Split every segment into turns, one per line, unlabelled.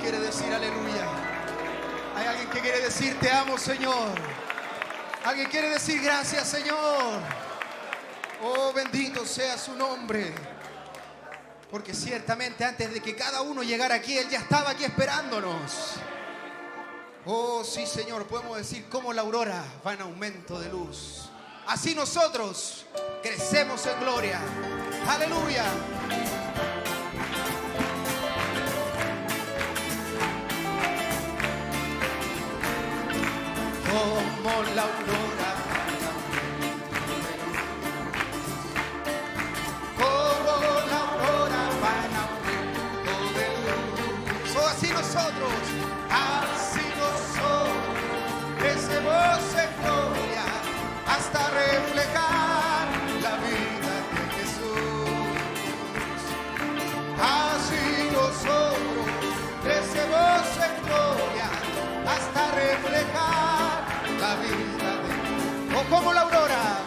quiere decir aleluya. Hay alguien que quiere decir te amo, Señor. Alguien quiere decir gracias, Señor. Oh, bendito sea su nombre. Porque ciertamente antes de que cada uno llegara aquí, Él ya estaba aquí esperándonos. Oh, sí, Señor, podemos decir como la aurora va en aumento de luz. Así nosotros crecemos en gloria. Aleluya. Como la como la aurora.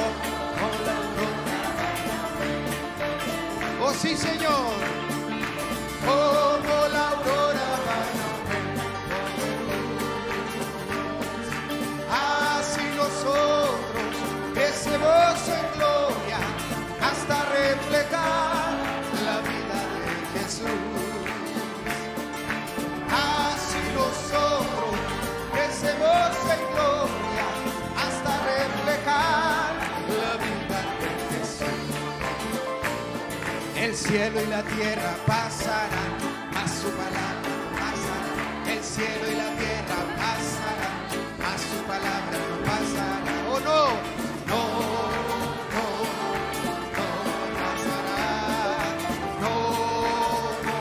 Oh, como la aurora. Oh, sí, Señor. Como la aurora. Así nosotros crecemos en gloria hasta reflejar cielo y la tierra pasarán, a su palabra pasará. El cielo y la tierra pasarán, a su palabra no pasará. Oh no, no, no, no pasará. No, no,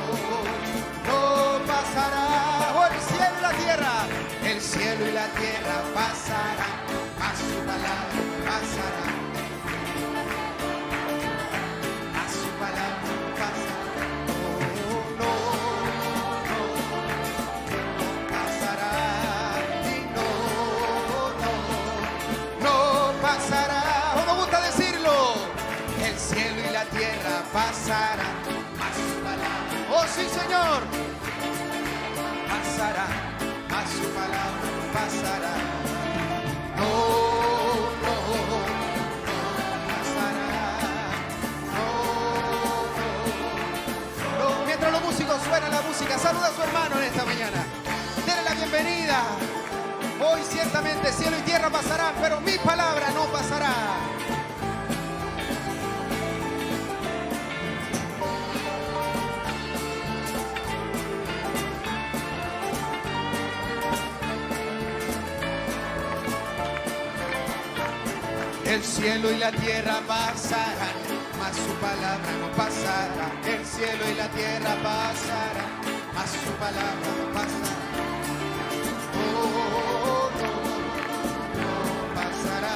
no pasará. Oh, el cielo y la tierra, el cielo y la tierra pasarán, a su palabra pasará. Pasará, mas su palabra, oh sí Señor, pasará, mas su palabra pasará. No, suenan la música, saluda a su hermano en esta mañana. Denle la bienvenida. Hoy ciertamente cielo y tierra pasarán, pero mi palabra no pasará. Cielo y la tierra pasarán, mas su palabra no pasará. El cielo y la tierra pasarán, mas su palabra no pasará. Oh, no, no pasará.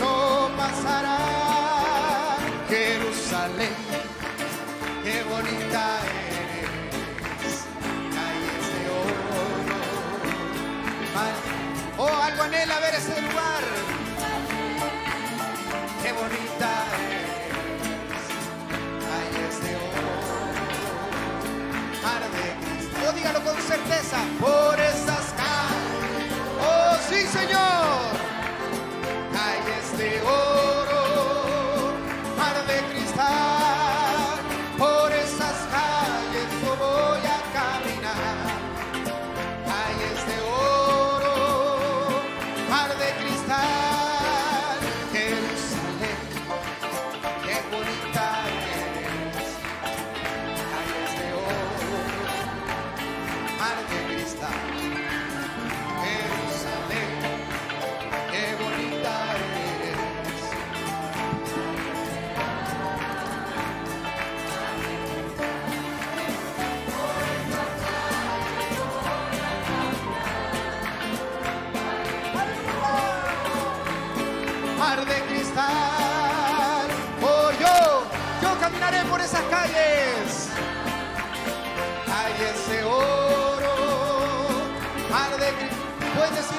No, pasará. Jerusalén, qué bonita eres. Ese lugar. Qué bonita es. Calles de oro. Mar de cristal. Oh, dígalo con certeza.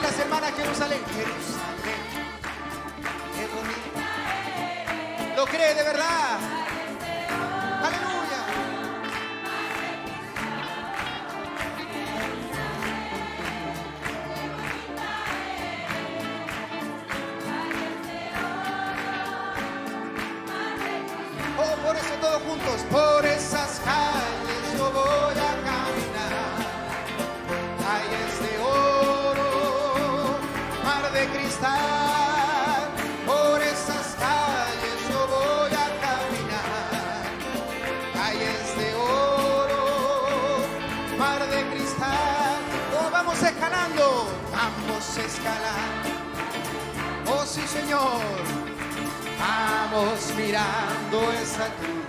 Decir las hermanas Jerusalén, Jerusalén, bonita. ¿Lo cree de verdad? Vamos escalando. Oh, sí, Señor. Vamos mirando esa cruz,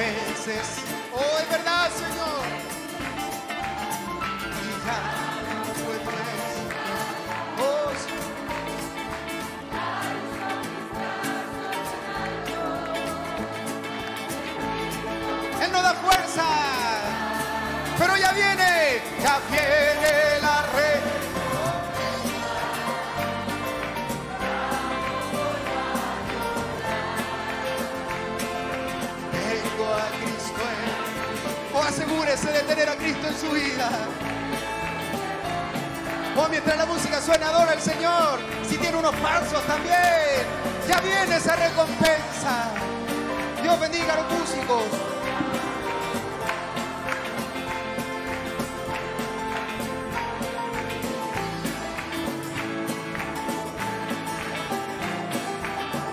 veces, oh, es verdad, Señor. Y ya no puedo es- Oh, sí. Él no da fuerza, pero ya viene, ya viene merece de tener a Cristo en su vida. Oh, mientras la música suena, adora al Señor. Si tiene unos pasos también, ya viene esa recompensa. Dios bendiga a los músicos.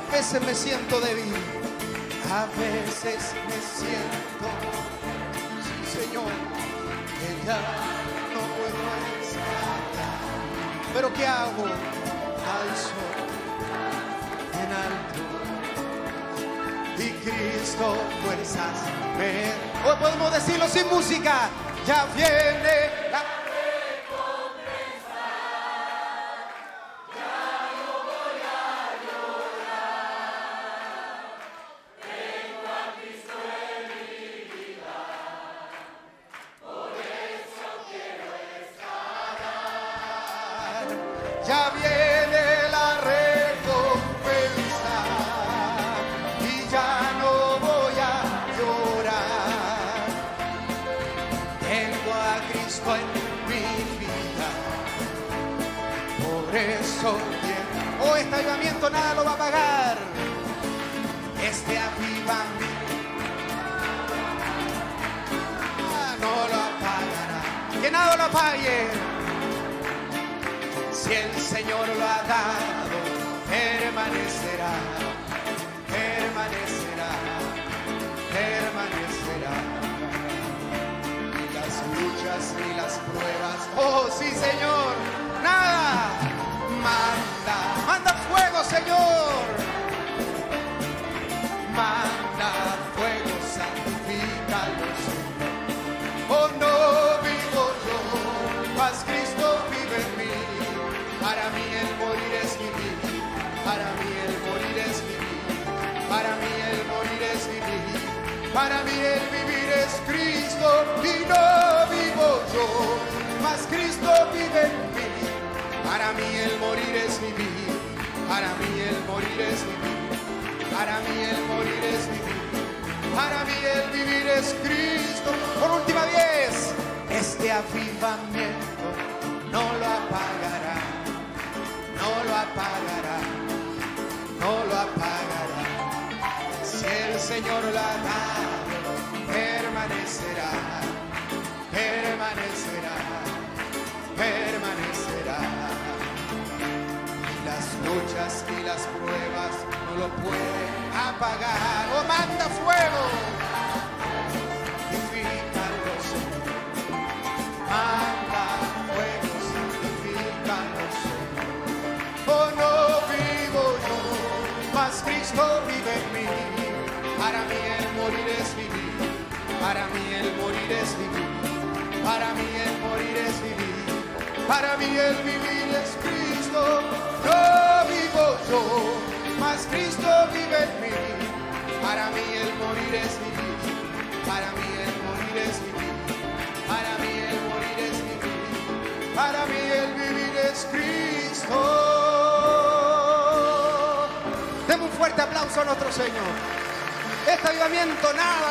A veces me siento débil, a veces me siento débil. Que ya no puedo escapar. Pero ¿qué hago? Alzo en alto y Cristo fuerzas me. Hoy podemos decirlo sin música, ya viene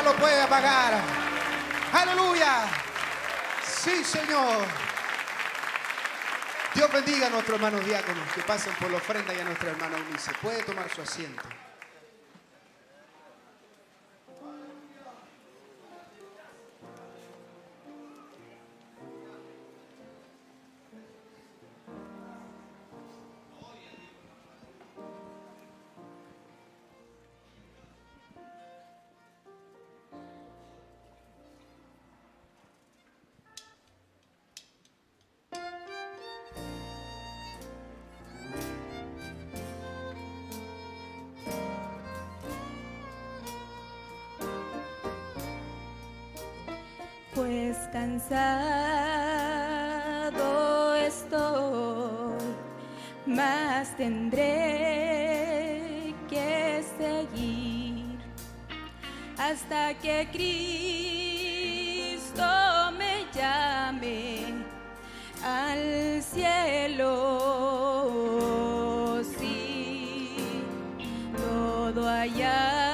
lo puede apagar. Aleluya. Sí, Señor. Dios bendiga a nuestros hermanos diáconos que pasen por la ofrenda y a nuestra hermana Unice. Puede tomar su asiento.
todo allá.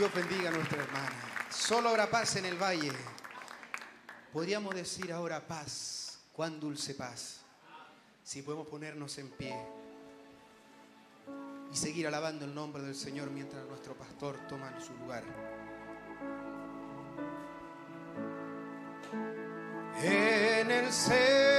Dios bendiga a nuestra hermana. Solo habrá paz en el valle. Podríamos decir ahora paz, cuán dulce paz. Si podemos ponernos en pie y seguir alabando el nombre del Señor mientras nuestro pastor toma su lugar. En el
cielo.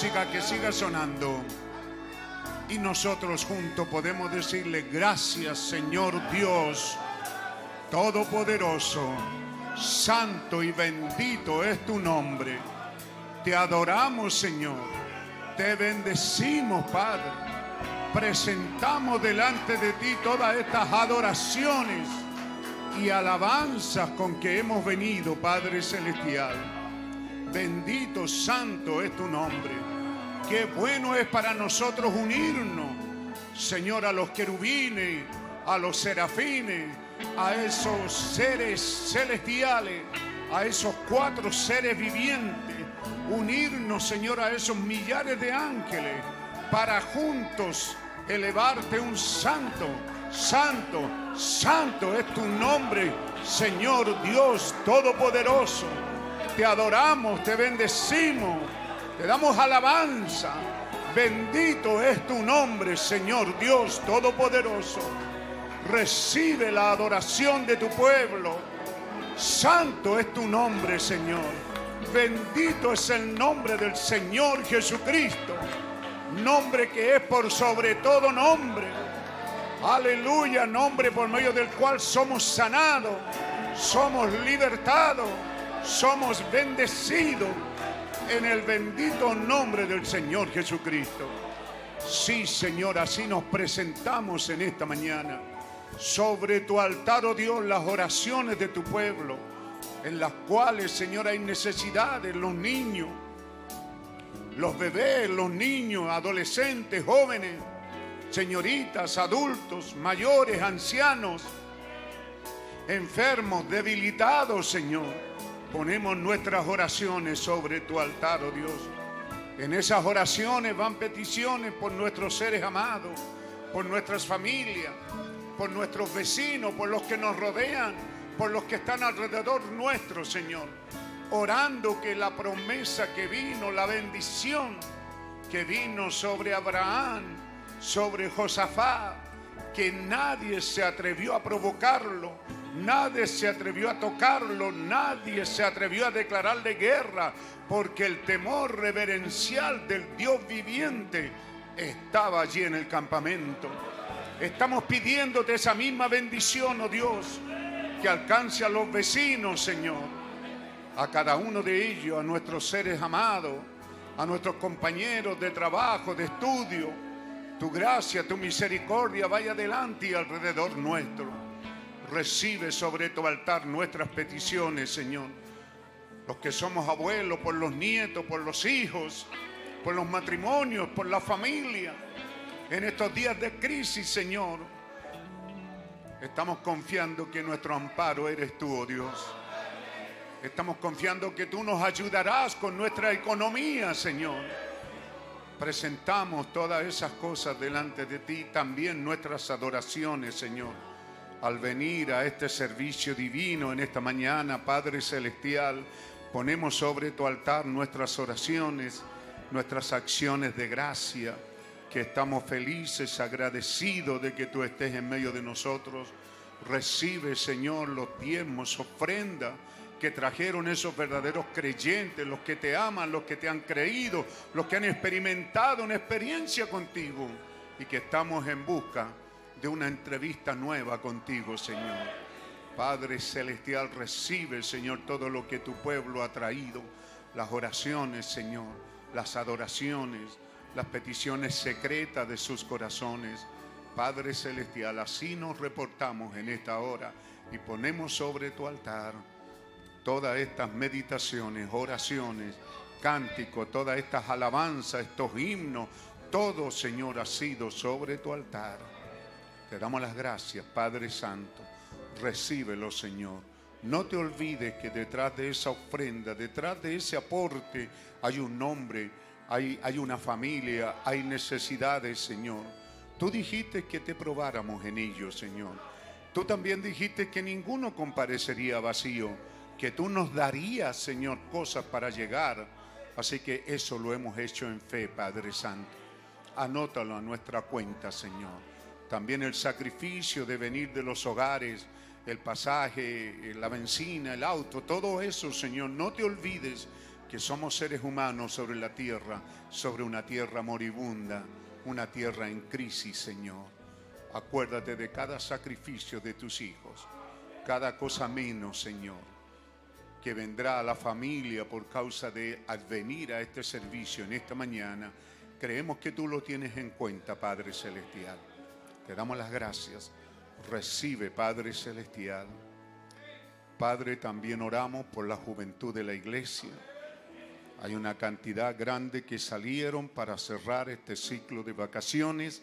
Música que siga sonando. Y nosotros juntos podemos decirle gracias Señor Dios Todopoderoso, Santo y bendito es tu nombre. Te adoramos Señor, te bendecimos Padre. Presentamos delante de ti todas estas adoraciones y alabanzas con que hemos venido Padre Celestial. Bendito, santo es tu nombre. Qué bueno es para nosotros unirnos, Señor, a los querubines, a los serafines, a esos seres celestiales, a esos cuatro seres vivientes. Unirnos, Señor, a esos millares de ángeles para juntos elevarte un santo, santo, santo es tu nombre, Señor Dios Todopoderoso. Te adoramos, te bendecimos. Te damos alabanza. Bendito es tu nombre, Señor Dios Todopoderoso. Recibe la adoración de tu pueblo. Santo es tu nombre, Señor. Bendito es el nombre del Señor Jesucristo. Nombre que es por sobre todo nombre. Aleluya, nombre por medio del cual somos sanados, somos libertados, somos bendecidos en el bendito nombre del Señor Jesucristo. Sí, Señor, así nos presentamos en esta mañana. Sobre tu altar, oh Dios, las oraciones de tu pueblo, en las cuales, Señor, hay necesidades, los niños, los bebés, los niños, adolescentes, jóvenes, señoritas, adultos, mayores, ancianos, enfermos, debilitados, Señor ponemos nuestras oraciones sobre tu altar, oh Dios. En esas oraciones van peticiones por nuestros seres amados, por nuestras familias, por nuestros vecinos, por los que nos rodean, por los que están alrededor nuestro, Señor. Orando que la promesa que vino, la bendición que vino sobre Abraham, sobre Josafat, que nadie se atrevió a provocarlo, Nadie se atrevió a tocarlo, nadie se atrevió a declararle guerra, porque el temor reverencial del Dios viviente estaba allí en el campamento. Estamos pidiéndote esa misma bendición, oh Dios, que alcance a los vecinos, Señor, a cada uno de ellos, a nuestros seres amados, a nuestros compañeros de trabajo, de estudio. Tu gracia, tu misericordia vaya adelante y alrededor nuestro. Recibe sobre tu altar nuestras peticiones, Señor. Los que somos abuelos, por los nietos, por los hijos, por los matrimonios, por la familia. En estos días de crisis, Señor, estamos confiando que nuestro amparo eres tú, oh Dios. Estamos confiando que tú nos ayudarás con nuestra economía, Señor. Presentamos todas esas cosas delante de ti, también nuestras adoraciones, Señor al venir a este servicio divino en esta mañana, Padre Celestial, ponemos sobre tu altar nuestras oraciones, nuestras acciones de gracia, que estamos felices, agradecidos de que tú estés en medio de nosotros. Recibe, Señor, los diezmos, ofrenda que trajeron esos verdaderos creyentes, los que te aman, los que te han creído, los que han experimentado una experiencia contigo y que estamos en busca de una entrevista nueva contigo, Señor. Padre Celestial, recibe, Señor, todo lo que tu pueblo ha traído, las oraciones, Señor, las adoraciones, las peticiones secretas de sus corazones. Padre Celestial, así nos reportamos en esta hora y ponemos sobre tu altar todas estas meditaciones, oraciones, cánticos, todas estas alabanzas, estos himnos, todo, Señor, ha sido sobre tu altar. Te damos las gracias, Padre Santo. Recíbelo, Señor. No te olvides que detrás de esa ofrenda, detrás de ese aporte, hay un nombre, hay, hay una familia, hay necesidades, Señor. Tú dijiste que te probáramos en ello, Señor. Tú también dijiste que ninguno comparecería vacío, que tú nos darías, Señor, cosas para llegar. Así que eso lo hemos hecho en fe, Padre Santo. Anótalo a nuestra cuenta, Señor. También el sacrificio de venir de los hogares, el pasaje, la benzina, el auto, todo eso, Señor. No te olvides que somos seres humanos sobre la tierra, sobre una tierra moribunda, una tierra en crisis, Señor. Acuérdate de cada sacrificio de tus hijos, cada cosa menos, Señor, que vendrá a la familia por causa de advenir a este servicio en esta mañana. Creemos que tú lo tienes en cuenta, Padre Celestial. Te damos las gracias. Recibe, Padre Celestial. Padre, también oramos por la juventud de la iglesia hay una cantidad grande que salieron para cerrar este ciclo de vacaciones.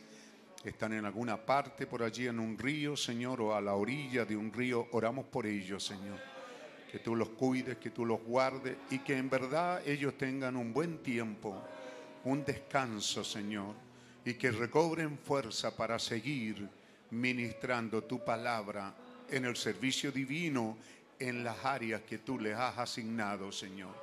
Están en alguna parte por allí en un río, Señor, o a la orilla de un río. Oramos por ellos, Señor. Que tú los cuides, que tú los guardes y que en verdad ellos tengan un buen tiempo, un descanso, Señor, y que recobren fuerza para seguir ministrando tu palabra en el servicio divino en las áreas que tú les has asignado, Señor.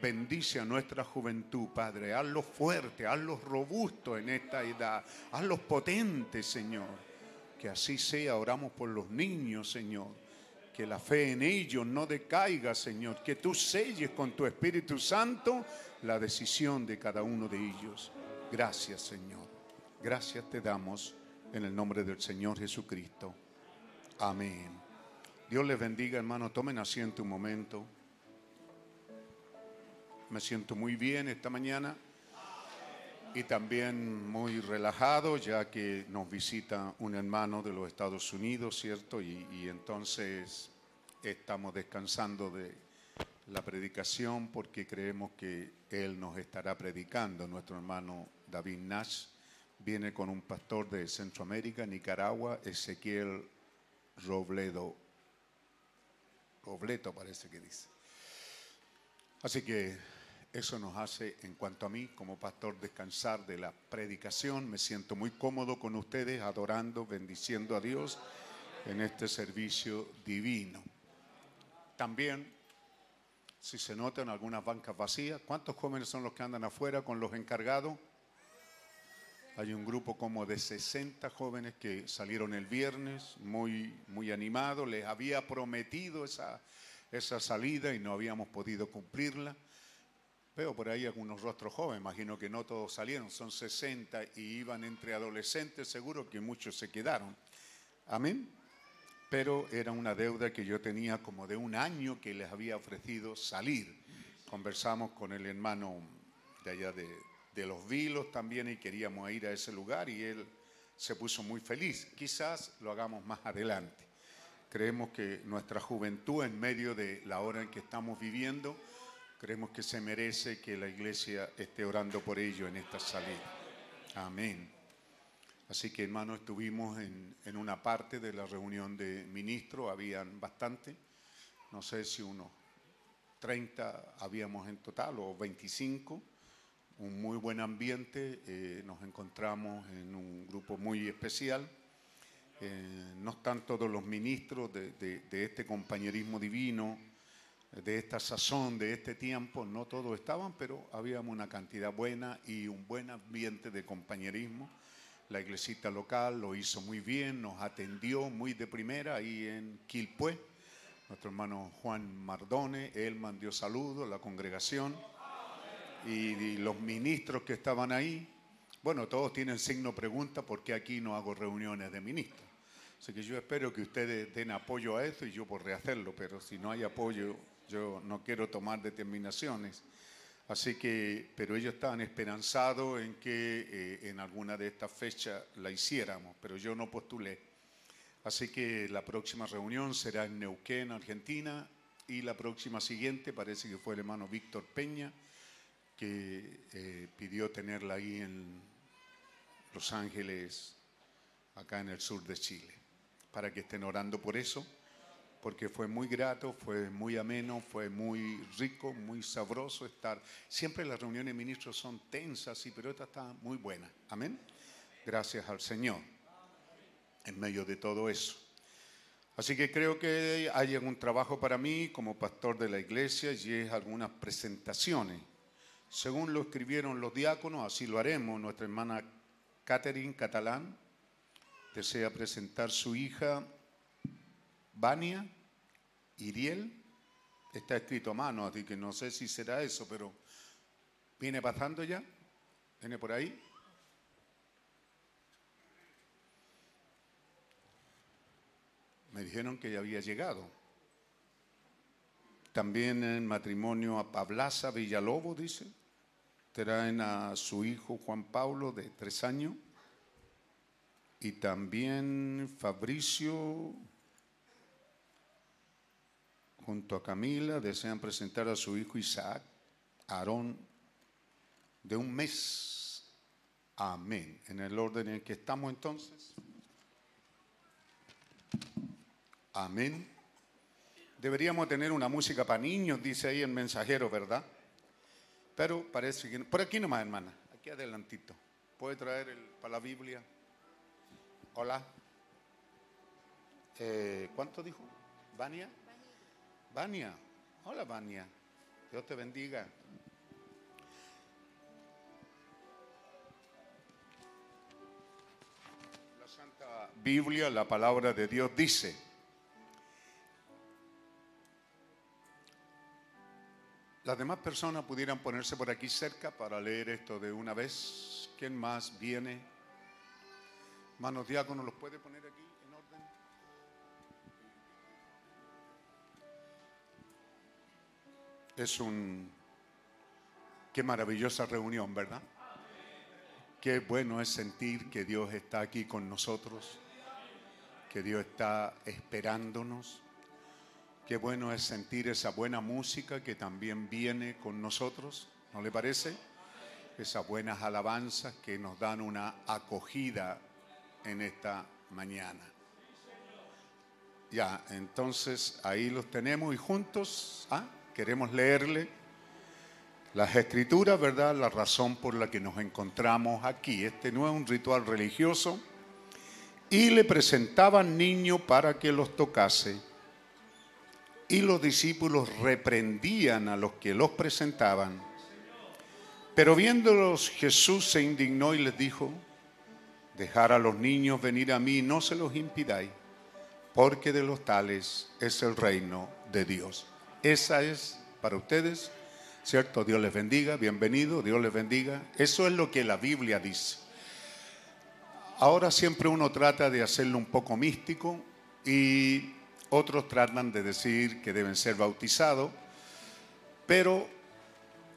Bendice a nuestra juventud, Padre. Hazlos fuertes, hazlos robustos en esta edad. Hazlos potentes, Señor. Que así sea. Oramos por los niños, Señor. Que la fe en ellos no decaiga, Señor. Que tú selles con tu Espíritu Santo la decisión de cada uno de ellos. Gracias, Señor. Gracias te damos en el nombre del Señor Jesucristo. Amén. Dios les bendiga, hermano. Tomen asiento un momento. Me siento muy bien esta mañana y también muy relajado ya que nos visita un hermano de los Estados Unidos, ¿cierto? Y, entonces estamos descansando de la predicación porque creemos que él nos estará predicando. Nuestro hermano David Nash viene con un pastor de Centroamérica, Nicaragua, Ezequiel Robledo. Robleto parece que dice. Así que eso nos hace, en cuanto a mí, como pastor, descansar de la predicación. Me siento muy cómodo con ustedes, adorando, bendiciendo a Dios en este servicio divino. También, si se notan algunas bancas vacías, ¿cuántos jóvenes son los que andan afuera con los encargados? Hay un grupo como de 60 jóvenes que salieron el viernes, muy, muy animados. Les había prometido esa, esa salida y no habíamos podido cumplirla. Veo por ahí algunos rostros jóvenes, imagino que no todos salieron, son 60 y iban entre adolescentes, seguro que muchos se quedaron. Amén. Pero era una deuda que yo tenía como de un año que les había ofrecido salir. Conversamos con el hermano de allá de, de Los Vilos también y queríamos ir a ese lugar y él se puso muy feliz. Quizás lo hagamos más adelante. Creemos que nuestra juventud en medio de la hora en que estamos viviendo, Creemos que se merece que la iglesia esté orando por ello en esta salida. Amén. Así que hermanos, estuvimos en, una parte de la reunión de ministros, habían bastante, no sé si unos 30 habíamos en total o 25, un muy buen ambiente, eh, nos encontramos en un grupo muy especial. Eh, no están todos los ministros de este compañerismo divino, de esta sazón, de este tiempo, no todos estaban, pero habíamos una cantidad buena y un buen ambiente de compañerismo. La iglesita local lo hizo muy bien, nos atendió muy de primera ahí en Quilpué. Nuestro hermano Juan Mardone, él mandó saludos a la congregación y, los ministros que estaban ahí. Bueno, todos tienen signo pregunta porque aquí no hago reuniones de ministros. Así que yo espero que ustedes den apoyo a eso y yo por rehacerlo, pero si no hay apoyo, yo no quiero tomar determinaciones. Así que, pero ellos estaban esperanzados en que eh, en alguna de estas fechas la hiciéramos, pero yo no postulé. Así que la próxima reunión será en Neuquén, Argentina, y la próxima siguiente parece que fue el hermano Víctor Peña, que eh, pidió tenerla ahí en Los Ángeles, acá en el sur de Chile, para que estén orando por eso porque fue muy grato, fue muy ameno, fue muy rico, muy sabroso estar. Siempre las reuniones de ministros son tensas, sí, pero esta está muy buena. Amén. Gracias al Señor en medio de todo eso. Así que creo que hay algún trabajo para mí como pastor de la iglesia y es algunas presentaciones. Según lo escribieron los diáconos, así lo haremos. Nuestra hermana Catherine Catalán desea presentar su hija Vania Iriel. Está escrito a mano, así que no sé si será eso, pero viene pasando ya. Viene por ahí. Me dijeron que ya había llegado. También en matrimonio a Pablaza Villalobo, dice. Traen a su hijo Juan Pablo de tres años. Y también Fabricio junto a Camila desean presentar a su hijo Isaac, Aarón, de un mes. Amén. En el orden en que estamos entonces. Amén. Deberíamos tener una música para niños, dice ahí el mensajero, ¿verdad? Pero parece que... Por aquí nomás, hermana. Aquí adelantito. ¿Puede traer el, para la Biblia? Hola. Eh, ¿Cuánto dijo? ¿Vania? Vania. Hola, Vania. Dios te bendiga. La Santa Biblia, la palabra de Dios dice, las demás personas pudieran ponerse por aquí cerca para leer esto de una vez. ¿Quién más viene? Manos diáconos, ¿los puede poner aquí en orden? Es un... Qué maravillosa reunión, ¿verdad? Qué bueno es sentir que Dios está aquí con nosotros, que Dios está esperándonos. Qué bueno es sentir esa buena música que también viene con nosotros, ¿no le parece? Esas buenas alabanzas que nos dan una acogida en esta mañana. Ya, entonces ahí los tenemos y juntos ¿ah? queremos leerle las escrituras, ¿verdad? La razón por la que nos encontramos aquí. Este no es un ritual religioso. Y le presentaban niño para que los tocase. Y los discípulos reprendían a los que los presentaban. Pero viéndolos Jesús se indignó y les dijo, dejar a los niños venir a mí, no se los impidáis, porque de los tales es el reino de Dios. Esa es para ustedes, ¿cierto? Dios les bendiga, bienvenido, Dios les bendiga. Eso es lo que la Biblia dice. Ahora siempre uno trata de hacerlo un poco místico y otros tratan de decir que deben ser bautizados, pero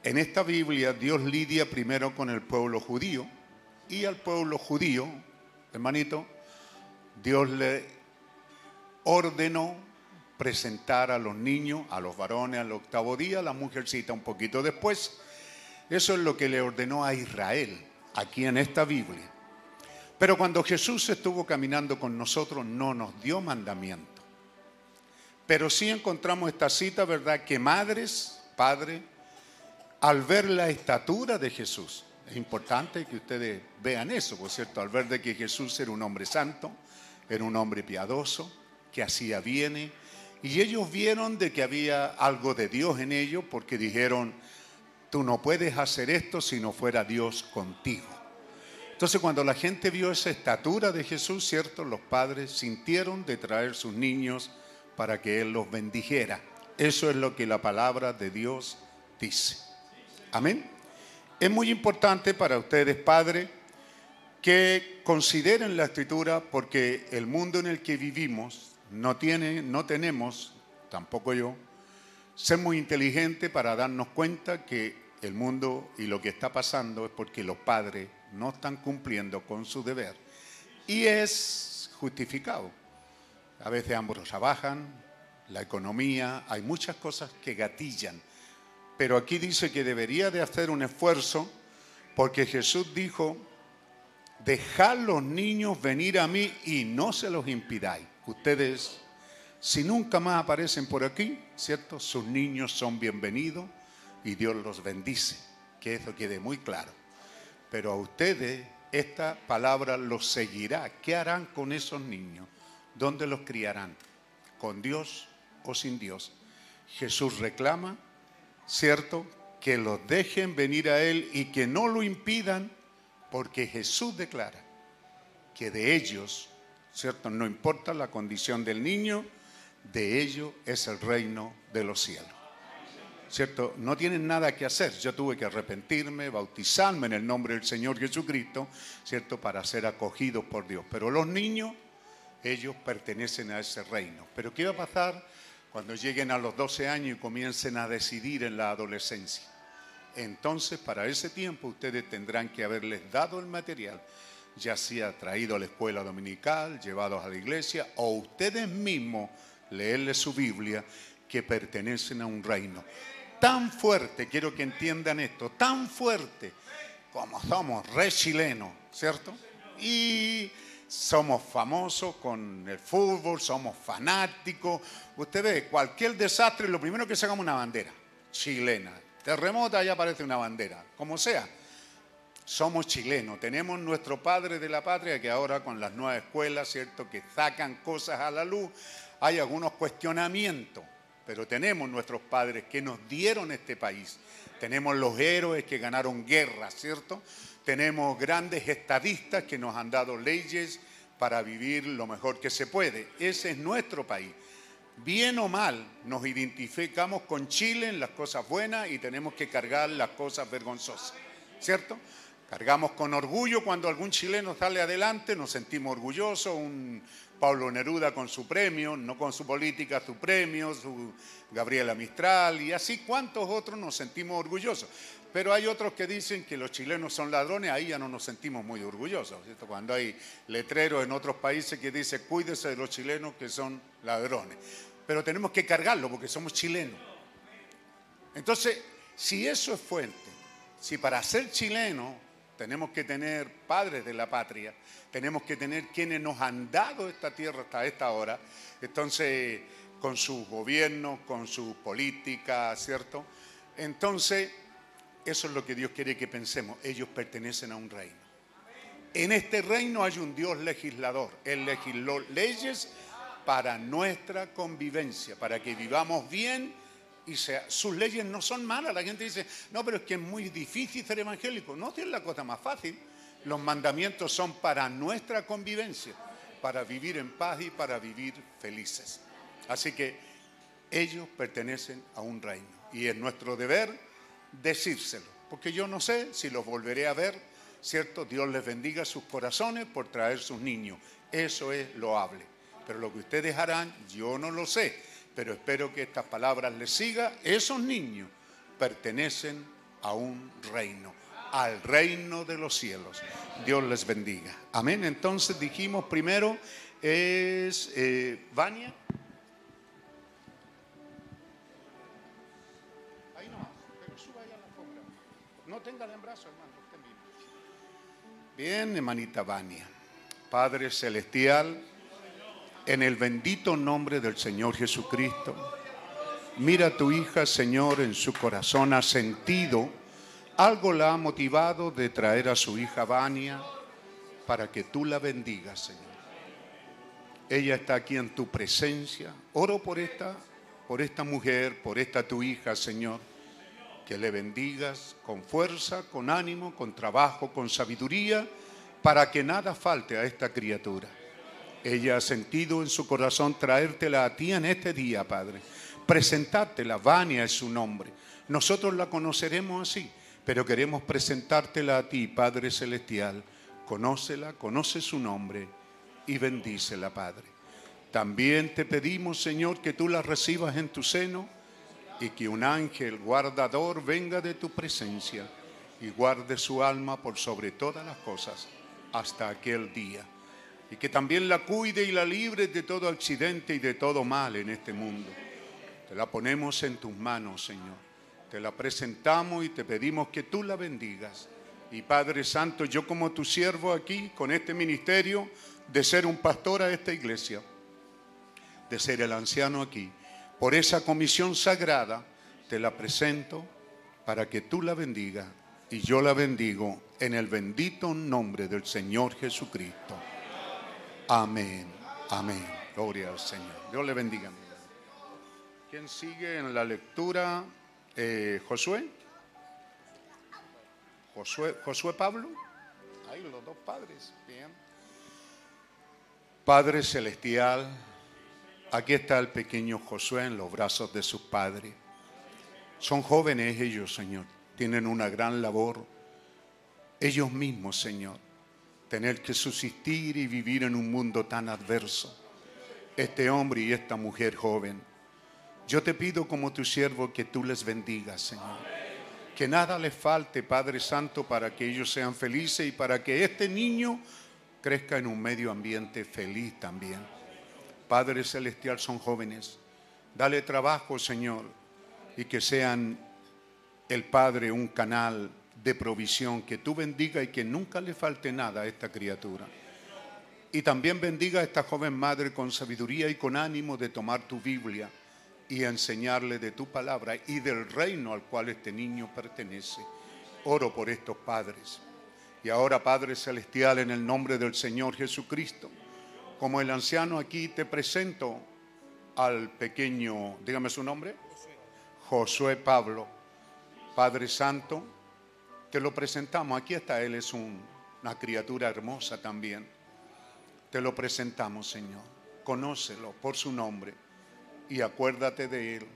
en esta Biblia Dios lidia primero con el pueblo judío y al pueblo judío, hermanito, Dios le ordenó presentar a los niños, a los varones al octavo día, la mujercita un poquito después. Eso es lo que le ordenó a Israel, aquí en esta Biblia. Pero cuando Jesús estuvo caminando con nosotros, no nos dio mandamiento. Pero sí encontramos esta cita, ¿verdad? Que madres, padres, al ver la estatura de Jesús, es importante que ustedes vean eso, por cierto, al ver de que Jesús era un hombre santo, era un hombre piadoso, que hacía bien, y ellos vieron de que había algo de Dios en ellos porque dijeron, tú no puedes hacer esto si no fuera Dios contigo. Entonces cuando la gente vio esa estatura de Jesús, ¿cierto? Los padres sintieron de traer sus niños para que Él los bendijera. Eso es lo que la palabra de Dios dice. Amén. Es muy importante para ustedes, padres, que consideren la escritura porque el mundo en el que vivimos no, tiene, no tenemos, tampoco yo, ser muy inteligente para darnos cuenta que el mundo y lo que está pasando es porque los padres no están cumpliendo con su deber. Y es justificado. A veces ambos trabajan, la economía, hay muchas cosas que gatillan. Pero aquí dice que debería de hacer un esfuerzo porque Jesús dijo, dejad los niños venir a mí y no se los impidáis. Ustedes, si nunca más aparecen por aquí, ¿cierto? Sus niños son bienvenidos y Dios los bendice. Que eso quede muy claro. Pero a ustedes esta palabra los seguirá. ¿Qué harán con esos niños? ¿Dónde los criarán? ¿Con Dios o sin Dios? Jesús reclama, ¿cierto? Que los dejen venir a Él y que no lo impidan Porque Jesús declara que de ellos, ¿cierto? No importa la condición del niño, de ellos es el reino de los cielos. ¿Cierto? No tienen nada que hacer. Yo tuve que arrepentirme, bautizarme en el nombre del Señor Jesucristo, ¿cierto? Para ser acogidos por Dios. Pero los niños, ellos pertenecen a ese reino. Pero ¿qué va a pasar cuando lleguen a los 12 años y comiencen a decidir en la adolescencia? Entonces, para ese tiempo, ustedes tendrán que haberles dado el material, ya sea traído a la escuela dominical, llevados a la iglesia, o ustedes mismos leerles su Biblia, que pertenecen a un reino tan fuerte, quiero que entiendan esto, tan fuerte como somos re chilenos, ¿cierto? Y somos famosos con el fútbol, somos fanáticos. Usted ve, cualquier desastre, lo primero que sacamos una bandera chilena. Terremota, ya aparece una bandera, como sea. Somos chilenos, tenemos nuestro padre de la patria que ahora con las nuevas escuelas, ¿cierto? Que sacan cosas a la luz, hay algunos cuestionamientos pero tenemos nuestros padres que nos dieron este país. Tenemos los héroes que ganaron guerras, ¿cierto? Tenemos grandes estadistas que nos han dado leyes para vivir lo mejor que se puede. Ese es nuestro país. Bien o mal, nos identificamos con Chile en las cosas buenas y tenemos que cargar las cosas vergonzosas, ¿cierto? Cargamos con orgullo cuando algún chileno sale adelante, nos sentimos orgullosos, un, Pablo Neruda con su premio, no con su política, su premio, su Gabriela Mistral y así cuántos otros nos sentimos orgullosos. Pero hay otros que dicen que los chilenos son ladrones, ahí ya no nos sentimos muy orgullosos. Cuando hay letreros en otros países que dicen cuídese de los chilenos que son ladrones. Pero tenemos que cargarlo porque somos chilenos. Entonces, si eso es fuente, si para ser chileno tenemos que tener padres de la patria, tenemos que tener quienes nos han dado esta tierra hasta esta hora, entonces con sus gobiernos, con su política, ¿cierto? Entonces, eso es lo que Dios quiere que pensemos, ellos pertenecen a un reino. En este reino hay un Dios legislador, Él legisló leyes para nuestra convivencia, para que vivamos bien y sea, sus leyes no son malas. La gente dice, no, pero es que es muy difícil ser evangélico. No, es la cosa más fácil. Los mandamientos son para nuestra convivencia, para vivir en paz y para vivir felices. Así que ellos pertenecen a un reino y es nuestro deber decírselo, porque yo no sé si los volveré a ver, ¿cierto? Dios les bendiga sus corazones por traer sus niños. Eso es loable. Pero lo que ustedes harán, yo no lo sé pero espero que estas palabras les siga. Esos niños pertenecen a un reino, al reino de los cielos. Dios les bendiga. Amén. Entonces dijimos primero es eh, Vania. No tenga en brazo, hermano. Bien, hermanita Vania. Padre Celestial en el bendito nombre del Señor Jesucristo. Mira a tu hija, Señor, en su corazón ha sentido, algo la ha motivado de traer a su hija Vania para que tú la bendigas, Señor. Ella está aquí en tu presencia. Oro por esta, por esta mujer, por esta tu hija, Señor. Que le bendigas con fuerza, con ánimo, con trabajo, con sabiduría, para que nada falte a esta criatura. Ella ha sentido en su corazón traértela a ti en este día, Padre. Presentártela, Vania es su nombre. Nosotros la conoceremos así, pero queremos presentártela a ti, Padre Celestial. Conócela, conoce su nombre y bendícela, Padre. También te pedimos, Señor, que tú la recibas en tu seno y que un ángel guardador venga de tu presencia y guarde su alma por sobre todas las cosas hasta aquel día y que también la cuide y la libre de todo accidente y de todo mal en este mundo. Te la ponemos en tus manos, Señor. Te la presentamos y te pedimos que tú la bendigas. Y Padre Santo, yo como tu siervo aquí, con este ministerio, de ser un pastor a esta iglesia, de ser el anciano aquí, por esa comisión sagrada, te la presento para que tú la bendigas y yo la bendigo en el bendito nombre del Señor Jesucristo. Amén. Amén. Gloria al Señor. Dios le bendiga. ¿Quién sigue en la lectura? Eh, Josué. Josué. Josué Pablo. Ahí los dos padres. Bien. Padre Celestial, aquí está el pequeño Josué en los brazos de su padre. Son jóvenes ellos, Señor. Tienen una gran labor. Ellos mismos, Señor. Tener que subsistir y vivir en un mundo tan adverso. Este hombre y esta mujer joven. Yo te pido como tu siervo que tú les bendigas, Señor. Que nada les falte, Padre Santo, para que ellos sean felices y para que este niño crezca en un medio ambiente feliz también. Padre Celestial, son jóvenes. Dale trabajo, Señor, y que sean el Padre un canal de provisión, que tú bendiga y que nunca le falte nada a esta criatura. Y también bendiga a esta joven madre con sabiduría y con ánimo de tomar tu Biblia y enseñarle de tu palabra y del reino al cual este niño pertenece. Oro por estos padres. Y ahora, Padre Celestial, en el nombre del Señor Jesucristo, como el anciano aquí te presento al pequeño, dígame su nombre, Josué Pablo, Padre Santo, te lo presentamos. Aquí está, él es una criatura hermosa también. Te lo presentamos, Señor. Conócelo por su nombre y acuérdate de él.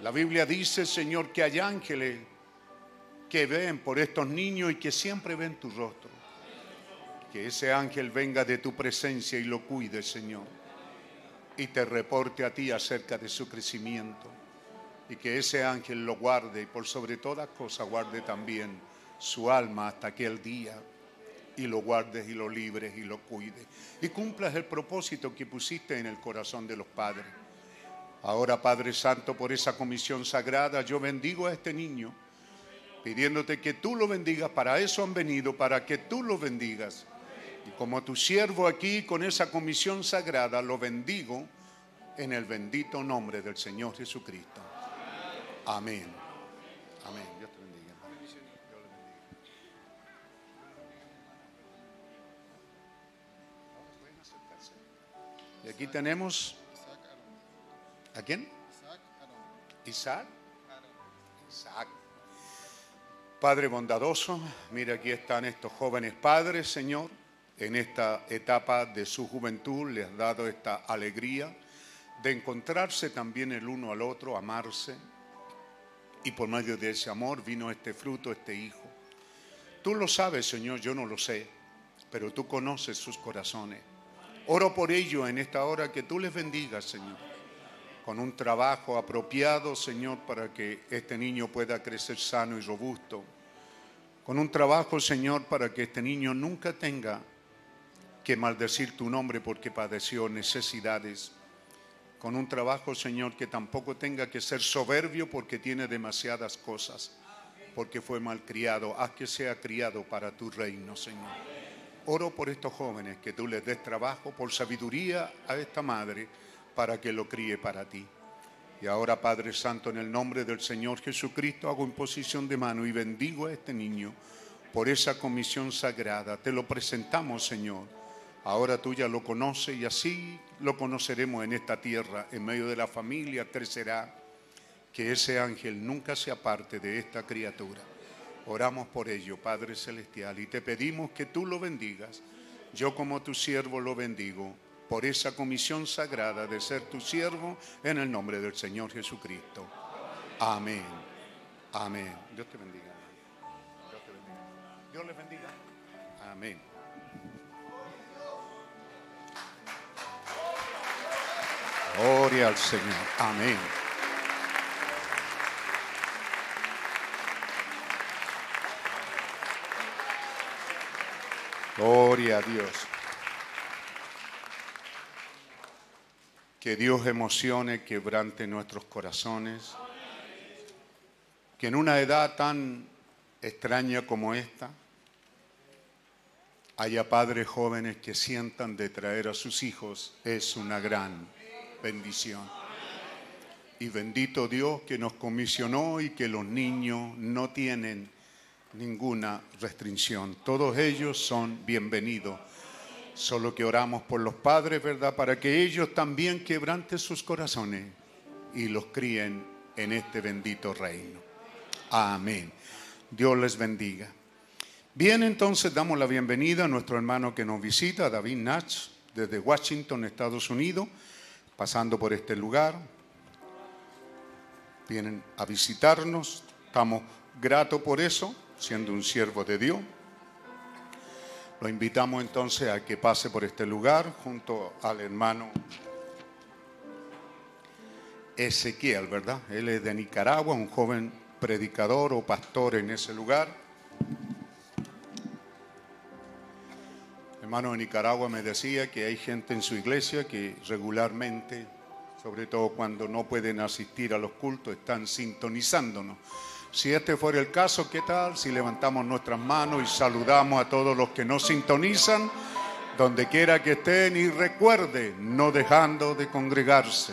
La Biblia dice, Señor, que hay ángeles que ven por estos niños y que siempre ven tu rostro. Que ese ángel venga de tu presencia y lo cuide, Señor, y te reporte a ti acerca de su crecimiento. Y que ese ángel lo guarde y por sobre todas cosas guarde también su alma hasta aquel día y lo guardes y lo libres y lo cuides. Y cumplas el propósito que pusiste en el corazón de los padres. Ahora, Padre Santo, por esa comisión sagrada, yo bendigo a este niño pidiéndote que tú lo bendigas. Para eso han venido, para que tú lo bendigas. Y como tu siervo aquí con esa comisión sagrada, lo bendigo en el bendito nombre del Señor Jesucristo. Amén. Amén. Dios te bendiga. Y aquí tenemos... ¿A quién? Isaac. Isaac. Padre bondadoso, mira aquí están estos jóvenes padres, Señor, en esta etapa de su juventud les has dado esta alegría de encontrarse también el uno al otro, amarse, y por medio de ese amor vino este fruto, este hijo. Tú lo sabes, Señor, yo no lo sé, pero tú conoces sus corazones. Oro por ello en esta hora que tú les bendigas, Señor, con un trabajo apropiado, Señor, para que este niño pueda crecer sano y robusto con un trabajo, Señor, para que este niño nunca tenga que maldecir tu nombre porque padeció necesidades. Con un trabajo, Señor, que tampoco tenga que ser soberbio porque tiene demasiadas cosas, porque fue malcriado. Haz que sea criado para tu reino, Señor. Oro por estos jóvenes, que tú les des trabajo, por sabiduría a esta madre, para que lo críe para ti. Y ahora, Padre Santo, en el nombre del Señor Jesucristo, hago imposición de mano y bendigo a este niño por esa comisión sagrada. Te lo presentamos, Señor. Ahora tú ya lo conoces y así lo conoceremos en esta tierra, en medio de la familia, crecerá. Que ese ángel nunca se aparte de esta criatura. Oramos por ello, Padre Celestial, y te pedimos que tú lo bendigas. Yo como tu siervo lo bendigo por esa comisión sagrada de ser tu siervo en el nombre del Señor Jesucristo. Amén. Amén. Dios te bendiga. Dios te bendiga. Dios les bendiga. Amén. Gloria al Señor. Amén. Gloria a Dios. Que Dios emocione, quebrante nuestros corazones. Que en una edad tan extraña como esta, haya padres jóvenes que sientan de traer a sus hijos, es una gran bendición. Y bendito Dios que nos comisionó y que los niños no tienen ninguna restricción. Todos ellos son bienvenidos. Solo que oramos por los padres, ¿verdad? Para que ellos también quebranten sus corazones y los críen en este bendito reino. Amén. Dios les bendiga. Bien, entonces damos la bienvenida a nuestro hermano que nos visita, David Natch, desde Washington, Estados Unidos, pasando por este lugar. Vienen a visitarnos, estamos gratos por eso, siendo un siervo de Dios. Lo invitamos entonces a que pase por este lugar junto al hermano Ezequiel, ¿verdad? Él es de Nicaragua, un joven predicador o pastor en ese lugar. Hermano de Nicaragua me decía que hay gente en su iglesia que regularmente, sobre todo cuando no pueden asistir a los cultos, están sintonizándonos. Si este fuera el caso, ¿qué tal si levantamos nuestras manos y saludamos a todos los que nos sintonizan, donde quiera que estén y recuerde, no dejando de congregarse?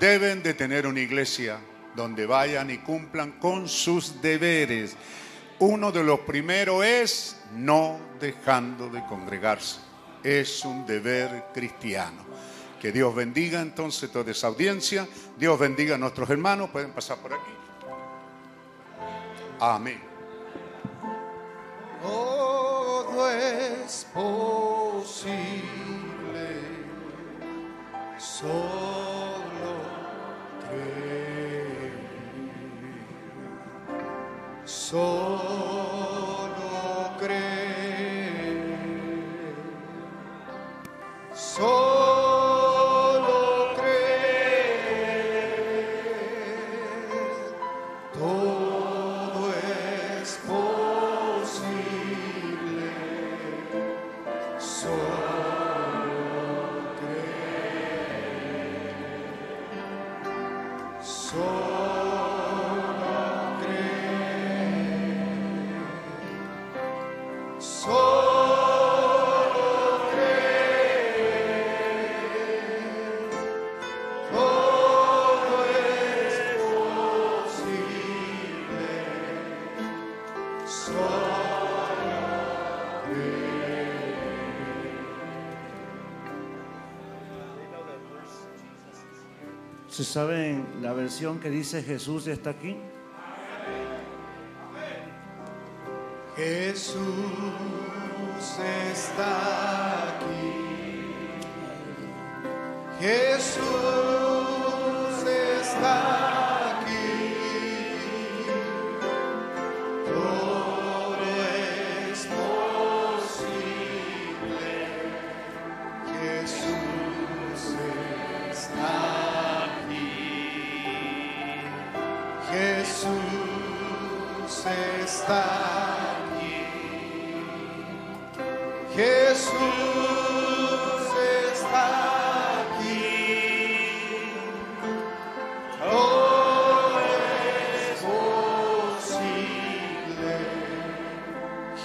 Deben de tener una iglesia donde vayan y cumplan con sus deberes. Uno de los primeros es no dejando de congregarse. Es un deber cristiano. Que Dios bendiga entonces toda esa audiencia. Dios bendiga a nuestros hermanos. Pueden pasar por aquí. Amén.
Todo es posible. Solo cree. Solo cree. Solo
¿Se saben la versión que dice Jesús está aquí?
Jesús está aquí. Jesús está aquí. Está aquí. Jesús está aquí. Todo es posible.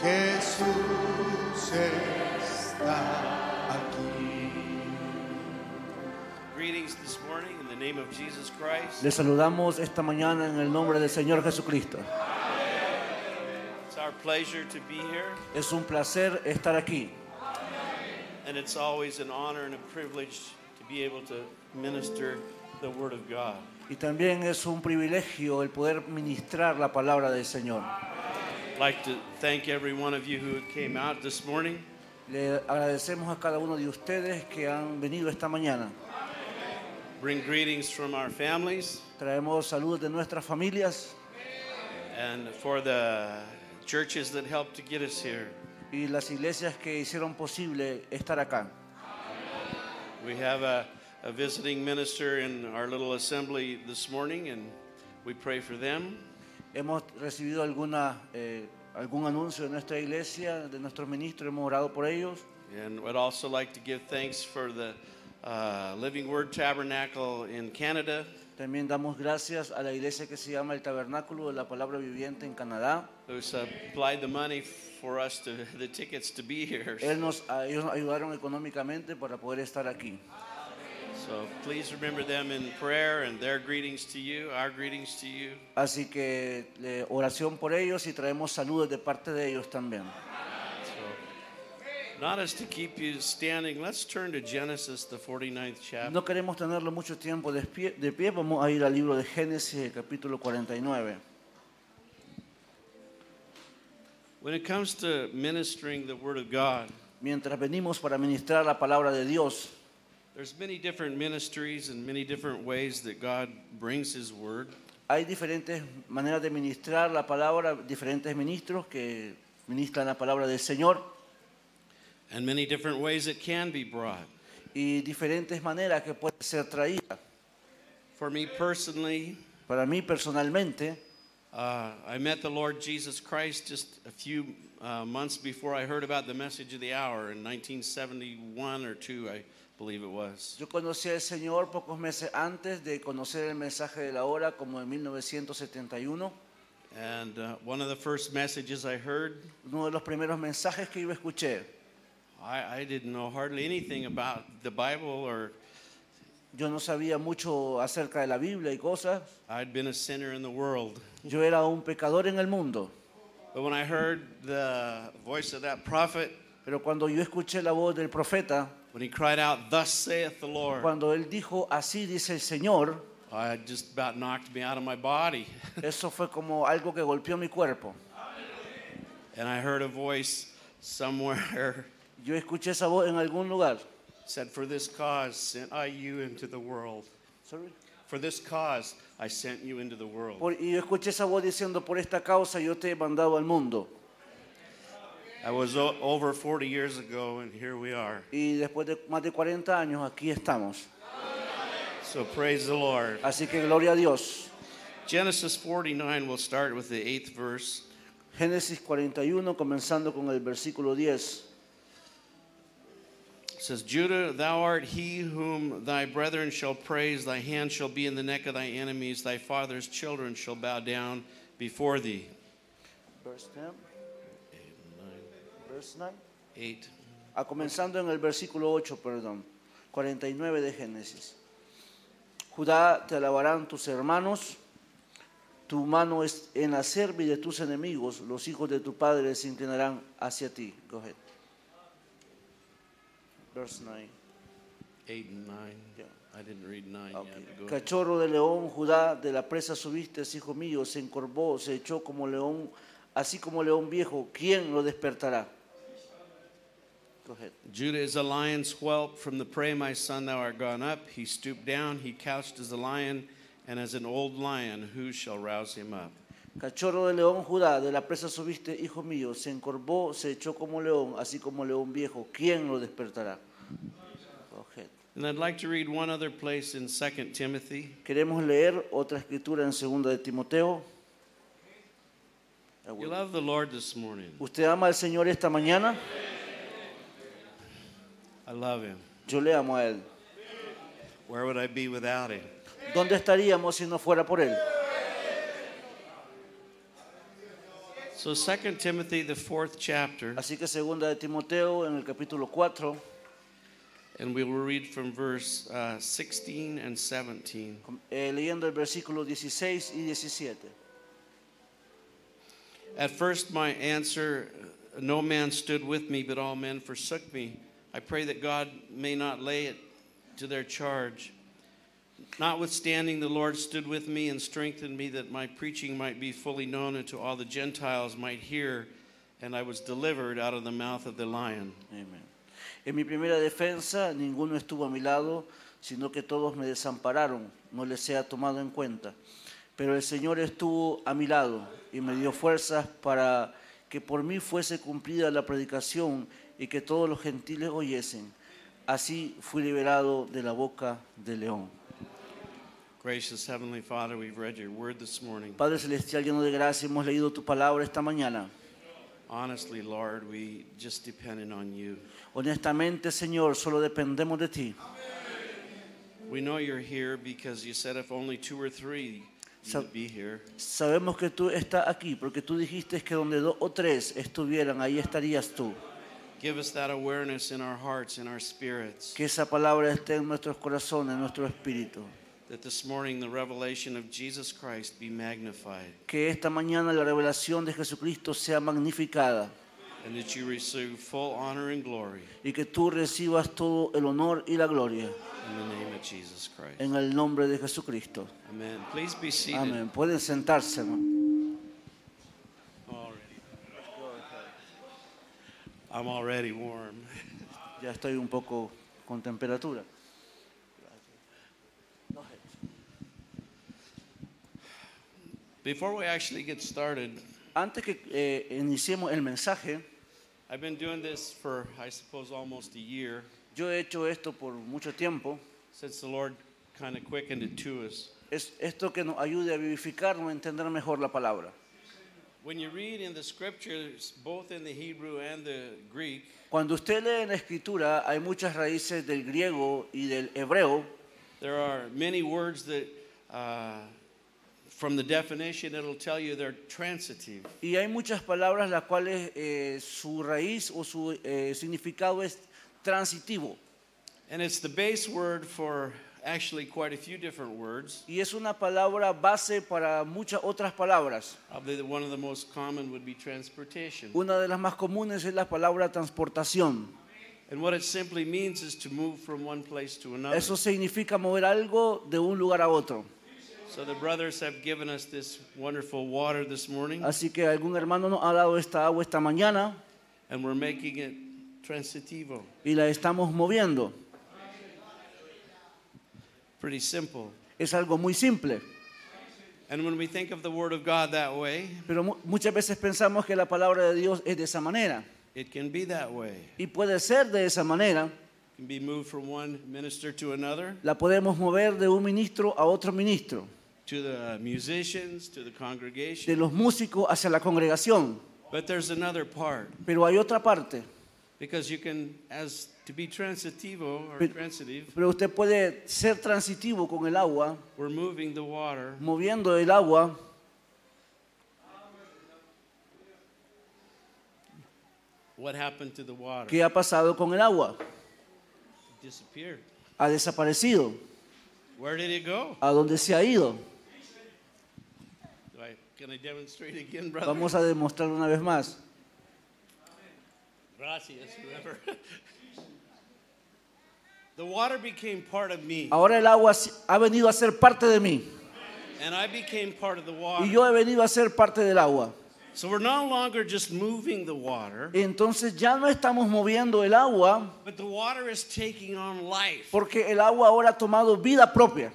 Jesús está aquí.
Greetings this morning in the name of Jesus Christ.
Les saludamos esta mañana en el nombre del Señor Jesucristo.
Pleasure to be here,
Es un placer estar aquí
and it's always an honor and a privilege to be able to minister the Word of God.
y también es un privilegio el poder ministrar la palabra del Señor.
I'd like to thank every one of you who came out this morning.
Le agradecemos a cada uno de ustedes que han venido esta mañana.
Bring greetings from our families
Traemos saludos de nuestras familias
and for the churches that helped to get us here.
y las iglesias que hicieron posible estar acá.
We have a, a visiting minister in our little assembly this morning, and we pray for them.
Hemos recibido alguna, eh, algún anuncio de nuestra iglesia, de nuestros ministros, hemos orado por ellos.
And would also like to give thanks for the uh, Living Word Tabernacle in Canada.
También damos gracias a la iglesia que se llama el Tabernáculo de la Palabra Viviente en Canadá.
who supplied the money for us to the tickets to be here.
Él nos, a- ellos nos ayudaron económicamente para poder estar aquí.
So please remember them in prayer and their greetings to you, our greetings to you.
Así que eh, oración por ellos y traemos saludos de parte de ellos también.
Not as to keep you standing, let's turn to Genesis, the 49th chapter.
No queremos tenerlo mucho tiempo de pie, de pie, vamos a ir al libro de Génesis, el capítulo 49.
When it comes to ministering the Word of God,
Mientras venimos para ministrar la palabra de Dios,
there's many different ministries and many different ways that God brings His Word.
hay diferentes maneras de ministrar la palabra, diferentes ministros que ministran la palabra del Señor
and many different ways it can be brought.
y diferentes maneras que puede ser traída.
For me personally,
Para mí personalmente,
uh, I met the Lord Jesus Christ just a few uh, months before I heard about the message of the hour in 1971 or 2, I believe it was.
yo conocí al Señor pocos meses antes de conocer el mensaje de la hora, como en 1971.
And uh, one of the first messages I heard,
Uno de los primeros mensajes que yo escuché,
I, I didn't know hardly anything about the Bible or
yo no sabía mucho acerca de la Biblia y cosas.
I'd been a sinner in the world.
Yo era un pecador en el mundo.
But when I heard the voice of that prophet,
Pero cuando yo escuché la voz del profeta,
when he cried out, Thus saith the Lord,
cuando él dijo, así dice el Señor,
I just about knocked me out of my body.
eso fue como algo que golpeó mi cuerpo.
And I heard a voice somewhere
Yo escuché esa voz en algún lugar.
said, For this cause sent I you into the world.
Sorry.
For this cause I sent you into the world.
Por- y yo escuché esa voz diciendo, por esta causa yo te he mandado al mundo.
I was o- over 40 years ago, and here we are.
Y después de más de 40 años, aquí estamos.
So praise the Lord.
Así que gloria a Dios.
Genesis 49, we'll start with the eighth verse.
Génesis 41, comenzando con el versículo 10.
It says, Judah, thou art he whom thy brethren shall praise, thy hand shall be in the neck of thy enemies, thy father's children shall bow down before thee.
Verse 10. Verse 9.
8.
Ah, comenzando en el versículo 8, perdón, 49 de Génesis. Judá te alabarán tus hermanos, tu mano es en la cerviz de tus enemigos, los hijos de tu padre se inclinarán hacia ti. Go ahead. Verse 9.
8 and 9.
Yeah.
I didn't read 9
Ok.
yet. Go ahead.
Cachorro de león, Judá, de la presa subiste, hijo mío, se encorvó, se echó como león, así como león viejo. ¿Quién lo despertará? Go ahead.
Judah is a lion's whelp. From the prey, my son, thou art gone up. He stooped down, he couched as a lion, and as an old lion, who shall rouse him up?
Cachorro de león, Judá, de la presa subiste, hijo mío, se encorvó, se echó como león, así como león viejo. ¿Quién lo despertará?
And I'd like to read one other place in 2 Timothy.
Queremos leer otra escritura en segunda de Timoteo.
You love the Lord this morning.
¿Usted ama al Señor esta mañana?
I love him.
Yo le amo a Él.
Where would I be without him?
¿Dónde estaríamos si no fuera por Él?
So 2 Timothy, the fourth chapter,
Así que segunda de Timoteo en el capítulo 4,
and we will read from verse uh, 16 and 17.
eh, leyendo el versículo 16 y 17.
At first, my answer, no man stood with me, but all men forsook me. I pray that God may not lay it to their charge. Notwithstanding, the Lord stood with me and strengthened me that my preaching might be fully known and to all the Gentiles might hear, and I was delivered out of the mouth of the lion.
Amén. En mi primera defensa ninguno estuvo a mi lado, sino que todos me desampararon, no les sea tomado en cuenta. Pero el Señor estuvo a mi lado y me dio fuerzas para que por mí fuese cumplida la predicación y que todos los gentiles oyesen. Así fui liberado de la boca del león.
Gracious Heavenly Father, we've read your word this morning.
Padre Celestial, lleno de gracia, hemos leído tu palabra esta mañana.
Honestly, Lord, we just depended on you.
Honestamente, Señor, solo dependemos de ti.
We know you're here because you said if only two or three, you
So-
would be here.
Sabemos que tú estás aquí porque tú dijiste que donde dos o tres estuvieran, ahí estarías tú.
Give us that awareness in our hearts, in our spirits,
Que esa palabra esté en nuestros corazones, en nuestro espíritu.
That this morning the revelation of Jesus Christ be magnified,
Que esta mañana la revelación de Jesucristo sea magnificada
and that you receive full honor and glory
y que tú recibas todo el honor y la gloria
in the name of Jesus Christ.
en el nombre de Jesucristo.
Amen. Please be seated.
Amén. Pueden sentarse.
I'm already warm.
Ya estoy un poco con temperatura.
Before we actually get started,
Antes que eh, iniciemos el mensaje,
I've been doing this for, I suppose, almost a year
yo he hecho esto por mucho tiempo.
since the Lord kind of quickened it to us.
Es esto que nos ayude a vivificarnos, a entender mejor la palabra.
When you read in the scriptures, both in the Hebrew and the Greek,
Cuando usted lee en la escritura, hay muchas raíces del griego y del hebreo.
there are many words that, uh, from the definition, it'll tell you they're transitive.
Y hay muchas palabras las cuales eh, su raíz o su eh, significado es transitivo.
And it's the base word for actually quite a few different words.
Y es una palabra base para muchas otras palabras.
Probably one of the most common would be transportation.
Una de las más comunes es la palabra transportación.
And what it simply means is to move from one place to another.
Eso significa mover algo de un lugar a otro.
So the brothers have given us this wonderful water this morning,
Así que algún hermano nos ha dado esta agua esta mañana
and we're making it transitivo.
y la estamos moviendo.
Pretty simple.
Es algo muy simple.
And when we think of the Word of God that way,
Pero mu- muchas veces pensamos que la palabra de Dios es de esa manera.
it can be that way.
Y puede ser de esa manera.
It can be moved from one minister to another,
La podemos mover de un ministro a otro ministro.
To the musicians, to the
De
congregation.
los músicos hacia la congregación.
But there's another part,
Pero hay otra parte.
because you can, as to be transitivo or
Pero-
transitive,
Pero usted puede ser transitivo con el agua,
we're moving the water
moviendo el agua.
What happened to the water?
¿Qué ha pasado con el agua?
It disappeared.
Ha desaparecido.
Where did it go?
¿A dónde se ha ido?
Can I demonstrate again, brother?
Vamos a demostrar una vez más.
Gracias, whoever. the water became part of me,
Ahora el agua ha venido a ser parte de mí.
and I became part of the
Y
water.
yo he venido a ser parte del agua.
So we're no longer just moving the water,
Entonces ya no estamos moviendo el agua
but the water is taking on life.
porque el agua ahora ha tomado vida propia.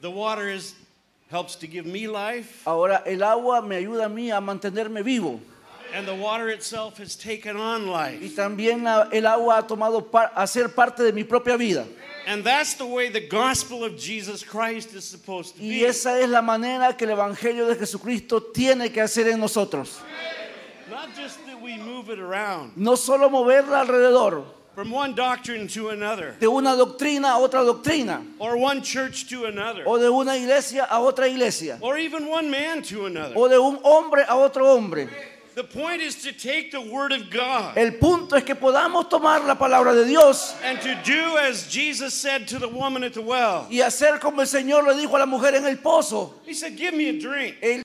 The water is helps to give me life,
Ahora el agua me ayuda a mí a mantenerme vivo.
and the water itself has taken on
Y
life.
también la- el agua ha tomado par- a ser parte de mi propia vida.
And that's the way the gospel of Jesus Christ is supposed to
Y
be.
esa es la manera que el Evangelio de Jesucristo tiene que hacer en nosotros.
Not just that we move it around
No solo moverla alrededor
from one doctrine to another,
de una doctrina a otra doctrina,
or one church to another,
o de una iglesia a otra iglesia,
or even one man to another.
o de un hombre a otro hombre.
The point is to take the word of God
El punto es que podamos tomar la palabra de Dios
and to do as Jesus said to the woman at the well.
y hacer como el Señor le dijo a la mujer en el pozo,
He said, Give me a drink.
el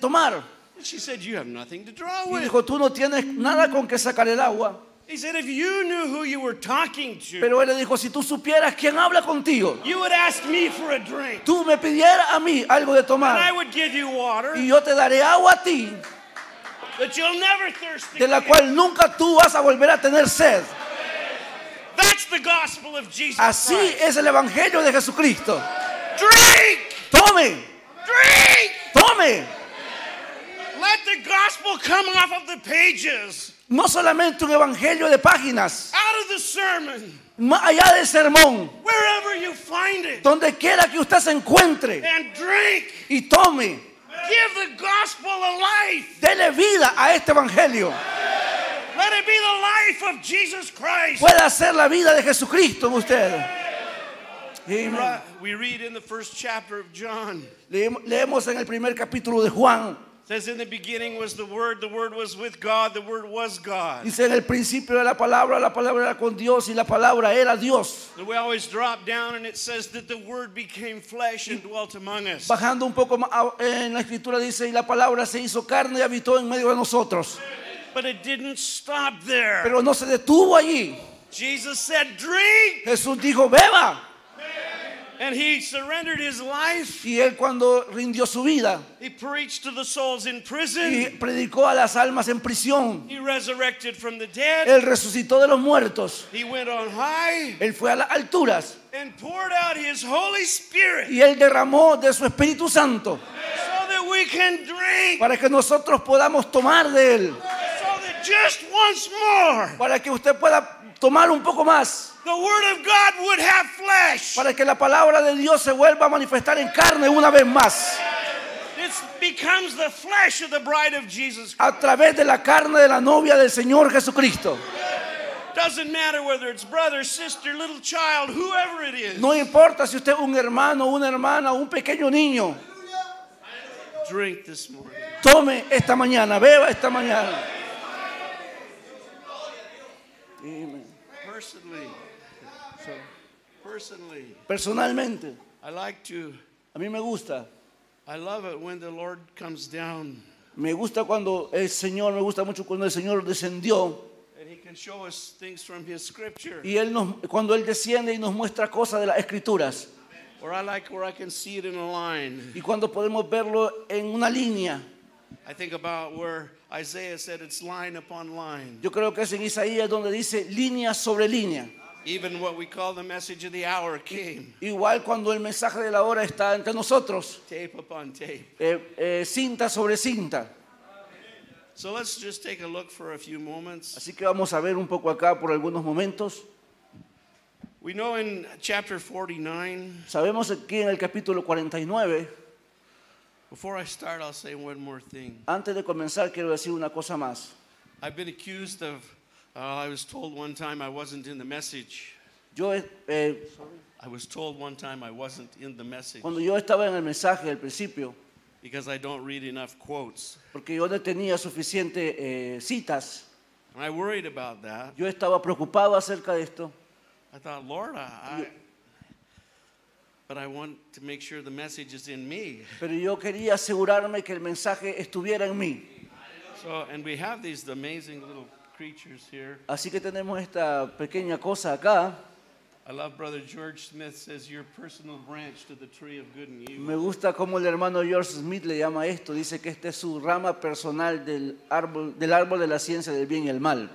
tomar.
And she said, You have nothing to draw
Y
with.
dijo, tú no tienes nada con que sacar el agua.
He said, If you knew who you were talking to,
Pero él le dijo, si tú supieras quién habla contigo,
you would ask me for a drink.
tú me pidieras a mí algo de
And I
tomar
would give you water
y yo te daré agua a ti,
that you'll never thirst
de la
again.
cual nunca tú vas a volver a tener sed.
That's the gospel of Jesus
Así
Christ.
es el Evangelio de Jesucristo.
Drink!
Tome,
Drink!
tome.
Let the gospel come off of the pages,
No solamente un Evangelio de páginas,
out of the sermon,
más allá del sermón,
wherever you find it,
donde quiera que usted se encuentre
and drink.
y tome,
Give the gospel a life.
dele vida a este Evangelio.
Let it be the life of Jesus Christ.
Pueda ser la vida de Jesucristo en usted.
Right. We read in the first chapter of John.
Leemos en el primer capítulo de Juan.
Says in the beginning was the word, the word was with God, the word was God.
Dice en el principio de la palabra, la palabra era con Dios y la palabra era Dios.
And we always drop down and it says that the word became flesh and dwelt among us.
Bajando un poco más a- en la escritura dice, y la palabra se hizo carne y habitó en medio de nosotros.
But it didn't stop there.
Pero no se detuvo allí.
Jesus said, drink.
Jesús dijo, beba.
And he surrendered his life.
Y él cuando rindió su vida
He preached to the souls in
y
prison.
predicó a las almas en prisión,
He resurrected from the dead.
él resucitó de los muertos,
He went on high
él fue a las alturas
and poured out his Holy Spirit
y él derramó de su Espíritu Santo
so that we can drink.
para que nosotros podamos tomar de él,
So that just once more
para que usted pueda tomar un poco más,
the Word of God would have flesh.
para que la palabra de Dios se vuelva a manifestar en carne una vez más, a través de la carne de la novia del Señor Jesucristo.
Doesn't matter whether it's brother, sister, little child, whoever it is.
No importa si usted es un hermano, una hermana, un pequeño niño,
Drink this morning.
tome esta mañana, beba esta mañana. Amen.
Personally, personally,
Personalmente,
I like to,
a mí me gusta.
I love it when the Lord comes down
Me gusta cuando el Señor, me gusta mucho cuando el Señor descendió
and He can show us things from His Scripture.
y él nos, cuando Él desciende y nos muestra cosas de las Escrituras.
Or I like where I can see it in a line.
Y cuando podemos verlo en una línea.
I think about where Isaiah said it's line upon line.
Yo creo que es en Isaías donde dice línea sobre línea.
Even what we call the message of the hour came
Igual cuando el mensaje de la hora está entre nosotros,
tape upon tape.
eh, eh, cinta sobre cinta.
So let's just take a look for a few moments.
Así que vamos a ver un poco acá por algunos momentos.
We know in chapter 49,
Sabemos aquí en el capítulo 49,
before I start, I'll say one more thing.
antes de comenzar quiero decir una cosa más.
I've been accused of, uh, I was told one time I wasn't in the message.
Yo, eh,
I was told one time I wasn't in the message
cuando yo estaba en el mensaje al principio,
because I don't read enough quotes.
porque yo no tenía suficientes eh, citas,
And I worried about that.
yo estaba preocupado acerca de esto.
I thought, Lord, I, I but I want to make sure the message is in me.
Pero yo quería asegurarme que el mensaje estuviera en mí.
So, and we have these amazing little.
Así que tenemos esta pequeña cosa acá.
I love Brother George Smith says your personal branch to the tree of good and evil.
Me gusta cómo el hermano George Smith le llama esto. Dice que esta es su rama personal del árbol, del árbol de la ciencia del bien y el mal.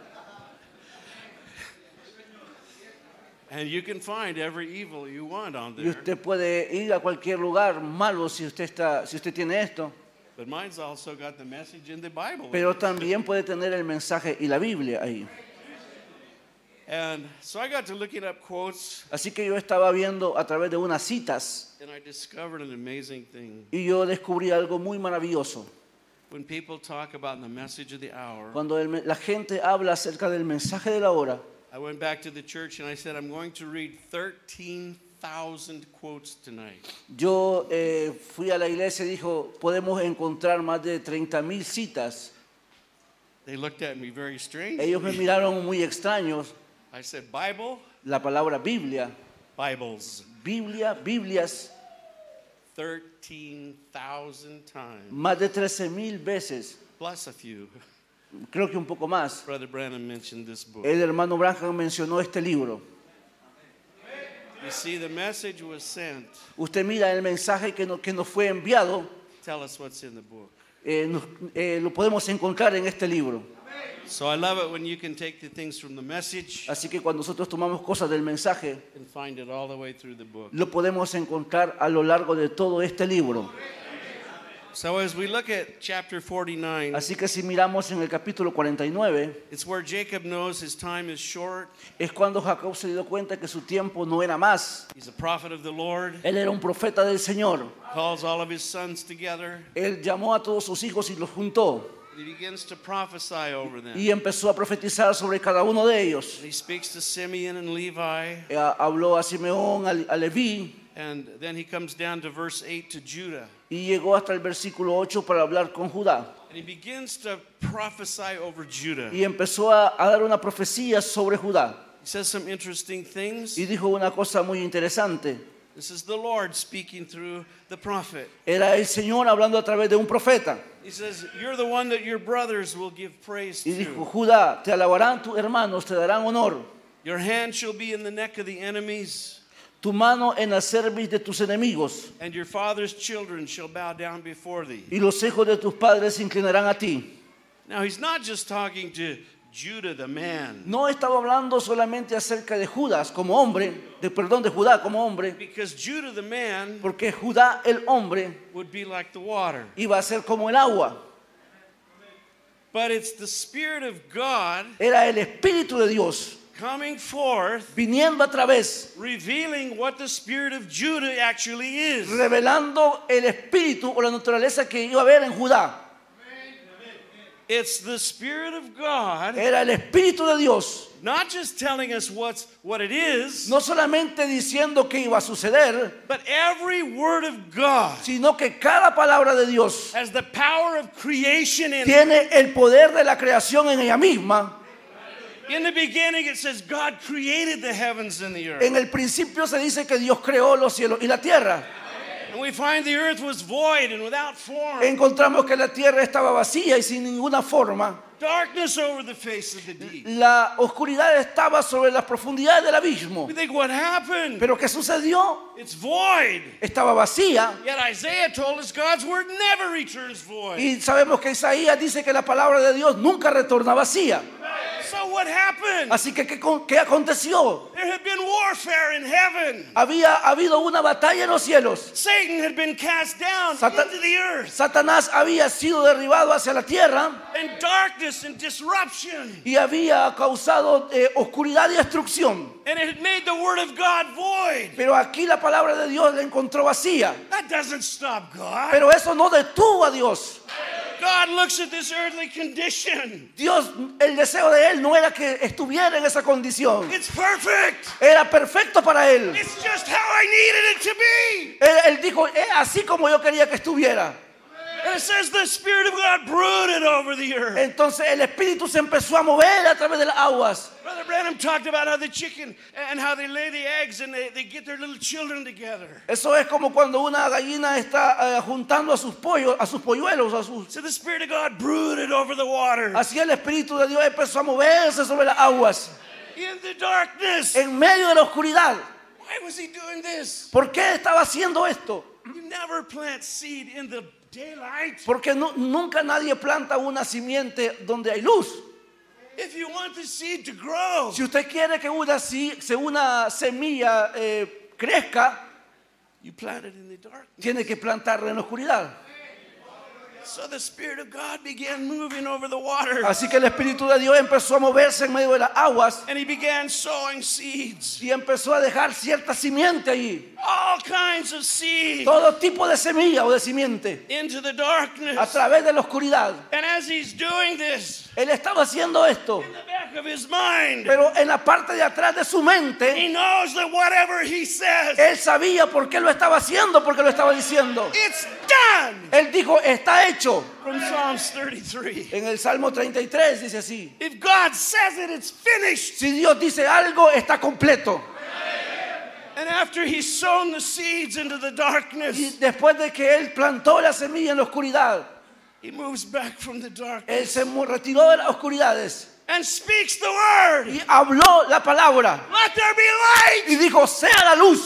And you can find every evil you want on
Y usted puede ir a cualquier lugar malo si usted, está, si usted tiene esto.
But mine's also got the message in the Bible.
Pero también puede tener el mensaje y la Biblia ahí.
And so I got to looking up quotes
Así que yo estaba viendo a través de unas citas
and I discovered an amazing thing.
y yo descubrí algo muy maravilloso.
When people talk about the message of the hour,
Cuando el la gente habla acerca del mensaje de la hora,
I went back to the church and I said, I'm going to read 13,000 quotes tonight.
Yo eh, fui a la iglesia y dijo, podemos encontrar más de 30 mil citas.
They looked at me very strange.
Ellos me miraron muy extraños.
I said, Bible,
La palabra Biblia,
Bibles,
Biblia, Biblias,
13,000 times,
más de 13 mil veces,
plus a few.
creo que un poco más.
Brother Branham mentioned this book.
El hermano Branham mencionó este libro.
You see, the message was sent.
Usted mira el mensaje que, no- que nos fue enviado,
Tell us what's in the book.
eh, nos- eh, lo podemos encontrar en este libro.
So I love it when you can take the things from the message
Así que cuando nosotros tomamos cosas del mensaje,
and find it all the way through the book.
lo podemos encontrar a lo largo de todo este libro.
So as we look at chapter 49,
Así que si miramos en el capítulo 49,
it's where Jacob knows his time is short.
es cuando Jacob se dio cuenta que su tiempo no era más.
He's a prophet of the Lord.
Él era un profeta del Señor.
Calls all of his sons together.
Él llamó a todos sus hijos y los juntó.
He begins to prophesy over them.
Y empezó a profetizar sobre cada uno de ellos.
He speaks to Simeon and Levi.
Eh, Habló a Simeón, a a Leví,
And then he comes down to verse 8 to Judah.
y llegó hasta el versículo 8 para hablar con Judá.
And he begins to prophesy over Judah.
Y empezó a, a dar una profecía sobre Judá.
He says some interesting things.
Y dijo una cosa muy interesante.
This is the Lord speaking through the prophet.
Era el Señor hablando a través de un profeta.
He says, You're the one that your brothers will give praise to."
Y dijo. Judá, te alabarán tus hermanos, te darán honor.
Your hand shall be in the neck of the enemies.
Tu tu mano en la cerviz de tus enemigos,
and your father's children shall bow down before thee.
y los hijos de tus padres se inclinarán a ti.
Now, he's not just talking to Judah the man,
No estaba hablando solamente acerca de Judas como hombre, de perdón, de Judá como hombre,
because Judah the man
porque Judá el hombre
would be like the water.
iba a ser como el agua.
But it's the Spirit of God
Era el Espíritu de Dios
coming forth,
viniendo a través,
revealing what the Spirit of Judah actually is.
revelando el espíritu o la naturaleza que iba a haber en Judá.
It's the Spirit of God
Era el Espíritu de Dios,
not just telling us what's what it is,
no solamente diciendo que iba a suceder,
but every word of God
sino que cada palabra de Dios
has the power of creation in
tiene el poder de la creación en ella misma.
In the beginning, it says God created the heavens and the earth.
En el principio se dice que Dios creó los cielos y la tierra.
And we find the earth was void and without form,
Encontramos que la tierra estaba vacía y sin ninguna forma.
Darkness over the face of the deep.
La oscuridad estaba sobre las profundidades del abismo.
We think, what happened?
Pero ¿qué sucedió?
It's void.
Estaba vacía.
Yet Isaiah told us God's word never returns void.
Y sabemos que Isaías dice que la palabra de Dios nunca retorna vacía.
So what happened?
Así que, ¿qué, qué aconteció?
There had been warfare in heaven.
Había habido una batalla en los cielos.
Satan had been cast down
Satan-
into the earth.
Satanás había sido derribado hacia la tierra
And darkness and disruption.
y había causado eh, oscuridad y destrucción.
And it made the word of God void.
Pero aquí la palabra de Dios la encontró vacía.
That doesn't stop God.
Pero eso no detuvo a Dios.
God looks at this earthly condition.
Dios, el deseo de él no era que estuviera en esa condición.
It's perfect.
Era perfecto para él.
It's just how I needed it to be.
Él, él dijo, "Es así como yo quería que estuviera. Entonces el espíritu se empezó a mover a través de las aguas.
Brother Branham talked about how the chicken and how they lay the eggs and they, they get their little children together.
Eso es como cuando una gallina está eh, juntando a sus pollos, a sus polluelos, a sus...
So the Spirit of God brooded over the water.
Así el espíritu de Dios empezó a moverse sobre las aguas.
In the darkness.
En medio de la oscuridad.
Why was he doing this?
¿Por qué estaba haciendo esto?
You never plant seed in the.
Porque nu- nunca nadie planta una simiente donde hay luz.
If you want the seed to grow,
Si usted quiere que una, una semilla eh, crezca,
you plant it in the dark.
tiene que plantarla en la oscuridad. Así que el Espíritu de Dios empezó a moverse en medio de las aguas
And he began sowing seeds.
y empezó a dejar cierta simiente allí.
All kinds of seeds
Todo tipo de semilla o de simiente
into the
a través de la oscuridad.
And as he's doing this,
Él estaba haciendo esto,
in the back of his mind,
pero en la parte de atrás de su mente,
he knows that whatever he says,
él sabía por qué lo estaba haciendo, porque lo estaba diciendo.
it's done.
Él dijo, está hecho.
From Psalms 33.
En el Salmo 33 dice así,
If God says it, it's finished.
si Dios dice algo, está completo.
And after he's sown the seeds into the
Y
darkness,
después de que él plantó la semilla en la oscuridad,
he moves back from the
él
darkness
se mu- retiró de las oscuridades
and speaks the word.
y habló la palabra
Let there be light.
y dijo, sea la luz.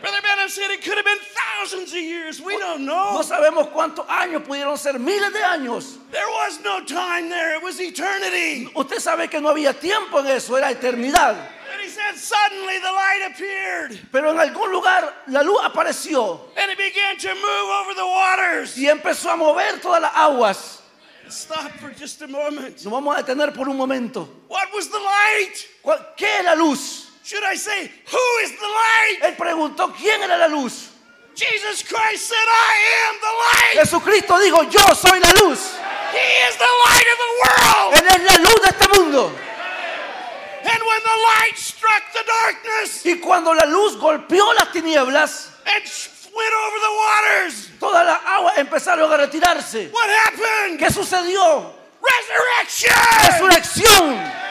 Brother Branham said it could have been thousands of years. We don't
No
know.
sabemos cuántos años pudieron ser, miles de años.
There was no time there. It was eternity.
Usted sabe que no había tiempo en eso, era eternidad.
And he said suddenly the light appeared
Pero en algún lugar la luz apareció
and it began to move over the waters.
y empezó a mover todas las aguas.
Stop for just a moment.
Nos vamos a detener por un momento.
What was the light?
¿Cuál- ¿Qué es la luz?
Should I say, who is the light?
Él preguntó quién era la luz.
Jesus Christ said, I am the light.
Jesucristo dijo, yo soy la luz.
He is the light of the world.
Él es la luz de este mundo.
And when the light struck the darkness
Y cuando la luz golpeó las tinieblas,
and sh- went over the waters,
todas las aguas empezaron a retirarse.
what happened?
¿Qué sucedió?
Resurrection.
Resurrección.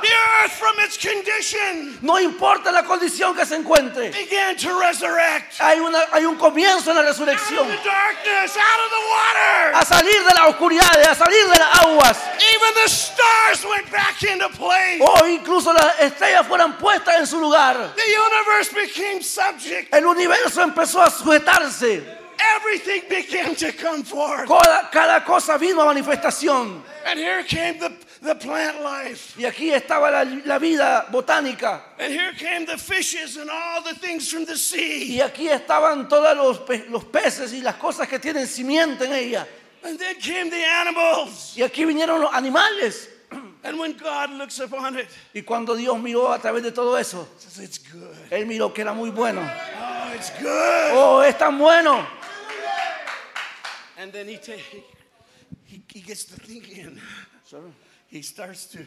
The earth from its condition,
No importa la condición que se encuentre.
began to resurrect.
Hay, una, hay un comienzo en la
Out
resurrección.
of the darkness, out of the water.
A salir de la oscuridad, a salir de las aguas.
Even the stars went back into place.
O incluso las estrellas fueran puestas en su lugar.
The universe became subject.
El universo empezó a sujetarse.
Everything began to come forth.
Cada, cada cosa vino a manifestación.
And here came the, the plant life.
Y aquí estaba la, la vida botánica.
And here came the fishes and all the things from the sea.
Y aquí estaban todos los, pe- los peces y las cosas que tienen simiente en ella.
And then came the animals.
Y aquí vinieron los animales.
And when God looks upon it,
Y cuando Dios miró a través de todo eso,
says, It's good.
Él miró que era muy bueno.
Oh, it's good.
Oh, es tan bueno.
And then he, he, he gets to thinking. He starts to,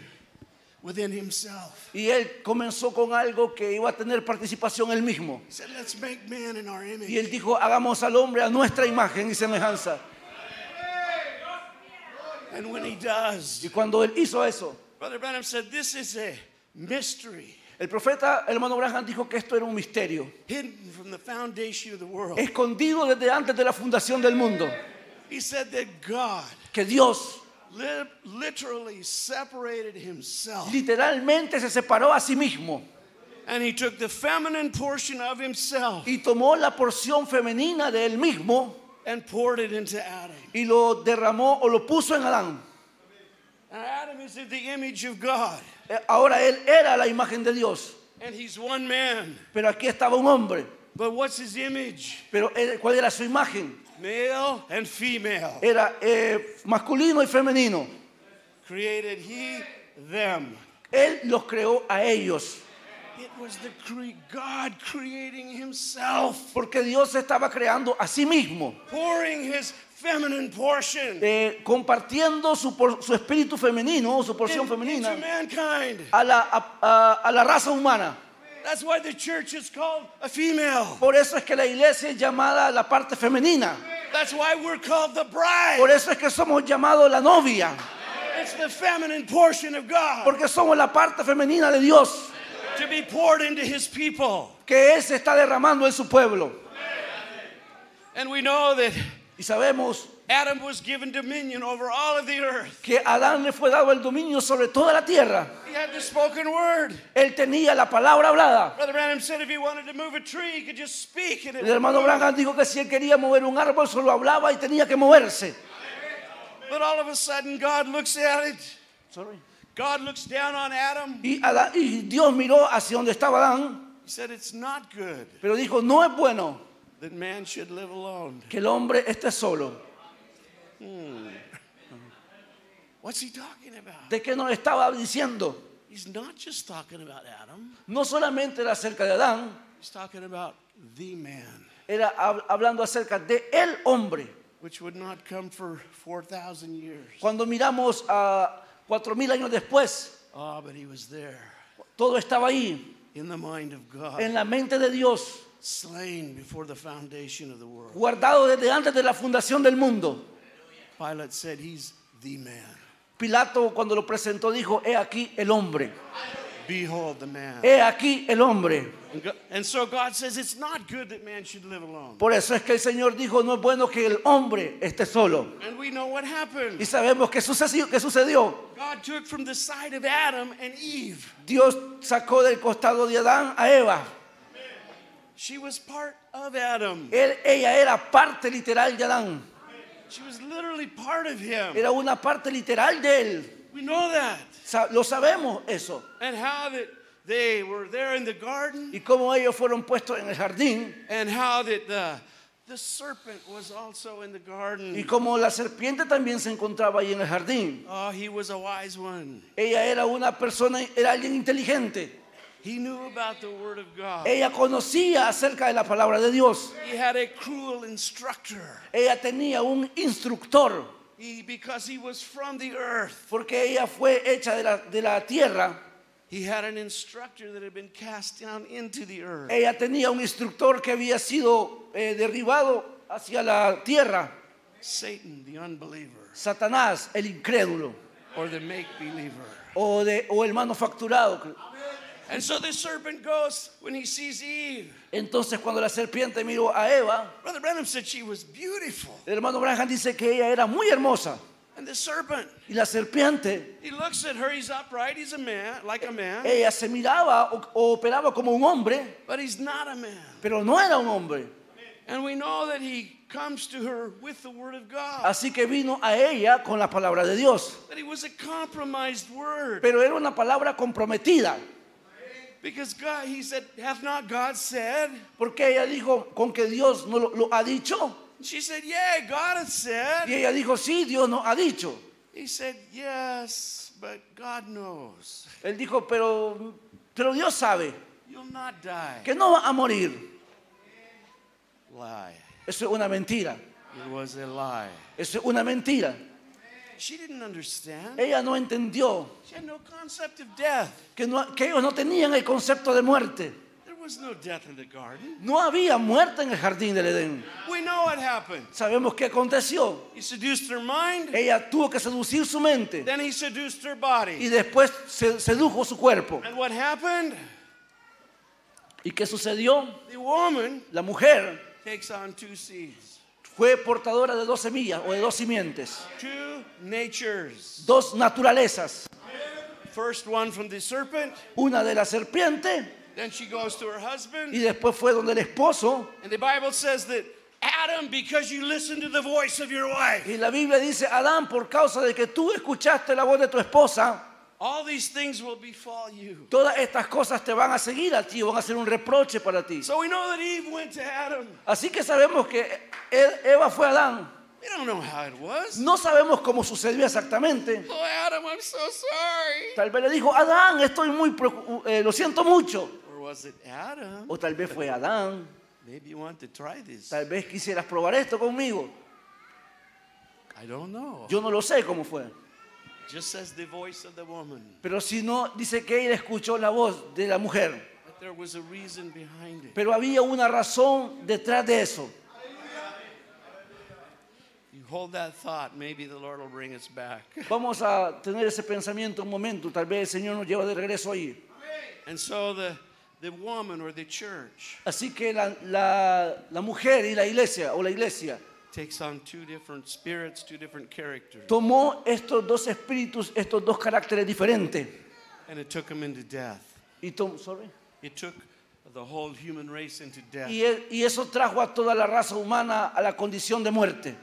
within himself.
Y Él comenzó con algo que iba a tener participación Él mismo.
He said, Let's make man in our image.
Y Él dijo, hagamos al hombre a nuestra imagen y semejanza.
And when he does,
Y cuando Él hizo eso,
Brother Branham said, This is a mystery
el profeta hermano Branham dijo que esto era un misterio.
hidden from the foundation of the world.
Escondido desde antes de la fundación del mundo.
He said that God
Que Dios
literally separated himself
literalmente se separó a sí mismo.
and he took the feminine portion of himself
Y tomó la porción femenina de Él mismo
and poured it into Adam.
y lo derramó o lo puso en Adán.
Now, Adam is in the image of God,
Eh, Ahora Él era la imagen de Dios.
and he's one man.
Pero aquí estaba un hombre.
But what's his image?
Pero él- ¿cuál era su imagen?
Male and female.
Era eh, masculino y femenino.
Created he, them.
Él los creó a ellos.
It was the God creating himself,
Porque Dios estaba creando a sí mismo.
pouring his feminine portion
eh, compartiendo su, por- su espíritu femenino, su porción
in-
femenina,
into mankind.
a la, a- a- a la raza humana.
That's why the church is called a female.
Por eso es que la iglesia es llamada la parte femenina.
That's why we're called the bride.
Por eso es que somos llamados la novia.
It's the feminine portion of God
Porque somos la parte femenina de Dios
to be poured into his people.
que Él se está derramando en su pueblo.
And we know that
Y sabemos
Adam was given dominion over all of the earth.
que Adán le fue dado el dominio sobre toda la tierra.
He had the spoken word.
Él tenía la palabra hablada.
Brother Branham said if he wanted to move a tree, he could just speak and it
El hermano. Branham dijo que si él quería mover un árbol, solo hablaba y tenía que moverse.
But all of a sudden, God looks at it. God looks down on Adam.
Y, Adán- y Dios miró hacia donde estaba Adán,
He said, It's not good
pero dijo, no es bueno
that man should live alone.
que el hombre esté solo.
What's he talking about?
¿De qué nos estaba diciendo?
He's not just talking about Adam,
No solamente era acerca de Adán,
he's talking about the man,
era hab- hablando acerca de el hombre.
which would not come for 4,000 years.
Cuando miramos a cuatro mil años después,
Ah, but he was there
todo estaba ahí,
in the mind of God,
en la mente de Dios,
slain before the foundation of the world.
guardado desde antes de la fundación del mundo.
Pilate said, He's the man.
Pilato cuando lo presentó dijo, he aquí el hombre,
Behold the man.
he aquí el hombre.
And go- And so God says, It's not good that man should live alone.
Por eso es que el Señor dijo, no es bueno que el hombre esté solo.
And we know what happened.
Y sabemos que sucedió. Que sucedió.
God took from the side of Adam and Eve.
Dios sacó del costado de Adán a Eva.
She was part of Adam.
Él, ella era parte literal de Adán.
She was literally part of him.
Era una parte literal de él.
We know that.
Sa- Lo sabemos eso.
And how that they were there in the garden
Y cómo ellos fueron puestos en el jardín.
and how that the, the serpent was also in the
Y
garden.
como la serpiente también se encontraba ahí en el jardín.
Oh, he was a wise one.
Ella era una persona, era alguien inteligente.
He knew about the word of God.
Ella conocía acerca de la palabra de Dios.
He had a cruel instructor.
Ella tenía un instructor.
He, because he was from the earth,
Porque ella fue hecha de la, de la tierra.
he had an instructor that had been cast down into the earth.
Ella tenía un instructor que había sido eh, derribado hacia la tierra.
Satan, the unbeliever.
Satanás, el incrédulo.
or the make believer.
o, de, o el manufacturado.
And so the serpent goes when he sees Eve.
Entonces cuando la serpiente miró a Eva,
Brother Branham said she was beautiful.
el hermano Branham dice que ella era muy hermosa.
And the serpent,
Y la serpiente,
he looks at her, he's upright, he's a man, like a man,
ella se miraba o, o operaba como un hombre,
but he's not a man.
pero no era un hombre.
And we know that he comes to her with the word of God.
Así que vino a ella con la palabra de Dios.
That he was a compromised word.
Pero era una palabra comprometida.
Because God, he said, Hath not God said?
Porque ella dijo, con que Dios no lo, lo ha dicho.
She said, Yeah, God hath said.
Y ella dijo, sí, Dios nos ha dicho.
He said, Yes, but God knows.
Él dijo, pero, pero Dios sabe
You'll not die.
que no va a morir.
Lie.
Eso es una mentira.
It was a lie.
Eso es una mentira.
She didn't understand.
Ella no entendió
She had no concept of death.
que, no- que ellos no tenían el concepto de muerte.
There was no death in the garden.
No había muerte en el jardín del Edén.
We know what happened.
Sabemos qué aconteció.
He seduced her mind,
Ella tuvo que seducir su mente
then he seduced her
y
body.
después se- sedujo su cuerpo.
And what happened?
¿Y qué sucedió?
The woman
La mujer
takes on two seeds,
fue portadora de dos semillas o de dos simientes,
two natures.
dos naturalezas.
First one from the serpent,
Una de la serpiente
then she goes to her
y
husband.
después fue donde el esposo.
And the Bible says that Adam, because you listened to the voice of your wife,
Y la Biblia dice, Adán, por causa de que tú escuchaste la voz de tu esposa,
all these things will befall you.
todas estas cosas te van a seguir a ti, van a ser un reproche para ti.
So we know that Eve went to Adam.
Así que sabemos que E- Eva fue Adán.
We don't know how it was.
No sabemos cómo sucedió exactamente.
Oh, Adam, I'm so sorry.
Tal vez le dijo, Adán, estoy muy preocu- eh, lo siento mucho.
Or was it Adam?
O tal vez fue Adán,
Maybe you want to try this.
tal vez quisieras probar esto conmigo.
I don't know.
Yo no lo sé cómo fue.
Just says the voice of the woman.
Pero si no, dice que él escuchó la voz de la mujer.
But there was a reason behind it.
Pero había una razón detrás de eso.
You hold that thought, maybe the Lord will bring us back.
Vamos a tener ese pensamiento un momento. Tal vez el Señor nos lleva de regreso ahí.
And so the, the woman or the church
Así que la, la- la mujer y la iglesia, o la iglesia,
takes on two different spirits, two different characters.
tomó estos dos espíritus, estos dos caracteres diferentes.
And it took them into death.
Y, tom- sorry.
It took the whole human race into death.
y, e- y eso trajo a toda la raza humana a la condición de muerte.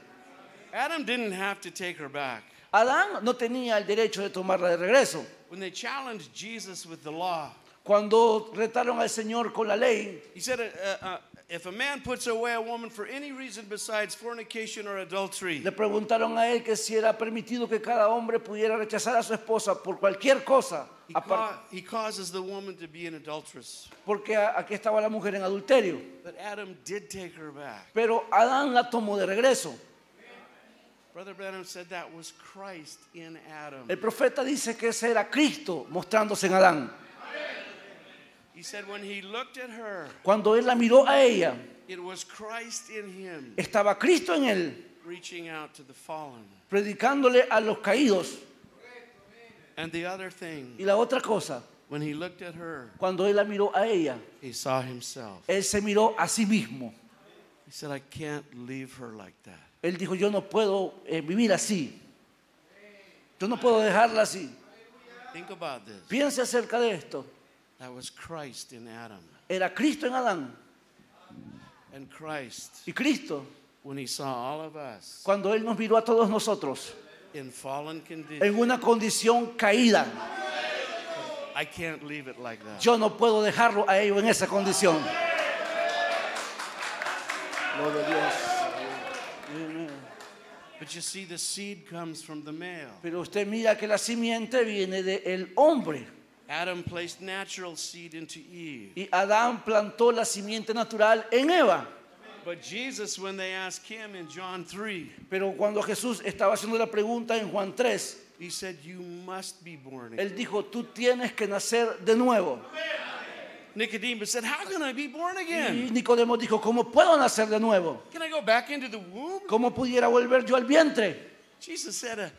Adam didn't have to take her back.
Adán no tenía el derecho de tomarla de regreso.
When they challenged Jesus with the law,
Cuando retaron al Señor con la ley,
he said, uh, uh, if a man puts away a woman for any reason besides fornication or adultery,
le preguntaron a él que si era permitido que cada hombre pudiera rechazar a su esposa por cualquier cosa,
he,
apar-
ca- he causes the woman to be an adulteress.
porque aquí estaba la mujer en adulterio.
But Adam did take her back.
Pero Adán la tomó de regreso.
Brother Branham said that was Christ in Adam.
El profeta dice que ese era Cristo mostrándose en Adán.
He said when he looked at her,
Cuando él la miró a ella,
it was Christ in him
estaba Cristo en él,
reaching out to the fallen.
predicándole a los caídos.
And the other thing,
Y la otra cosa,
when he looked at her,
cuando él la miró a ella,
he saw himself.
él se miró a sí mismo.
He said, I can't leave her like that.
Él dijo, yo no puedo eh, vivir así. Yo no puedo dejarla así.
Think about this.
Piense acerca de esto.
That was Christ in Adam.
Era Cristo en Adán.
And Christ,
Y Cristo,
when he saw all of us
cuando Él nos miró a todos nosotros
in fallen condition,
en una condición caída,
I can't leave it like that.
yo no puedo dejarlo a ellos en esa condición. Gloria a Dios. Amén.
But you see, the seed comes from the male.
Pero usted mira que la simiente viene del hombre.
Adam placed natural seed into Eve.
Y Adán plantó la simiente natural en Eva.
But Jesus, when they asked him in John 3,
Pero cuando Jesús estaba haciendo la pregunta en Juan 3,
he said, You must be born again.
Él dijo, tú tienes que nacer de nuevo.
Nicodemus said, How can I be born
Y
again?
Nicodemo dijo, ¿cómo puedo nacer de nuevo?
Can I go back into the womb?
¿Cómo pudiera volver yo al vientre?
Jesus said, uh,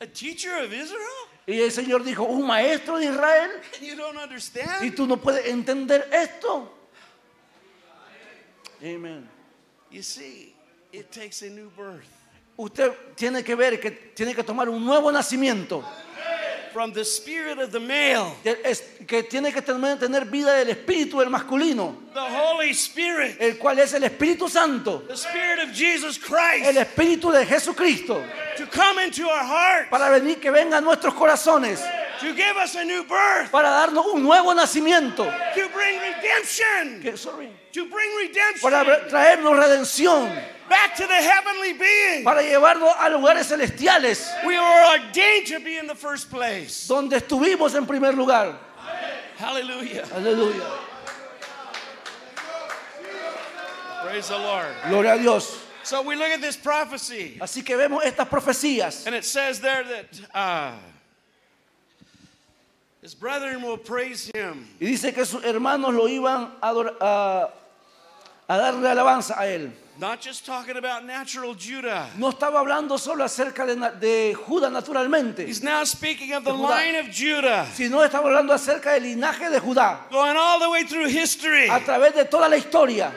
A teacher of Israel?
Y el Señor dijo, un maestro de Israel.
And you don't
Y tú no puedes entender esto. Amén.
You see, it takes a new birth.
Usted tiene que ver que tiene que tomar un nuevo nacimiento.
From the spirit of the male,
que, tiene que tener, tener vida del espíritu del masculino,
the Holy Spirit,
el cual es el Espíritu Santo,
the Spirit of Jesus
el
Christ,
Espíritu de Jesucristo,
to come into our heart,
para venir que venga a nuestros corazones,
to give us a new birth,
para darnos un nuevo nacimiento,
to bring redemption,
que- sorry,
to bring redemption.
Para traernos redención,
back to the heavenly being.
para llevarnos a lugares celestiales,
We were ordained to be in the first place.
donde estuvimos en primer lugar.
Hallelujah.
Aleluya.
Praise the Lord.
Gloria a Dios.
So we look at this prophecy,
Así que vemos estas profecías.
and it says there that uh, his brethren will praise him.
Y dice que sus hermanos lo iban a- a darle alabanza a él.
Not just talking about natural Judah.
No estaba hablando solo acerca de, de Judá naturalmente,
He's now speaking of the
Judá.
line of Judah,
sino estaba hablando acerca del linaje de Judá
going all the way through history.
a través de toda la historia.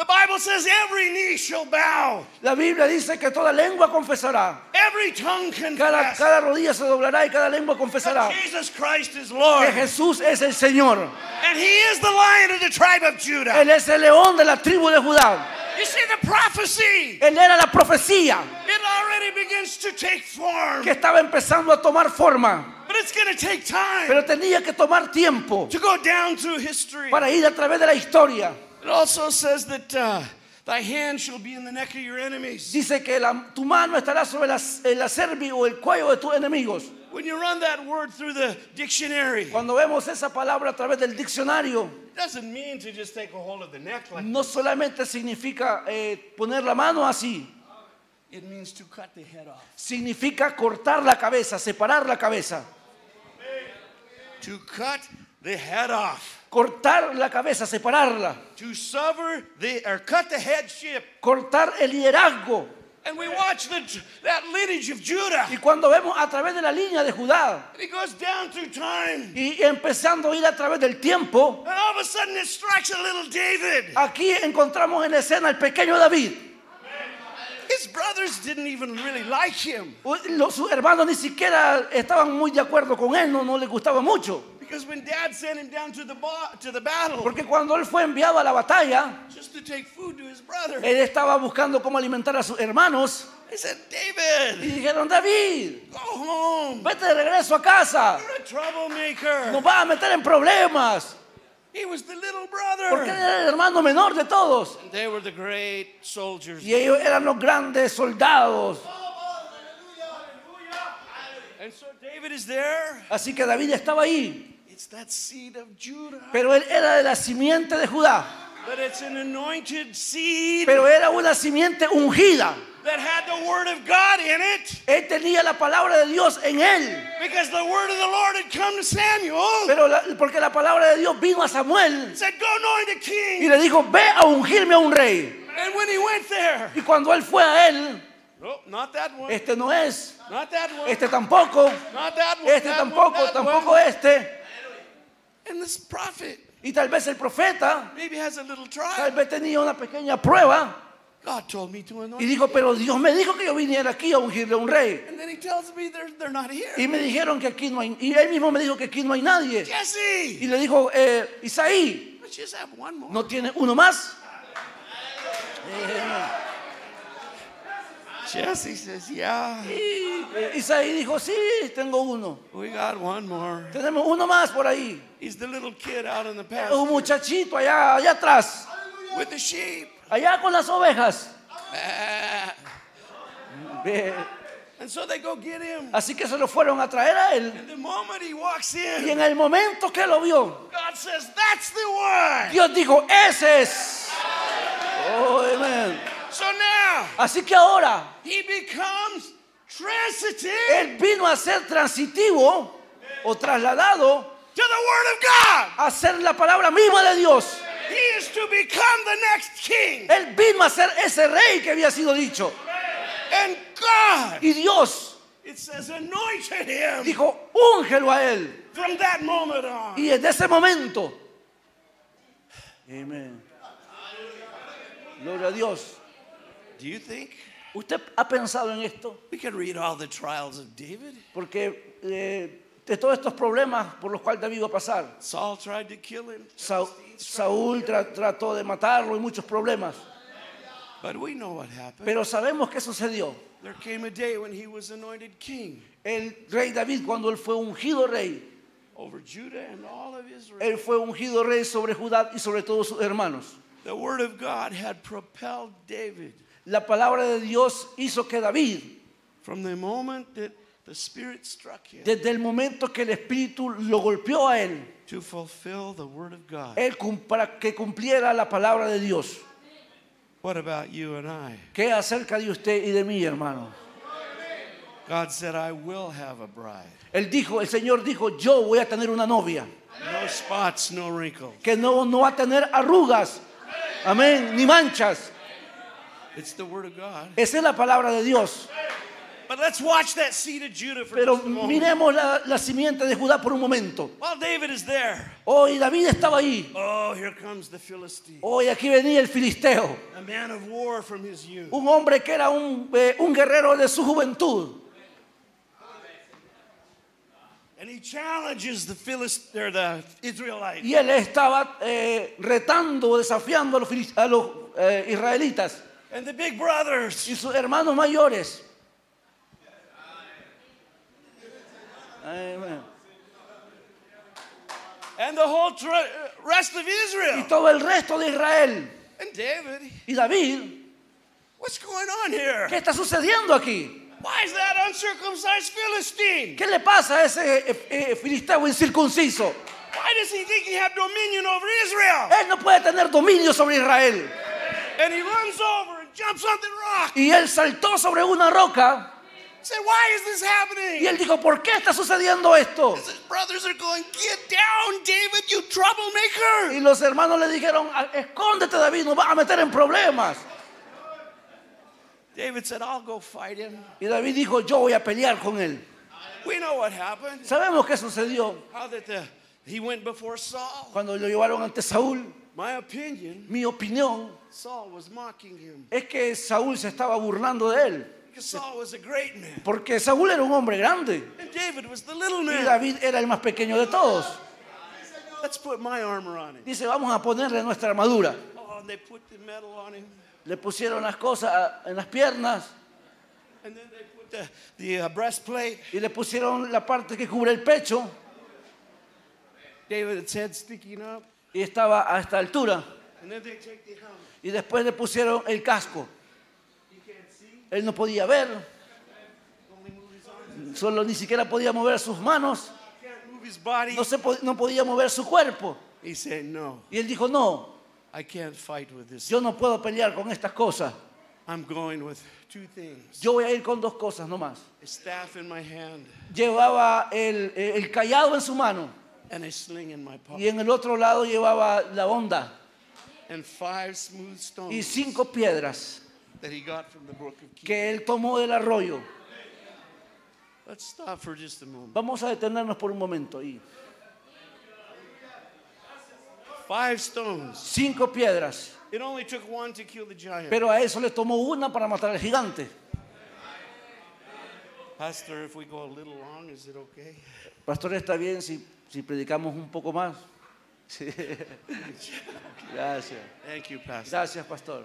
The Bible says every knee shall bow,
La Biblia dice que toda lengua confesará,
every tongue
cada,
confess
cada rodilla se doblará y cada lengua confesará
that Jesus Christ is
que
Lord.
Jesús es el Señor.
And he is the lion of the tribe of Judah.
Él es el león de la tribu de Judá.
You see, the prophecy,
Él era la profecía
it already begins to take form.
que estaba empezando a tomar forma,
But it's going to take time
pero tenía que tomar tiempo
to go down through history.
para ir a través de la historia.
It also says that uh, thy hand shall be in the neck of your enemies.
Dice que la- tu mano estará sobre la, la cerviz o el cuello de tus enemigos.
When you run that word through the dictionary, it
Cuando vemos esa palabra a través del diccionario,
doesn't mean to just take a hold of the neck like
no solamente significa eh, poner la mano así,
it means to cut the head off.
significa cortar la cabeza, separar la cabeza.
To cut the head off.
Cortar la cabeza, separarla.
To sever the or cut the headship.
Cortar el liderazgo.
And we watch the, that lineage of Judah.
Y cuando vemos a través de la línea de Judá
And it goes down through time.
y empezando a ir a través del tiempo,
And all of a sudden it strikes a little David.
aquí encontramos en escena al pequeño David.
His brothers didn't even really like him.
Los, hermanos ni siquiera estaban muy de acuerdo con él, no, no les gustaba mucho.
Because when dad sent him down to the, to the battle
Porque cuando él fue enviado a la batalla,
just to take food to his brother,
él estaba buscando cómo alimentar a sus hermanos.
they said,
Y
David,
dijeron, David,
go home.
vete de regreso a casa.
You're a troublemaker.
Nos vas a meter en problemas.
He was the little
Porque
brother.
era el hermano menor de todos.
They were the great soldiers.
Y ellos eran los grandes soldados.
And so David is there.
Así que David estaba ahí.
It's that seed of Judah.
Pero él era de la simiente de Judá.
But it's an anointed seed
Pero era una simiente ungida.
that had the word of God in it.
Él tenía la palabra de Dios en él.
Because the word of the Lord had come to Samuel.
Pero la- porque la palabra de Dios vino a Samuel
Said, go anoint a
y
king.
le dijo, ve a ungirme a un rey.
And when he went there,
Y cuando él fue a él,
no, not that one.
este no es,
Not that one.
este tampoco,
Not that one.
este
that one,
tampoco,
that
tampoco
one.
este.
And this prophet
Y tal vez el profeta,
maybe has a little
tal vez tenía una pequeña prueba
God told me to
y dijo, pero Dios me dijo que yo viniera aquí a ungirle a un rey.
And then he tells me they're, they're not here.
Y me dijeron que aquí no hay, y él mismo me dijo que aquí no hay nadie.
Jesse,
Y le dijo, eh, Isaí,
let's just have one more.
¿no tiene uno más?
Jesse says, yeah,
Y Isaí dijo, sí, tengo uno.
we got one more.
Tenemos uno más por ahí.
He's the little kid out in the
Un
pasture
muchachito allá, allá atrás,
with the sheep.
allá con las ovejas.
Ah.
Ve,
And so they go get him.
Así que se lo fueron a traer a él.
And the moment he walks
Y
in,
en el momento que lo vio,
God says, that's the one.
Dios dijo, ese es. Oh, amén.
So now
Así que ahora,
he becomes transitive
él vino a ser transitivo o trasladado
to the word of God.
a ser la palabra misma de Dios.
He is to become the next king.
Él vino a ser ese rey que había sido dicho.
And God
Y Dios
It says, anointed him
dijo, úngelo a él.
from that moment on.
Y desde ese momento, amén. Gloria a Dios.
Do you think
¿Usted ha pensado en esto?
we could read all the trials of David?
Porque eh, de todos estos problemas por los cuales David iba a pasar,
Saul tried to kill him,
Sa- Saúl tra- trató de matarlo y muchos problemas.
but we know what happened.
Pero sabemos qué sucedió.
There came a day when he was anointed king
El rey David, cuando él fue ungido rey,
over Judah and all of Israel.
él fue ungido rey sobre Judá y sobre todos sus hermanos.
The word of God had propelled David
La palabra de Dios hizo que David,
from the moment that the Spirit struck him
desde el momento que el Espíritu lo golpeó a él,
to fulfill the word of God.
él para que cumpliera la palabra de Dios.
What about you and I?
¿Qué acerca de usted y de mí, hermano?
God said, I will have a bride.
Él dijo, el Señor dijo, yo voy a tener una novia
No spots, no wrinkles.
que no, no va a tener arrugas, amén, ni manchas.
It's the word of God.
Esa es la palabra de Dios.
But let's watch that seed of Judah for
Pero
just a moment.
miremos la, la simiente de Judá por un momento.
While David is there,
Hoy David estaba ahí.
oh, here comes the Philistine,
Hoy aquí venía el filisteo,
a man of war from his youth.
un hombre que era un, eh, un guerrero de su juventud.
And he challenges the Philist or the Israelites.
Y él estaba eh, retando, desafiando a los, filis- a los, eh, israelitas
And the big brothers,
y sus hermanos mayores. Amén.
and the whole rest of
Y
Israel.
todo el resto de Israel.
And David,
Y David,
what's going on here?
¿qué está sucediendo aquí?
Why is that uncircumcised Philistine?
¿Qué le pasa a ese eh, eh, filisteo incircunciso?
Why does he think he have dominion over Israel?
Él no puede tener dominio sobre Israel.
And he runs over jumps on the rock.
Y él saltó sobre una roca
Say, why is this
y
happening?
él dijo, ¿por qué está sucediendo esto? Y los hermanos le dijeron, "Ah, escóndete David, nos vas a meter en problemas.
David said, I'll go fight him.
Y David dijo, yo voy a pelear con él.
We know what happened.
¿Sabemos qué sucedió?
How that the, he went before Saul.
Cuando lo llevaron ante Saúl,
My opinion,
mi opinión Es que Saúl se estaba burlando de él.
Because Saul was a great man.
Porque Saúl era un hombre grande
And David was the little
y. David era el más pequeño de todos. Dice, vamos a ponerle nuestra armadura.
Oh, and they put the metal on him.
Le pusieron las cosas en las piernas
And then they put the, the uh, breastplate.
y le pusieron la parte que cubre el pecho y estaba a esta altura. Y después le pusieron el casco. Él no podía ver, solo ni siquiera podía mover sus manos, no, se po- no podía mover su cuerpo. Y él dijo, no, yo no puedo pelear con estas cosas. Yo voy a ir con dos cosas nomás. Llevaba el, el callado en su mano. y en el otro lado llevaba la onda
And five smooth
y
stones
cinco piedras
that he got from the brook of Kidron.
que él tomó del arroyo.
Let's stop for just a moment.
Vamos a detenernos por un momento ahí.
Five stones.
Cinco piedras,
It only took one to kill the giant.
pero a eso le tomó una para matar al gigante.
Pastor, if we go a little long, is it okay?
Pastor, ¿está bien si, si predicamos un poco más? Sí. Gracias.
Thank you, Pastor.
Gracias, Pastor.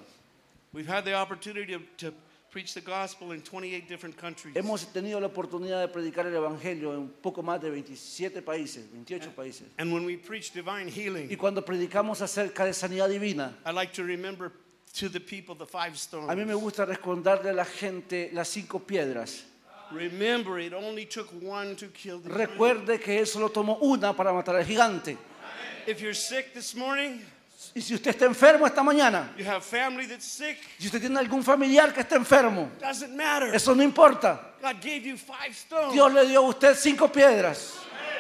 We've had the opportunity to, to preach the gospel in 28 different countries.
Hemos tenido la oportunidad de predicar el Evangelio en poco más de 27 países, 28 países.
And when we preach divine
Y
healing,
cuando predicamos acerca de sanidad divina,
I like to remember to the people the five stones.
a mí me gusta recordarle a la gente las cinco piedras.
Remember, it only took one to kill the.
Recuerde que él solo tomó una para matar al gigante.
If you're sick this morning,
Y si usted está enfermo esta mañana,
you have family that's sick,
si usted tiene algún familiar que está enfermo,
doesn't matter.
eso no importa.
God gave you five stones.
Dios le dio a usted cinco piedras.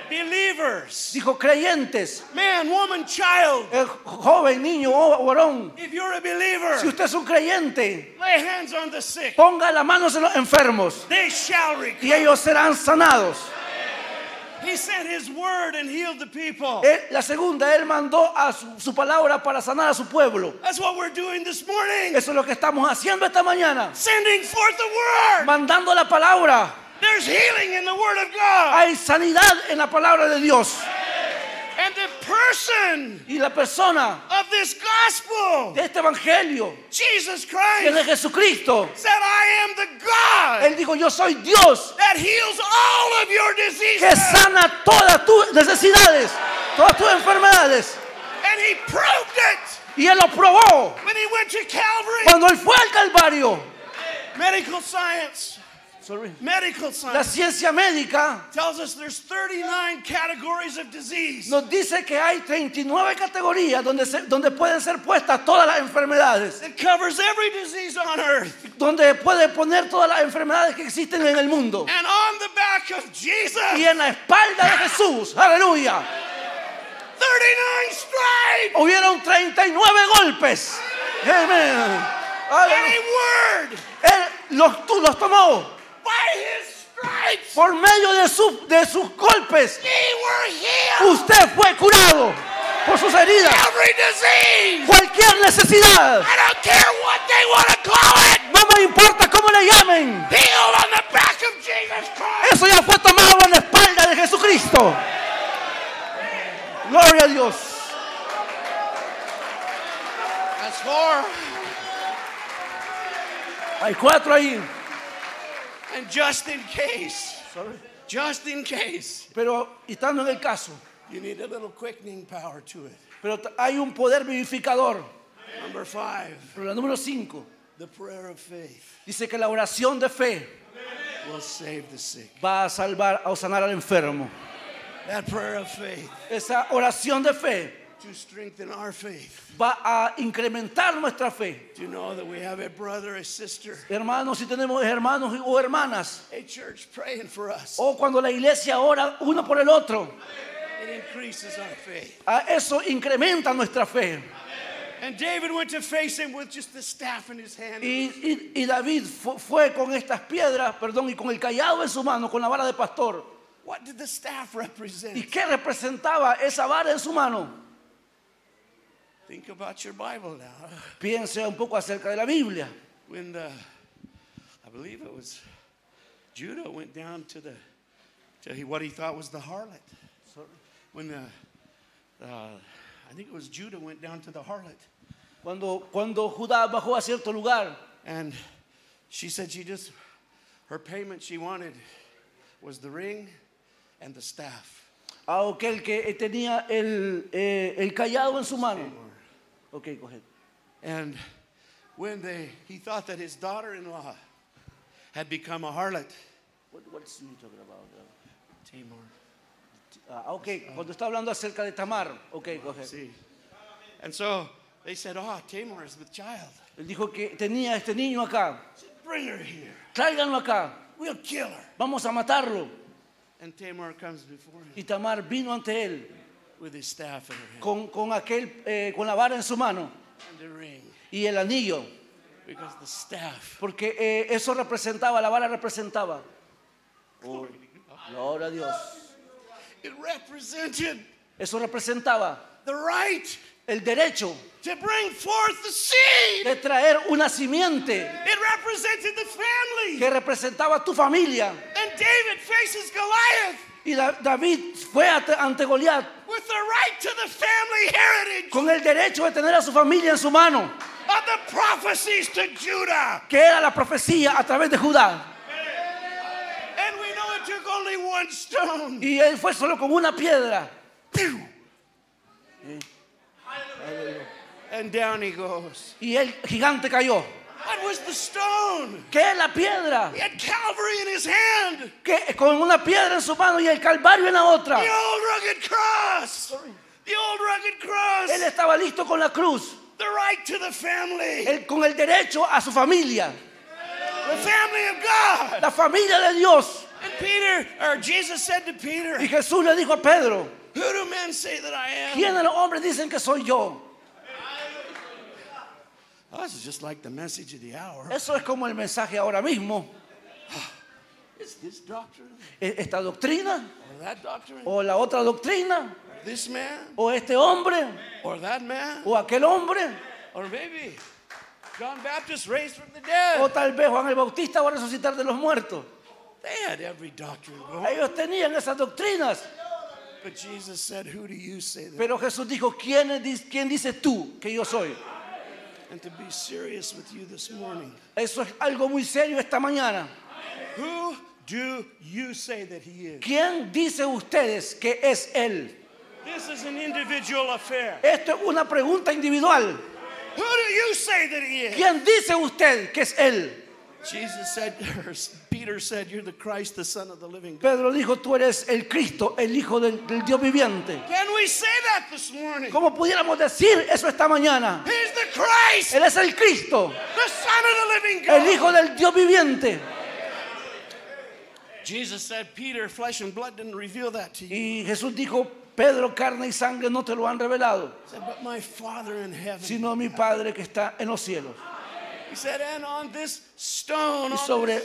Believers,
Dijo creyentes,
man, woman, child.
eh, joven, niño o varón.
If you're a believer,
Si usted es un creyente,
lay hands on the sick.
ponga las manos en los enfermos
They shall
y ellos serán sanados.
He sent his word and healed the people.
Él- la segunda, Él mandó a su, su palabra para sanar a su pueblo.
That's what we're doing this morning.
Eso es lo que estamos haciendo esta mañana.
Sending forth the word.
Mandando la palabra.
There's healing in the word of God.
Hay sanidad en la palabra de Dios.
And the person
Y la persona
of this gospel,
de este evangelio,
Jesus
que es de
Christ,
Jesucristo,
said, I am the God
Él dijo, yo soy Dios
that heals all of your
que
diseases.
sana todas tus necesidades, todas tus enfermedades.
And he proved it
Y Él lo probó
when he went to Calvary.
cuando Él fue al Calvario.
Medical science, medical
La
science
ciencia médica
tells us there's 39 categories of disease.
nos dice que hay 39 categorías donde, se- donde pueden ser puestas todas las enfermedades,
It covers every disease on earth.
donde puede poner todas las enfermedades que existen en el mundo.
And on the back of
Y
Jesus,
en la espalda de Jesús, aleluya,
39 stripes.
hubieron 39 golpes. Amén. Aleluya.
word
Él los, tomó por medio de, su- de sus golpes. Usted fue curado por sus heridas. Cualquier necesidad, no me importa cómo le llamen. Eso ya fue tomado en la espalda de Jesucristo. Gloria a Dios. Hay cuatro ahí.
And just in case, just in case,
Pero estando en el caso,
you need a little quickening power to it.
pero hay un poder vivificador.
Number five,
Pero la número cinco
the prayer of faith
dice que la oración de fe
will save the sick.
va a salvar o sanar al enfermo.
That prayer of faith
Esa oración de fe
to strengthen our faith.
va a incrementar nuestra fe.
To know that we have a brother, a sister,
Hermanos, si tenemos hermanos o hermanas,
a church praying for us,
o cuando la iglesia ora uno por el otro,
it increases our faith.
a eso incrementa nuestra fe.
And David went to face him with just the staff in his hand.
Y, y- y David fu- fue con estas piedras, perdón, y con el callado en su mano, con la vara de pastor.
What did the staff represent?
¿Y qué representaba esa vara en su mano?
Think about your Bible now.
Piense un poco acerca de la Biblia.
When the, I believe it was Judah went down to the, to he- what he thought was the harlot. When the, uh, I think it was Judah went down to the harlot.
Cuando, cuando Judá bajó a cierto lugar
And she said she just, her payment she wanted was the ring and the staff.
a aquel que tenía el, eh, el callado en su mano. Ok, coge.
And when they, he thought that his daughter-in-law had become a harlot,
What, what's you talking about?
Tamar,
Ah, ok, cuando está hablando acerca de Tamar. Ok, coge.
see. And so they said, oh, Tamar is with child.
Él dijo que tenía este niño acá.
Bring her here.
Tráiganlo acá.
We'll kill her.
Vamos a matarlo.
And Tamar comes before him
Y Tamar vino ante él
with his staff in her hand
con, con, aquel, eh, con la vara en su mano
and the ring.
y el anillo.
Because the staff,
Porque eh, eso representaba, la vara representaba. Oh, gloria a Dios.
it represented
Eso representaba
the right
el derecho
to bring forth the seed.
de traer una simiente
It represented the family.
que representaba tu familia.
And David faces Goliath
Y Da- David fue ante, ante Goliat
with the right to the family heritage
con el derecho de tener a su familia en su mano,
of the prophecies to Judah.
que era la profecía a través de Judá.
And we know it took only one stone.
Y él fue solo con una piedra.
And down he goes.
Y el gigante cayó.
What was the stone?
¿Qué es la piedra?
He had Calvary in his hand.
Que con una piedra en su mano y el calvario en la otra.
The old rugged cross. The old rugged cross.
Él estaba listo con la cruz,
The right to the family.
él- con el derecho a su familia,
The family of God.
la familia de Dios.
And Peter, or Jesus said to
Y
Peter,
Jesús le dijo a Pedro,
Who do men say that I am?
¿quién de los hombres dicen que soy yo?
Oh, this is just like the message of the hour.
Eso es como el mensaje ahora mismo.
Is this doctrine
E- Esta doctrina,
or that doctrine?
o la otra doctrina,
This man
o este hombre,
or that man?
o aquel hombre,
Or maybe John Baptist raised from the
o
dead.
tal vez Juan el Bautista va a resucitar de los muertos.
They had every doctrine going.
Ellos tenían esas doctrinas.
But Jesus said, Who do you say that?
Pero Jesús dijo, ¿quién, es- quién dices tú que yo soy?
And to be serious with you this morning,
Eso es algo muy serio esta mañana.
who do you say that he is?
¿Quién dice ustedes que es Él?
This is an individual affair.
Esto es una pregunta individual.
Who do you say that he is?
¿Quién dice usted que es Él?
Jesus said, Peter said, You're the Christ, the Son of the living God.
Pedro dijo, tú eres el Cristo, el Hijo del, del Dios viviente.
Can we say that this morning?
¿Cómo pudiéramos decir eso esta mañana?
He's the Christ,
Él es el Cristo,
the Son of the living
el. Hijo del Dios viviente.
Jesus said, Peter, flesh and blood didn't reveal that to you.
Y Jesús dijo, Pedro, carne y sangre no te lo han revelado,
He said, But my Father in heaven.
sino mi Padre que está en los cielos.
He said, And on this stone,
Y sobre,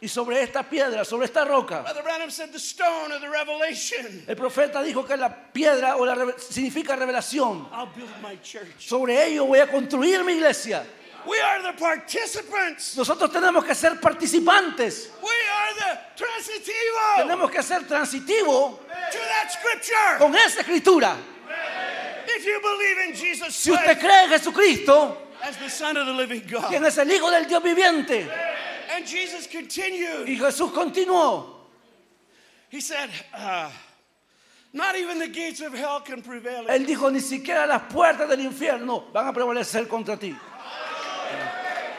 y sobre esta piedra, sobre esta roca,
Brother Branham said, The stone the revelation.
el profeta dijo que la piedra o la significa revelación.
I'll build my church.
Sobre ello voy a construir mi iglesia.
We are the participants.
Nosotros tenemos que ser participantes.
We are the transitivo
Tenemos que ser transitivos
to that scripture.
con esa escritura.
If you believe in Jesus
Si usted cree en Jesucristo,
as the Son of the living God.
quien es el Hijo del Dios viviente,
And Jesus continued.
y Jesús continuó,
He said, uh, Not even the gates of hell can prevail.
él dijo, ni siquiera las puertas del infierno van a prevalecer contra ti.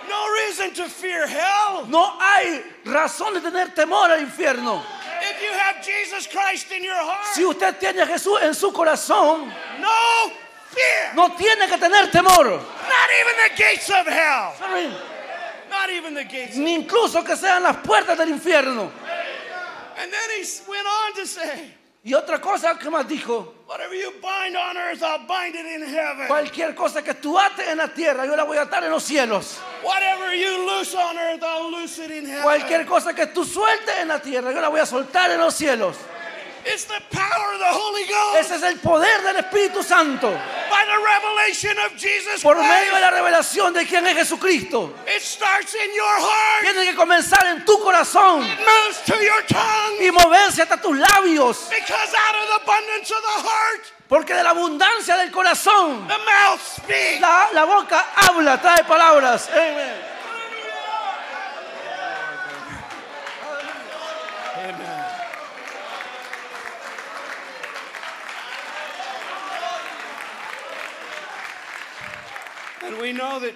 No reason to fear hell.
No hay razón de tener temor al infierno.
If you have Jesus Christ in your heart,
Si usted tiene a Jesús en su corazón,
no fear.
no tiene que tener temor.
Not even the gates of hell. Not even the gates.
Ni incluso que sean las puertas del infierno.
And then he went on to say,
Y otra cosa que más dijo,
Whatever you bind on earth, I'll bind it in heaven.
cualquier cosa que tú ates en la tierra, yo la voy a atar en los cielos.
Whatever you loose on earth, I'll loose it in heaven.
Cualquier cosa que tú sueltes en la tierra, yo la voy a soltar en los cielos.
It's the power of the Holy Ghost
Ese es el poder del Espíritu Santo.
by the revelation of Jesus
Por medio de la revelación de quién es Jesucristo.
It starts in your heart,
Tiene que comenzar en tu corazón
it moves to your tongue,
y moverse hasta tus labios.
because out of the abundance of the heart,
Porque de la abundancia del corazón,
the mouth speaks.
la, la boca habla, trae palabras.
Amen. And we know that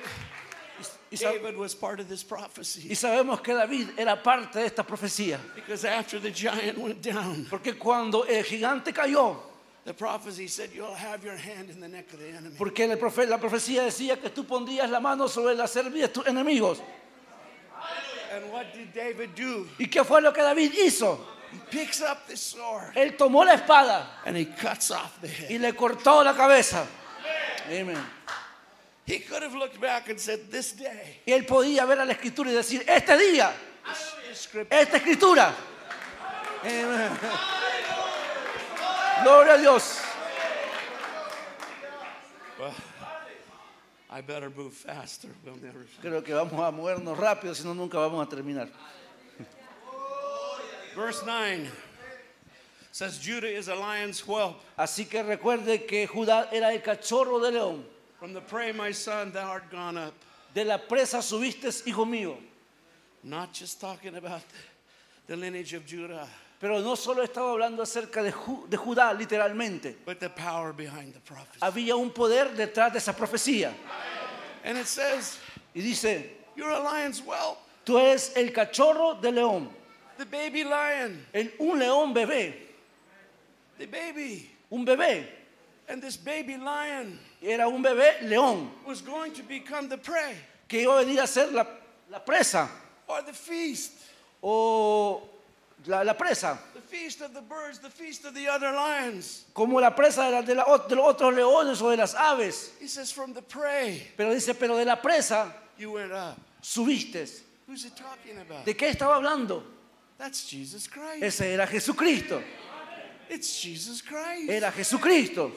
Y, sab-
David was part of this prophecy
y sabemos que David era parte de esta profecía.
because after the giant went down,
Porque cuando el gigante cayó,
the prophecy said, You'll have your hand in the neck of the enemy.
porque el profe- la profecía decía que tú pondrías la mano sobre la cerviz de tus enemigos.
And what did David do?
¿Y qué fue lo que David hizo?
He picks up the sword
Él tomó la espada
and he cuts off the head.
y le cortó la cabeza. Amén.
He could have looked back and said, This day,
Y él podía ver a la escritura y decir, este día, esta escritura. Gloria a Dios.
I better move faster. We'll never.
Creo que vamos a movernos rápido, si no nunca vamos a terminar.
Verse 9 says, Judah is a lion's whelp.
Así que recuerde que Judá era el cachorro de león.
From the prey, my son, thou art gone up.
De la presa subiste, hijo mío.
Not just talking about the, lineage of Judah,
Pero no solo estaba hablando acerca de, Ju- de Judá, literalmente.
but the power behind the prophecy.
Había un poder detrás de esa profecía.
And it says,
Y dice,
You're a lion's whelp,
tú eres el cachorro de león.
the baby lion,
El- un león bebé.
the baby.
Un bebé.
And this baby lion
Era un bebé león.
was going to become the prey
Que iba a venir a ser la, la presa.
or the feast.
O la, la presa,
the feast of the birds, the feast of the other lions.
como la presa de, la- de la- de los otros leones o de las aves.
He says, From the prey,
Pero dice, pero de la presa
you went up.
subiste.
Who's he talking about?
¿De qué estaba hablando?
That's Jesus Christ.
Ese era Jesucristo.
It's Jesus Christ.
Era Jesucristo.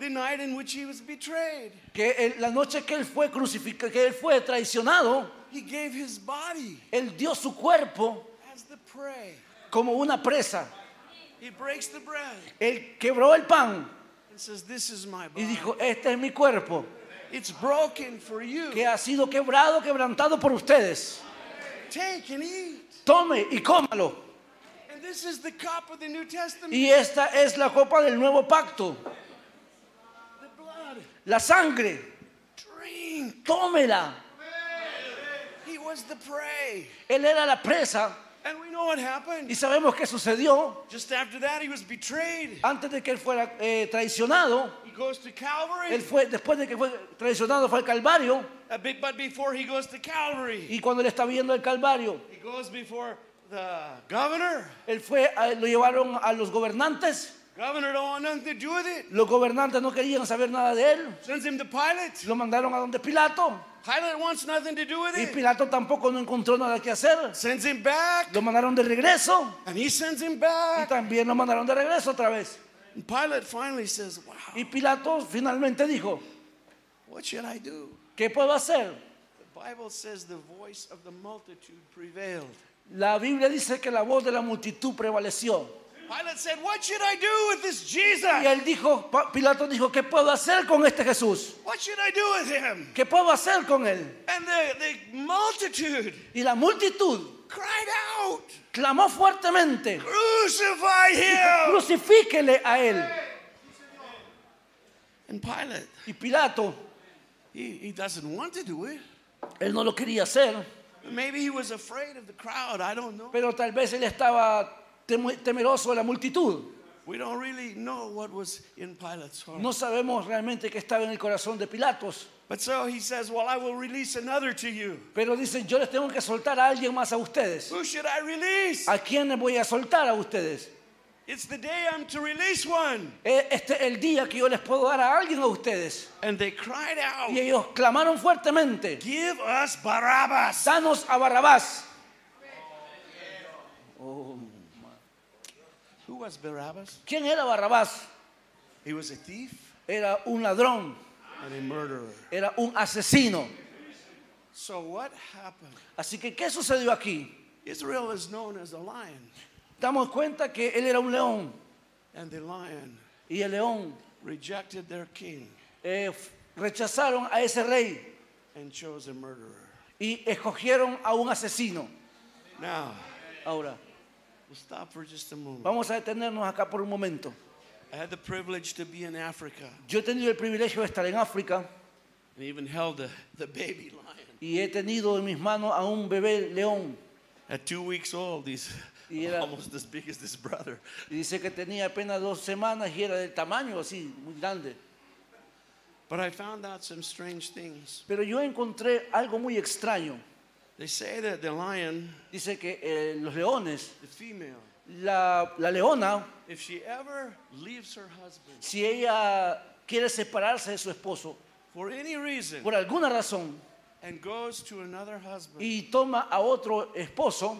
The night in which he was betrayed,
Que él- la noche que él fue crucificado, que él fue traicionado,
he gave his body
él dio su cuerpo
as the prey.
como una presa.
He breaks the bread
Él quebró el pan
and says, This is my
y
body.
dijo, este es mi cuerpo,
It's broken for you.
que ha sido quebrado, quebrantado por ustedes.
Take and eat.
Tome y cómalo.
And this is the cup of the New Testament.
Y esta es la copa del nuevo pacto. La sangre,
Drink.
tómela.
He was the prey.
Él era la presa
And we know what
y
happened.
sabemos qué sucedió.
Just after that, he was betrayed.
Antes de que él fuera eh, traicionado,
He goes to Calvary.
él fue, después de que fue traicionado fue al Calvario
A bit, but before he goes to Calvary,
y cuando él está viendo el Calvario,
he goes before the governor.
él fue, lo llevaron a los gobernantes.
Governor don't want nothing to do with it.
Los gobernantes no querían saber nada de él.
Sends him to Pilate.
Lo mandaron a donde Pilato
Pilate wants nothing to do with
y
it.
Pilato tampoco no encontró nada que hacer.
Sends him back.
Lo mandaron de regreso
And he sends him
y
back.
también lo mandaron de regreso otra vez.
And Pilate finally says, Wow,
Y Pilato finalmente dijo,
what should I do?
¿qué puedo hacer?
The Bible says the voice of the multitude prevailed.
La Biblia dice que la voz de la multitud prevaleció.
Pilate said, What should I do with this
Y
Jesus?
él dijo, Pilato dijo, ¿qué puedo hacer con este Jesús?
What should I do with him?
¿Qué puedo hacer con él?
And the, the multitude
Y la multitud
cried out,
clamó fuertemente,
Crucify him!
crucifíquele a él.
And Pilate,
Y Pilato,
he, he doesn't want to do it.
él no lo quería hacer,
Maybe he was afraid of the crowd. I don't know.
pero tal vez él estaba temeroso de la multitud.
We don't really know what was in Pilate's heart.
No sabemos realmente qué estaba en el corazón de Pilatos.
But so he says, Well, I will release another to you.
Pero dicen, yo les tengo que soltar a alguien más a ustedes.
Who should I release?
¿A quién les voy a soltar a ustedes?
It's the day I'm to release one.
Eh, Este es el día que yo les puedo dar a alguien a ustedes.
And they cried out,
Y ellos clamaron fuertemente,
Give us Barabbas.
danos a Barrabás.
Who was Barabbas?
¿Quién era Barrabás?
He was a thief
Era un ladrón,
and a murderer.
era un asesino.
So what happened?
Así que, ¿qué sucedió aquí?
Israel is known as a lion,
Damos cuenta que él era un león
and the lion
y el león
rejected their king
eh, f- rechazaron a ese rey
and chose a murderer.
y escogieron a un asesino.
Now,
Ahora,
we'll stop for just a moment.
vamos a detenernos acá por un momento.
I had the privilege to be in Africa
Yo he tenido el privilegio de estar en África
and even held the, the baby lion.
y he tenido en mis manos a un bebé león.
At two weeks old, he's
Y era-
almost as big as this brother.
Y dice que tenía apenas dos semanas y era del tamaño así, muy grande.
But I found out some strange things.
Pero yo encontré algo muy extraño.
They say that the lion,
Dice que eh, los leones,
the female,
la, la leona,
if she ever leaves her husband
si ella quiere separarse de su esposo
for any reason
por alguna razón
and goes to another husband,
y toma a otro esposo,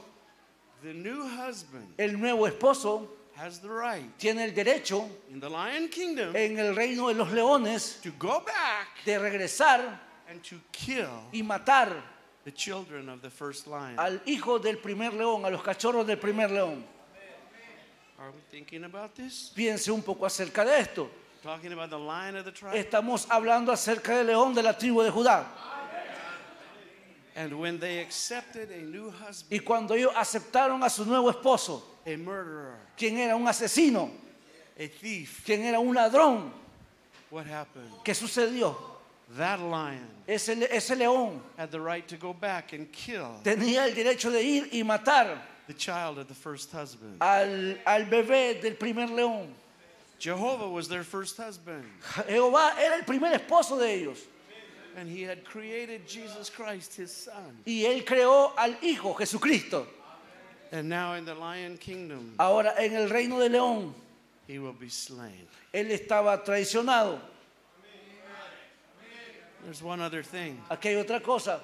the new husband
el nuevo esposo
has the right
tiene el derecho
in the lion kingdom
en el reino de los leones
to go back
de regresar
and to kill
y matar
the children of the first lion.
al hijo del primer león, a los cachorros del primer león.
Are we thinking about this?
Piense un poco acerca de esto.
Talking about the lion of the tribe?
Estamos hablando acerca del león de la tribu de Judá.
And when they accepted a new husband,
Y cuando ellos aceptaron a su nuevo esposo,
a murderer,
quien era un asesino,
a thief,
quien era un ladrón,
what happened?
¿qué sucedió?
That lion
Ese, ese león
had the right to go back and kill
tenía el derecho de ir y matar
the child of the first husband.
al, al bebé del primer león.
Jehovah was their first husband,
Jehová era el primer esposo de ellos.
and he had created Jesus Christ, his son.
Y él creó al Hijo Jesucristo.
And now in the lion kingdom,
Ahora en el reino de León,
he will be slain.
él estaba traicionado.
There's one other thing.
Aquí hay otra cosa.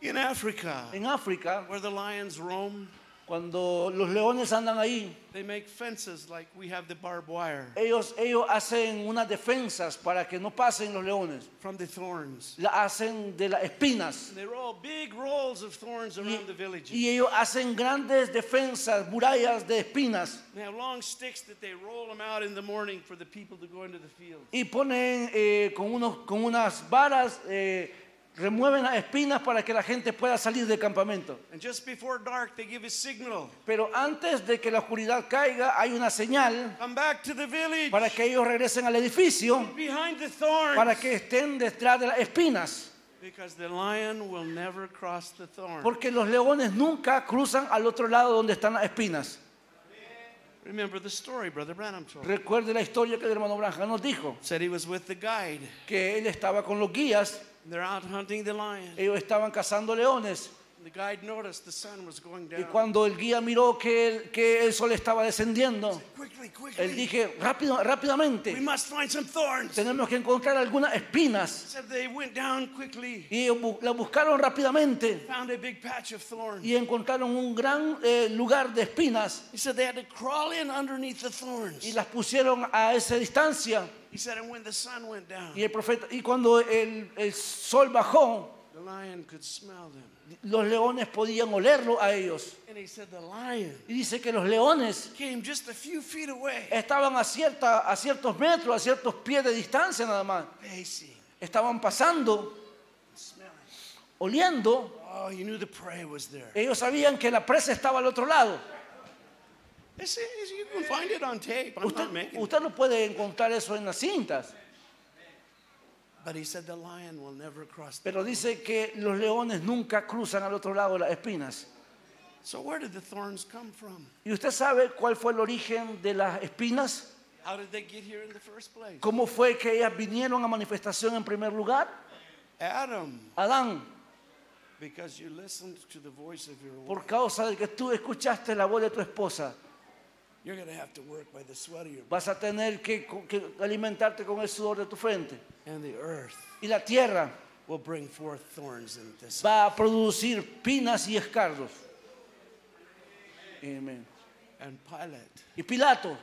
In Africa,
En África,
where the lions roam,
cuando los leones andan ahí,
they make fences like we have the barbed wire
ellos, ellos hacen unas defensas para que no pasen los leones.
from the thorns.
La hacen de las espinas.
They roll big rolls of thorns around the villages.
Y ellos hacen grandes defensas, murallas de espinas.
They have long sticks that they roll them out in the morning for the people to go into the fields.
Y ponen eh, con, unos, con unas varas, eh, remueven las espinas para que la gente pueda salir del campamento.
And just before dark, they give a signal.
Pero antes de que la oscuridad caiga, hay una señal
Come back to the village.
para que ellos regresen al edificio,
behind the thorns.
para que estén detrás de las espinas.
Because the lion will never cross the thorn.
Porque los leones nunca cruzan al otro lado donde están las espinas.
Remember the story Brother Branham told.
Recuerde la historia que el hermano Branja nos dijo,
Said he was with the guide.
que él estaba con los guías,
They're out hunting the lion.
ellos estaban cazando leones.
The guide noticed the sun was going
Y
down.
cuando el guía miró que el, que el sol estaba descendiendo,
Quickly,
él dije, rápido,
We
rápidamente,
must find some thorns.
tenemos que encontrar algunas espinas.
Said they went down quickly.
Y ellos bu- la buscaron rápidamente
Found a big patch of thorns.
y encontraron un gran eh, lugar de espinas
He said they had to crawl in underneath the thorns.
y las pusieron a esa distancia.
He said, and when the sun went down,
Y el profeta y cuando el, el sol bajó,
the lion could smell them.
los leones podían olerlo a ellos.
And he said the lion
Y dice que los leones
came just a few feet away,
estaban a, cierta, a ciertos metros, a ciertos pies de distancia nada más. Estaban pasando,
smelling.
oliendo.
Oh, you knew the prey was there.
Ellos sabían que la presa estaba al otro lado.
It's, it's- you can find it on tape. I'm
Usted,
making it.
usted no puede encontrar eso en las cintas.
But he said the lion will never cross the
Pero dice que los leones nunca cruzan al otro lado de las espinas.
So where did the thorns come from?
¿Y usted sabe cuál fue el origen de las espinas?
How did they get here in the first place?
¿Cómo fue que ellas vinieron a manifestación en primer lugar?
Adam,
Adán,
because you listened to the voice of your wife,
por causa de que tú escuchaste la voz de tu esposa,
you're going to have to work by the sweat of your
vas a tener que, que alimentarte con el sudor de tu frente.
and the earth
Y la tierra
will bring forth thorns and this.
va a producir pinas y escardos. Amén.
And Pilate,
Y Pilato,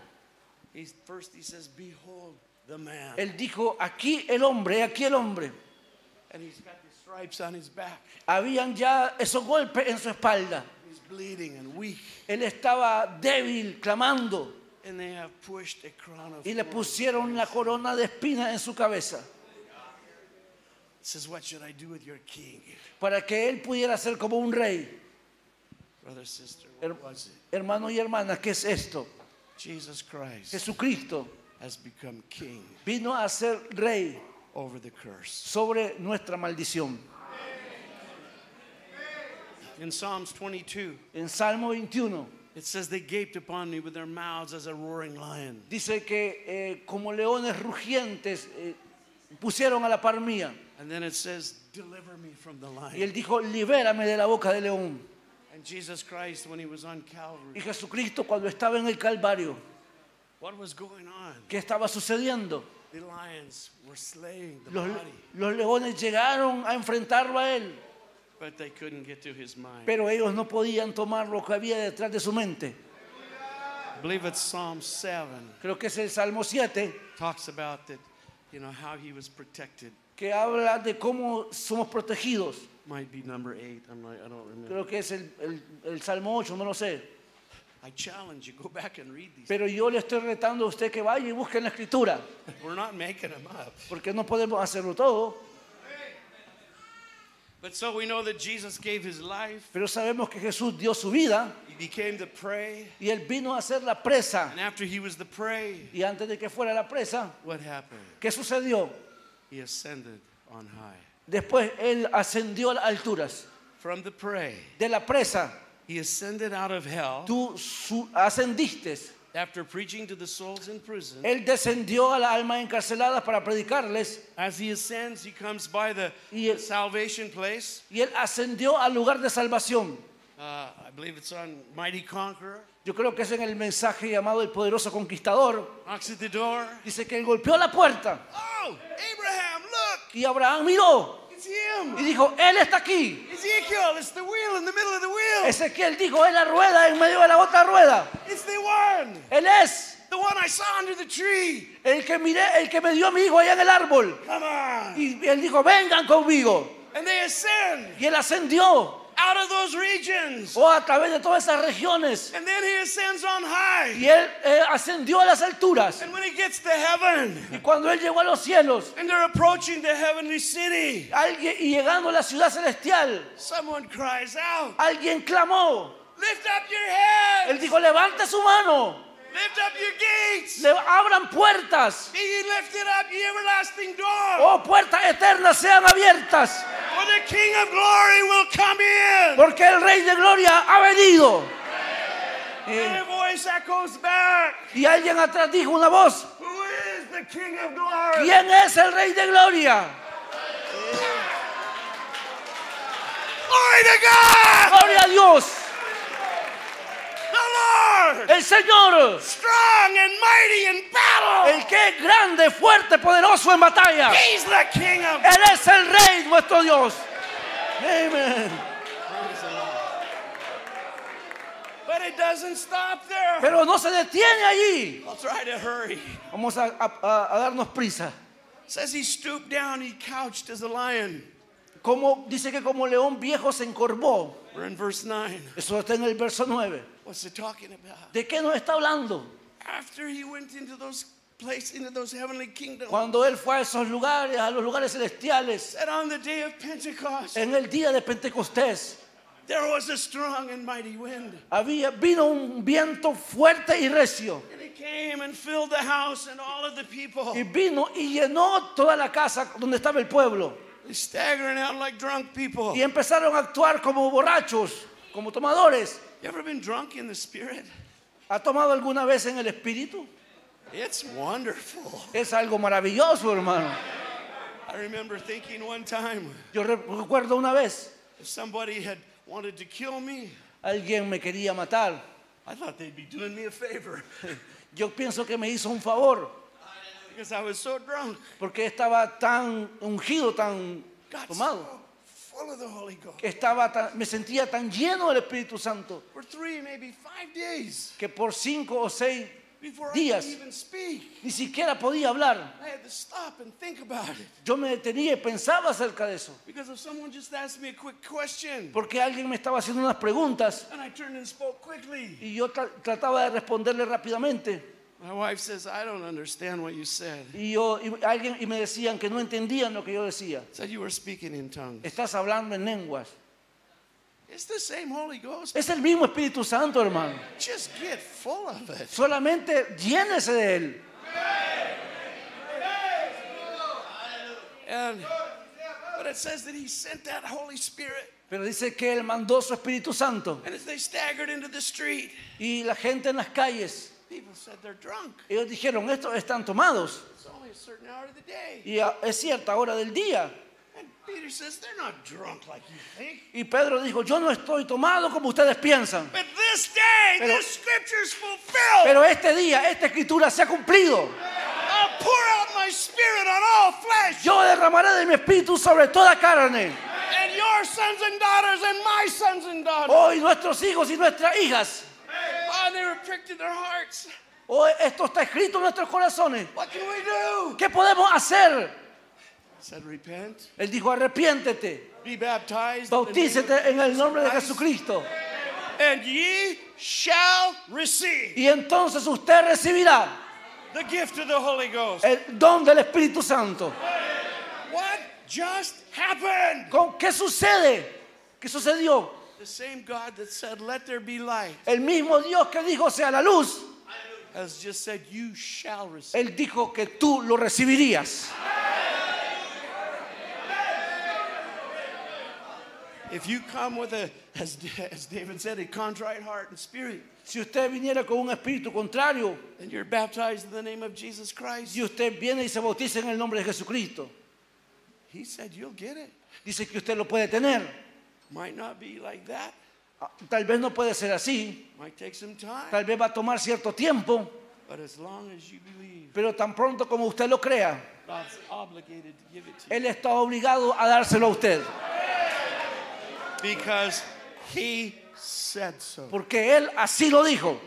he's, first he says, Behold the man.
él dijo, aquí el hombre, aquí el hombre.
And he's got
Habían ya esos golpes en su espalda.
He's bleeding and weak.
Él estaba débil, clamando. Y le pusieron la corona de espinas en su cabeza. Para que él pudiera ser como un rey.
Brother, sister,
Her-
what was it?
hermano y hermana, ¿qué es esto? Jesucristo vino a ser rey
over the curse.
sobre nuestra maldición.
In Psalms 22,
En Salmo 21
it says, They gaped upon me with their mouths as a roaring lion.
dice que eh, como leones rugientes eh, pusieron a la par mía.
And then it says, Deliver me from the
Y
lion.
él dijo, libérame de la boca de león.
And Jesus Christ, when he was on
Y
Calvary,
Jesucristo cuando estaba en el Calvario,
what was going on?
¿qué estaba sucediendo?
The lions were slaying the
Los,
body,
los leones llegaron a enfrentarlo a él, pero ellos no podían tomar lo que había detrás de su mente.
I believe it's Psalm 7
Creo que es el Salmo 7,
talks about that, you know, how he was protected.
que habla de cómo somos protegidos.
Might be number 8. I'm like, I don't remember.
Creo que es el, el- el Salmo 8, no lo sé.
I challenge you, go back and read these.
Pero yo le estoy retando a usted que vaya y busque en la escritura,
We're not making them up.
porque no podemos hacerlo todo.
But so we know that Jesus gave his life.
Pero sabemos que Jesús dio su vida
He became the prey.
y él vino a ser la presa.
And after he was the prey,
Y antes de que fuera la presa,
what happened?
¿qué sucedió?
He ascended on high.
Después él ascendió a las alturas.
From the prey,
De la presa,
he ascended out of hell
tú ascendiste.
after preaching to the souls in prison.
Él descendió a las almas encarceladas para predicarles
As he ascends, he comes by the salvation place.
y él ascendió al lugar de salvación.
Uh, I believe it's on Mighty Conqueror.
Yo creo que es en el mensaje llamado El Poderoso Conquistador.
Knocks at the door.
Dice que él golpeó la puerta
Oh, Abraham, look!
y Abraham miró! Y dijo, Él está aquí. Ezequiel dijo, es la rueda en medio de la otra rueda.
It's the one!
Él es
The one I saw under the tree!
el que miré, el que me dio a mi hijo allá en el árbol.
Come on!
Y él dijo, vengan conmigo.
And they ascend
Y él ascendió
out of those regions.
o a través de todas esas regiones.
And then he ascends on high.
Y él eh, ascendió a las alturas.
And when he gets to heaven,
Y cuando él llegó a los cielos,
and they're approaching the heavenly city,
alguien, y llegando a la ciudad celestial,
someone cries out,
alguien clamó.
Lift up your head!
Él dijo, levante su mano,
Lift up your gates!
le abran puertas.
Be ye lifted up, ye everlasting door!
Oh, puertas eternas sean abiertas,
For the King of glory will come in!
porque el Rey de Gloria ha venido.
And a voice echoes back,
Y alguien atrás dijo una voz,
Who is the King of glory?
¿quién es el Rey de Gloria?
Glory to God!
Gloria a Dios,
Lord!
el Señor,
Strong and mighty in battle!
el que es grande, fuerte, poderoso en batalla.
He's the King of
Él es el Rey, nuestro Dios. Amén.
But it doesn't stop there.
Pero no se detiene allí.
I'll try to hurry.
Vamos a, a- a darnos prisa.
says he stooped down, he couched as a lion.
Como dice que como león viejo se encorvó.
We're in verse 9.
Eso está en el verso 9.
What's it talking about?
¿De qué nos está hablando?
After he went into those places, into those heavenly kingdoms,
Cuando él fue a esos lugares, a los lugares celestiales,
that on the day of Pentecost,
en el día de Pentecostés,
there was a strong and mighty wind.
había, vino un viento fuerte y recio.
And it came and filled the house and all of the people.
Y vino y llenó toda la casa donde estaba el pueblo.
Staggering out like drunk people.
Y empezaron a actuar como borrachos, como tomadores.
You ever been drunk in the spirit?
¿Ha tomado alguna vez en el espíritu?
It's wonderful.
Es algo maravilloso, hermano.
I remember thinking one time
Yo re- recuerdo una vez,
if somebody had wanted to kill me,
alguien me quería matar.
I thought they'd be doing me a favor
Yo pienso que me hizo un favor,
because I was so drunk.
porque estaba tan ungido, tan tomado,
so full of the Holy Ghost.
que estaba tan- me sentía tan lleno del Espíritu Santo,
For three, maybe five days
que por cinco o seis
before
días
I could even speak,
ni siquiera podía hablar.
I had to stop and think about it.
Yo me detenía y pensaba acerca de eso,
Because if someone just asked me a quick question
porque alguien me estaba haciendo unas preguntas
and I turned and spoke quickly,
y yo tra- trataba de responderle rápidamente.
My wife says, I don't understand what you said.
Y, yo, y, alguien, y me decían que no entendían lo que yo decía.
Said you were speaking in tongues.
Estás hablando en lenguas.
It's the same Holy Ghost.
Es el mismo Espíritu Santo, hermano.
Just get full of it.
Solamente llénese de él.
And but it says that he sent that Holy Spirit.
Pero dice que él mandó su Espíritu Santo.
And as they staggered into the street,
Y la gente en las calles,
people said they're drunk.
ellos dijeron, estos están tomados.
It's only a certain hour of the day.
Y a- es cierta hora del día.
And Peter says they're not drunk like you think.
Y Pedro dijo, yo no estoy tomado como ustedes piensan.
But this day,
Pero-. Pero este día, esta escritura se ha cumplido.
I'll pour out my spirit on all flesh.
Yo derramaré de mi espíritu sobre toda carne.
And your sons and daughters and my sons and daughters.
Hoy nuestros hijos y nuestras hijas.
Oh,
esto está escrito en nuestros corazones.
What can we do?
¿Qué podemos hacer? Él dijo, arrepiéntete.
be baptized, in the name of
Bautícete en el nombre de
Christ,
Jesucristo.
and ye shall receive
Y entonces usted recibirá
the gift of the Holy Ghost.
el don del Espíritu Santo.
What just happened?
¿Con qué sucede? ¿Qué sucedió?
The same God that said, Let there be light,
El mismo Dios que dijo sea la luz,
has just said, You shall receive.
Él dijo que tú lo recibirías.
If you come with a, as, as David said, a contrite heart and spirit,
Si usted viniera con un espíritu contrario
and you're baptized in the name of Jesus Christ,
y usted viene y se bautiza en el nombre de Jesucristo,
he said, You'll get it.
dice que usted lo puede tener.
Might not be like that,
Ah, Tal vez no puede ser así,
Might take some time,
tal vez va a tomar cierto tiempo,
but as long as you believe,
pero tan pronto como usted lo crea,
God's obligated to give it to you
Él está obligado a dárselo a usted,
because He said so.
porque Él así lo dijo.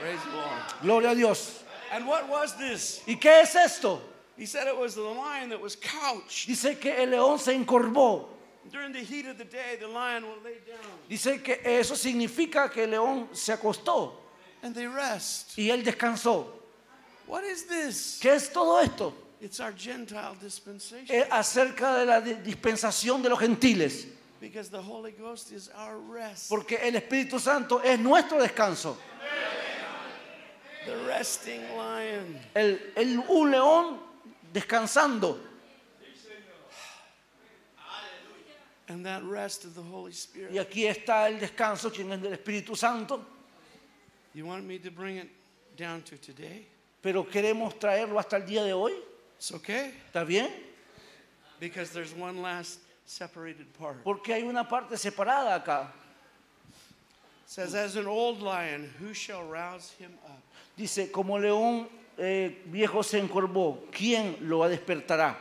Praise the Lord.
Gloria a Dios.
And what was this?
¿Y qué es esto?
He said it was the lion that was couched.
Dice que el león se encorvó.
During the heat of the day, the lion will lay down
Dice que eso significa que el león se acostó
and they rest.
y él descansó.
What is this?
¿Qué es todo esto?
It's our Gentile dispensation
Es acerca de la di- dispensación de los gentiles,
because the Holy Ghost is our rest.
porque el Espíritu Santo es nuestro descanso.
The resting lion.
El, el- un león descansando
And that rest of the Holy Spirit.
y aquí está el descanso, quien es del Espíritu Santo,
You want me to bring it down to today?
pero queremos traerlo hasta el día de hoy.
It's okay
¿Está bien?
because there's one last separated part.
Porque hay una parte separada acá.
Says, As an old lion, who shall rouse him up?
Dice, como león eh, viejo se encorvó, ¿quién lo despertará?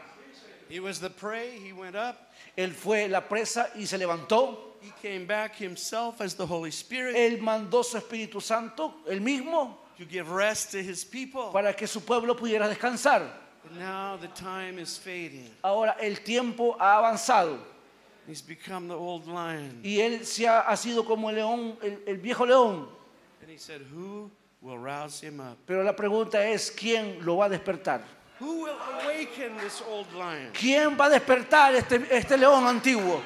He was the prey, he went up,
Él fue la presa y se levantó.
he came back himself as the Holy Spirit
Él mandó su Espíritu Santo, él mismo,
to give rest to his people.
para que su pueblo pudiera descansar.
But now the time is fading.
Ahora el tiempo ha avanzado
He's become the old lion.
y él se ha, ha sido como el león, el, el viejo león.
And he said, Who will rouse him up?
Pero la pregunta es, ¿quién lo va a despertar?
Who will awaken this old lion?
¿Quién va a despertar este, este león antiguo?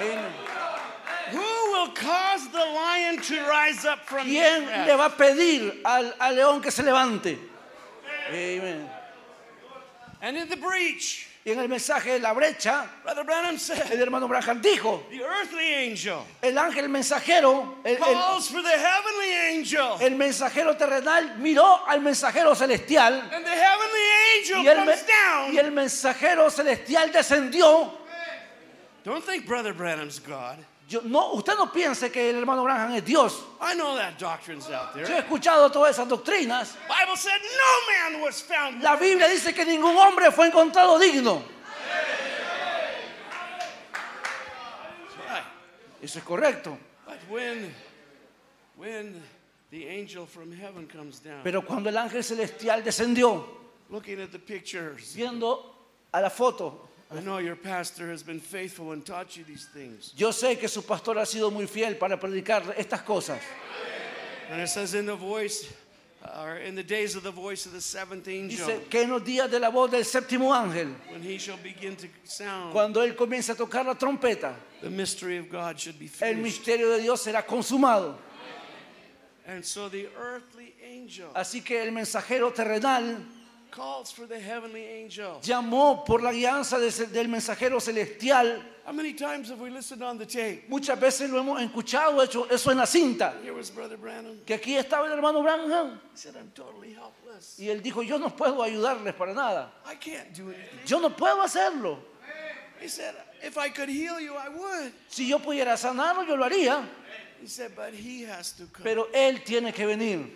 Amén.
Who will cause the lion to rise up from his
¿Quién le va a pedir al, al león que se levante? Amén.
And in the breach,
Y en el mensaje de la brecha,
Brother Branham
el
said,
hermano Branham dijo,
the earthly angel
el ángel mensajero, el, el-
calls for the heavenly angel.
el mensajero terrenal miró al mensajero celestial
And the heavenly angel
y el, me-
comes down.
y el mensajero celestial descendió.
Don't think Brother Branham's God.
Yo, no, usted no piense que el hermano Branham es Dios.
I know that doctrine's out
Yo he
there.
escuchado todas esas doctrinas.
Bible said no man was found.
La Biblia dice que ningún hombre fue encontrado digno. Eso es correcto.
But when, when the angel from heaven comes down,
Pero cuando el ángel celestial descendió,
looking at the pictures,
viendo a la foto,
I know your pastor has been faithful and taught you these things.
yo sé que su pastor ha sido muy fiel para predicar estas cosas.
And it says in the voice, or in the days of the voice of the seventh angel,
Dice que en los días de la voz del séptimo ángel,
when he shall begin to sound,
cuando él comience a tocar la trompeta,
the mystery of God should be
el misterio de Dios será consumado.
And so the earthly angel
Así que el mensajero terrenal
calls for the heavenly angel.
llamó por la guianza de del mensajero celestial.
How many times have we listened on the tape?
Muchas veces lo hemos escuchado, hecho eso en la cinta.
Here was Brother Branham.
Que aquí estaba el hermano Branham
He said, I'm totally helpless.
y él dijo, yo no puedo ayudarles para nada.
I can't do anything.
Yo no puedo hacerlo.
He said, if I could heal you, I would.
Si yo pudiera sanarlo, yo lo haría.
He said, but he has to come.
Pero él tiene que venir.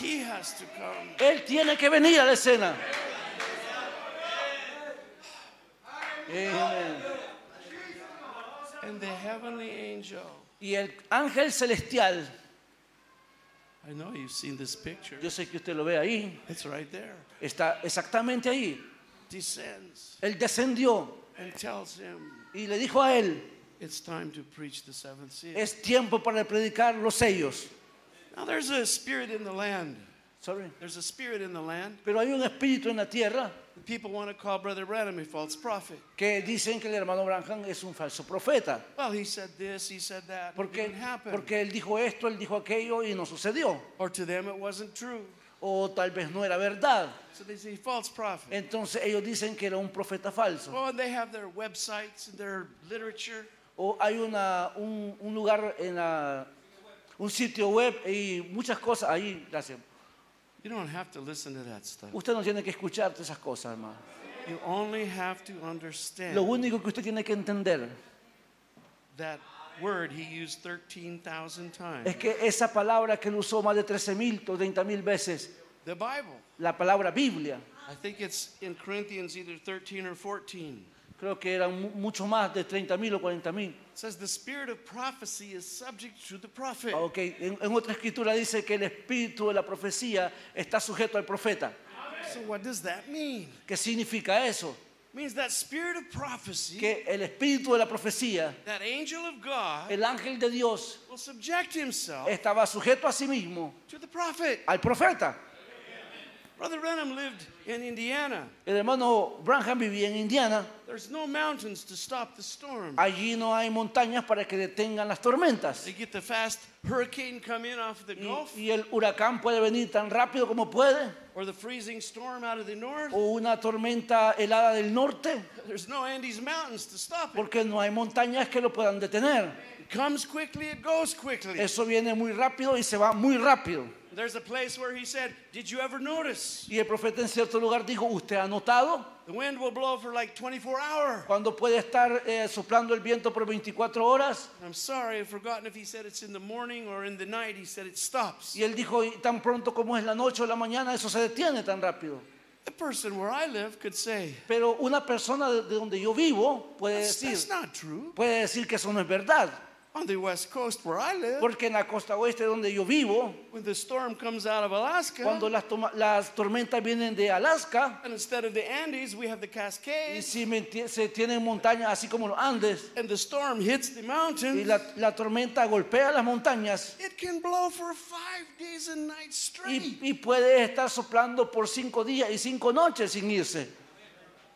He has to come.
Él tiene que venir a la escena. Amén.
And the heavenly angel.
Y el ángel celestial,
I know you've seen this picture.
yo sé que usted lo ve ahí,
It's right there.
está exactamente ahí.
Descends
Él descendió
and tells him,
y le dijo a él,
it's time to preach the seventh seal.
es tiempo para predicar los sellos.
Now there's a spirit in the land.
Sorry.
There's a spirit in the land.
Pero hay un espíritu en la tierra
People want to call Brother Branham a false prophet.
que dicen que el hermano Branham es un falso profeta.
Well, he said this, he said that. It
Porque,
didn't happen.
porque él dijo esto, él dijo aquello y no sucedió.
Or to them it wasn't true.
O tal vez no era verdad.
So they say false prophet.
Entonces ellos dicen que era un profeta falso.
Oh, and they have their websites and their literature.
O hay una, un, un lugar en la, un sitio web y muchas cosas ahí. Gracias.
You don't have to listen to that stuff.
Usted no tiene que escuchar todas esas cosas, hermano.
You only have to understand
Lo único que usted tiene que entender
that word he used 13,000 times.
es que esa palabra que él usó más de 13.000 o 30.000 veces,
The Bible.
la palabra Biblia,
I think it's in Corinthians either 13 or 14.
Creo que eran mu- mucho más de 30.000 o 40.000.
It says the spirit of prophecy is subject to the prophet.
Ah, Ok, en, en otra escritura dice que el espíritu de la profecía está sujeto al profeta.
So what does that mean?
¿Qué significa eso?
Means that spirit of prophecy,
Que el espíritu de la profecía,
that angel of God,
el ángel de Dios,
will subject himself
estaba sujeto a sí mismo
to the prophet.
al profeta.
Brother Branham lived in Indiana.
El hermano Branham vivía en Indiana.
There's no mountains to stop the storm.
Allí no hay montañas para que detengan las tormentas.
They get the fast hurricane come in off the
Y,
Gulf,
y el huracán puede venir tan rápido como puede,
or the freezing storm out of the north.
o una tormenta helada del norte,
There's no Andes Mountains to stop it.
porque no hay montañas que lo puedan detener.
It comes quickly, it goes quickly.
Eso viene muy rápido y se va muy rápido.
There's a place where he said, Did you ever notice?
Y el profeta en cierto lugar dijo, ¿usted ha notado?
The wind will blow for like 24 hours.
Cuando puede estar eh, soplando el viento por 24 horas.
I'm sorry, I've forgotten if he said it's in the morning or in the night. He said it stops.
Y él dijo, "Y tan pronto como es la noche o la mañana, eso se detiene tan rápido.
The person where I live could say,
Pero una persona de, de donde yo vivo puede
That's,
decir,
that's not true.
puede decir que eso no es verdad.
On the west coast where I live,
Porque en la costa oeste donde yo vivo,
when the storm comes out of Alaska,
cuando las, tormentas vienen de Alaska,
and instead of the Andes, we have the
y
Cascades,
si me enti- se tienen montañas así como los Andes,
and the storm hits the
y
mountain,
la, la tormenta golpea las montañas,
it can blow for five days and nights straight.
y, y puede estar soplando por cinco días y cinco noches sin irse.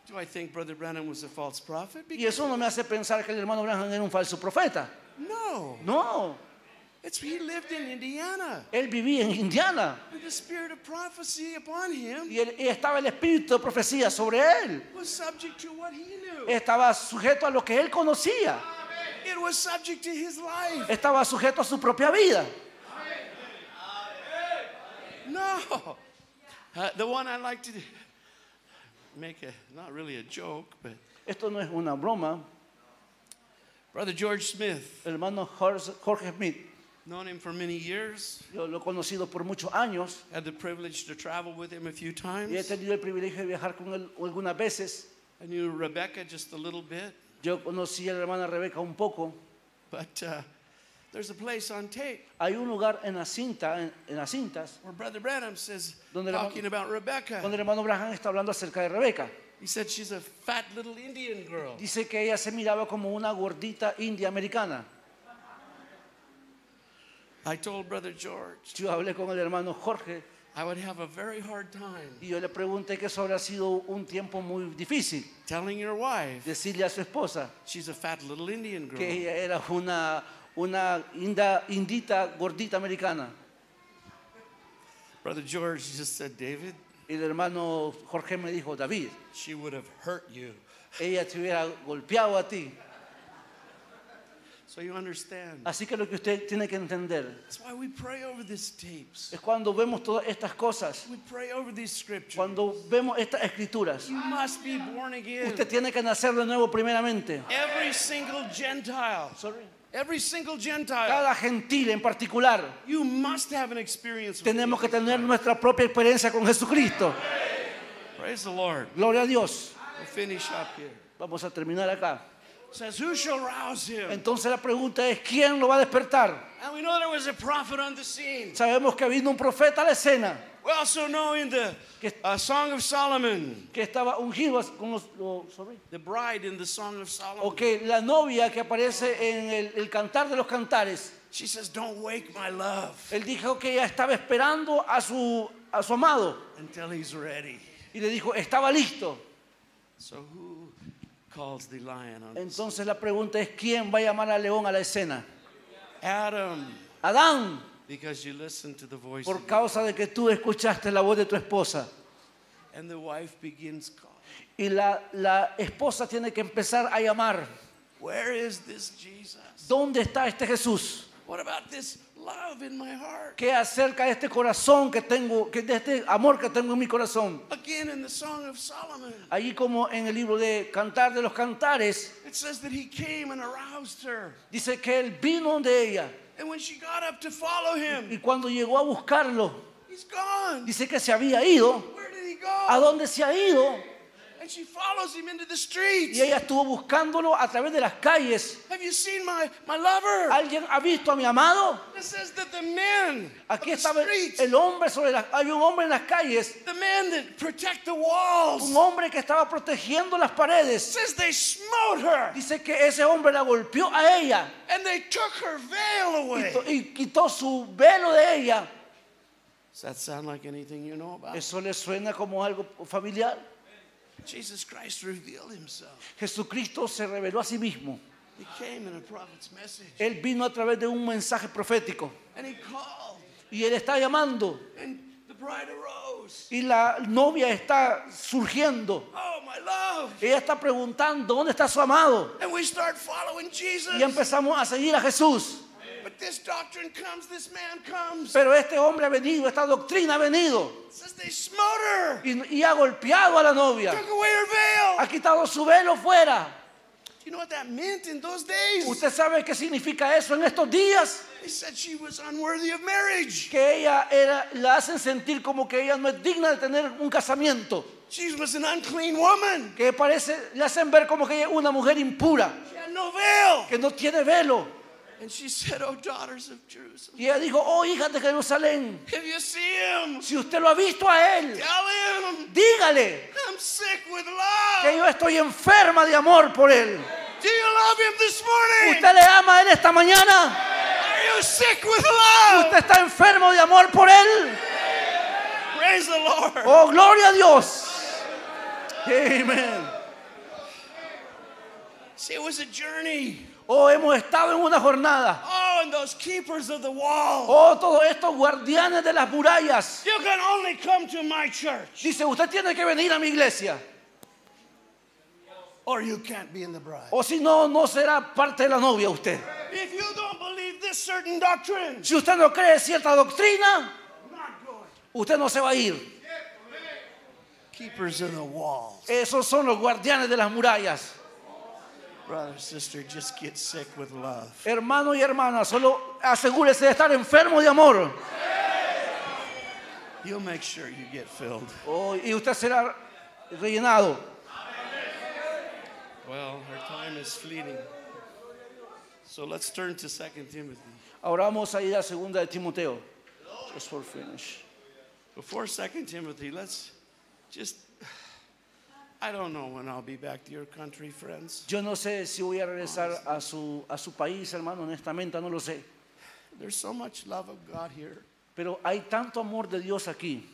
Do I think Brother Branham was a false prophet?
Y eso no me hace pensar que el hermano Branham era un falso profeta.
No.
No,
It's he lived in Indiana.
él vivía en Indiana
And the spirit of prophecy upon him
y, él- y estaba el espíritu de profecía sobre él.
was subject to what he knew.
Estaba sujeto a lo que él conocía.
It was subject to his life.
Estaba sujeto a su propia vida.
No. Uh, the one I like to make a, not really a joke, but
Esto no es una broma.
Brother George Smith,
hermano Jorge Smith,
known him for many years,
yo lo he conocido por muchos años
had the privilege to travel with him a few
y he
times.
tenido el privilegio de viajar con él algunas veces.
I knew Rebecca just a little bit,
Yo conocí a la hermana Rebeca un poco.
but uh, there's a place on tape
Hay un lugar en la cinta, en, en las cintas,
where Brother Branham says,
Donde
talking about Rebecca,
donde el hermano Branham está hablando acerca de Rebeca.
He said she's a fat little Indian girl.
Dice que ella se miraba como una gordita india americana.
I told Brother George
Yo hablé con el hermano Jorge
I would have a very hard time
y yo le pregunté que eso habría sido un tiempo muy difícil.
telling your wife
Decirle a su esposa
she's a fat little Indian girl.
que ella era una, una inda- indita gordita americana.
Brother George just said, David,
el hermano Jorge me dijo, David,
she would have hurt you.
ella te hubiera golpeado a ti.
So you understand.
Así que lo que usted tiene que entender
That's why we pray over these tapes.
es cuando vemos todas estas cosas,
We pray over these scriptures.
cuando vemos estas escrituras,
You must be born again.
usted tiene que nacer de nuevo primeramente.
Every single Gentile,
Sorry.
Every single Gentile,
Cada gentil en particular,
you must have an experience with
tenemos que tener nuestra propia experiencia con Jesucristo.
Praise the Lord.
Gloria a Dios.
We'll finish up here.
Vamos a terminar acá.
says, Who shall rouse him?
Entonces la pregunta es, ¿quién lo va a despertar?
And we know there was a prophet on the scene.
Sabemos que vino un profeta a la escena,
We also know in the uh, Song of Solomon,
que estaba ungido con los... sorry.
the bride in the Song of Solomon,
la novia que aparece en el, el cantar de los cantares,
she says, Don't wake my love
él dijo que ella estaba esperando a su, a su amado
until he's ready.
y le dijo, estaba listo.
So who calls the lion on the
Entonces la pregunta es, ¿quién va a llamar al león a la escena?
Adam,
Adán,
because you listen to the voice
por causa de que tú escuchaste la voz de tu esposa.
and the wife begins calling.
Y la, la esposa tiene que empezar a llamar,
Where is this Jesus?
¿dónde está este Jesús?
What about this love in my heart?
¿Qué acerca de este corazón que tengo, que de este amor que tengo en mi corazón?
Again in the Song of Solomon,
Allí como en el libro de Cantar de los Cantares,
it it says that he came and aroused her.
Dice que él vino de ella
And when she got up to follow him,
y cuando llegó a buscarlo,
he's gone.
dice que se había ido.
Where did he
¿A
go?
dónde se ha ido?
And she follows him into the streets.
Y ella estuvo buscándolo a través de las calles.
Have you seen my, my lover?
¿Alguien ha visto a mi amado?
It says that the
Aquí
of the
estaba
streets,
el hombre sobre las... Hay un hombre en las calles,
the men that protect the walls,
un hombre que estaba protegiendo las paredes.
says they smote her
Dice que ese hombre la golpeó a ella
and they took her veil away.
y quitó su velo de ella.
Does that sound like anything you know about?
¿Eso le suena como algo familiar?
Jesus Christ revealed himself.
Jesucristo se reveló a sí mismo.
He came in a prophet's message
Él vino a través de un mensaje profético
and he called
y él está llamando
and the bride arose.
y la novia está surgiendo.
Oh, my love.
Ella está preguntando, ¿dónde está su amado?
And we start following Jesus.
Y empezamos a seguir a Jesús.
But this doctrine comes, this man comes.
Pero este hombre ha venido, esta doctrina ha venido
says they smote her.
y, y ha golpeado a la novia.
Took away her veil.
Ha quitado su velo fuera.
Do you know what that meant in those days?
¿Usted sabe qué significa eso en estos días?
They said she was unworthy of marriage.
Que ella era, la hacen sentir como que ella no es digna de tener un casamiento.
She was an unclean woman.
Que parece, le hacen ver como que ella es una mujer impura,
She had no veil.
que no tiene velo.
And she said, Oh, daughters of Jerusalem,
Y ella dijo, oh hijas de Jerusalén,
if you see him,
si usted lo ha visto a él,
tell him
dígale
I'm sick with
que
love.
yo estoy enferma de amor por él.
Do you love him this morning?
¿Usted le ama a él esta mañana?
Are you sick with love?
¿Usted está enfermo de amor por él?
Praise the Lord.
Oh, gloria a Dios. Amén.
See, it was a journey.
Oh, hemos estado en una jornada.
Oh, and those keepers of the wall.
Oh, todos estos guardianes de las murallas.
You can only come to my church,
Dice, usted tiene que venir a mi iglesia.
or you can't be in the bride.
O si no, no será parte de la novia usted.
If you don't believe this certain doctrine,
Si usted no cree cierta doctrina, usted no se va a ir.
Keepers of the wall.
Esos son los guardianes de las murallas.
Brother, sister, just get sick with love.
Hermano y hermana, solo asegúrese de estar enfermo de amor.
You'll make sure you get filled.
Oh, y usted será rellenado.
Well, our time is fleeting. So let's turn to 2 Timothy.
Ahora vamos a ir a segunda de Timoteo. Just for finish.
Before 2 Timothy, let's just. I don't know when I'll be back to your country, friends.
Yo no sé si voy a regresar a su, a su país, hermano, honestamente no lo sé.
There's so much love of God here.
Pero hay tanto amor de Dios aquí.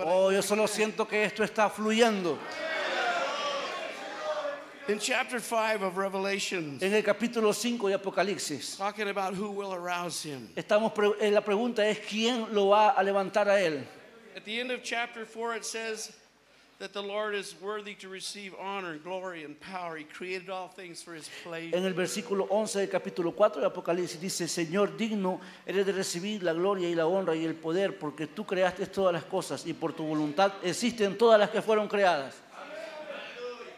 Oh, yo solo siento que esto está fluyendo.
In chapter 5 of Revelation,
En el capítulo 5 de Apocalipsis,
talking about who will arouse him.
estamos pre- eh, la pregunta es quién lo va a levantar a él.
At the end of chapter 4, it says that the Lord is worthy to receive honor and glory and power. He created all things for his pleasure.
En el versículo 11 del capítulo 4 de Apocalipsis dice, Señor, digno eres de recibir la gloria y la honra y el poder, porque tú creaste todas las cosas y por tu voluntad existen todas las que fueron creadas.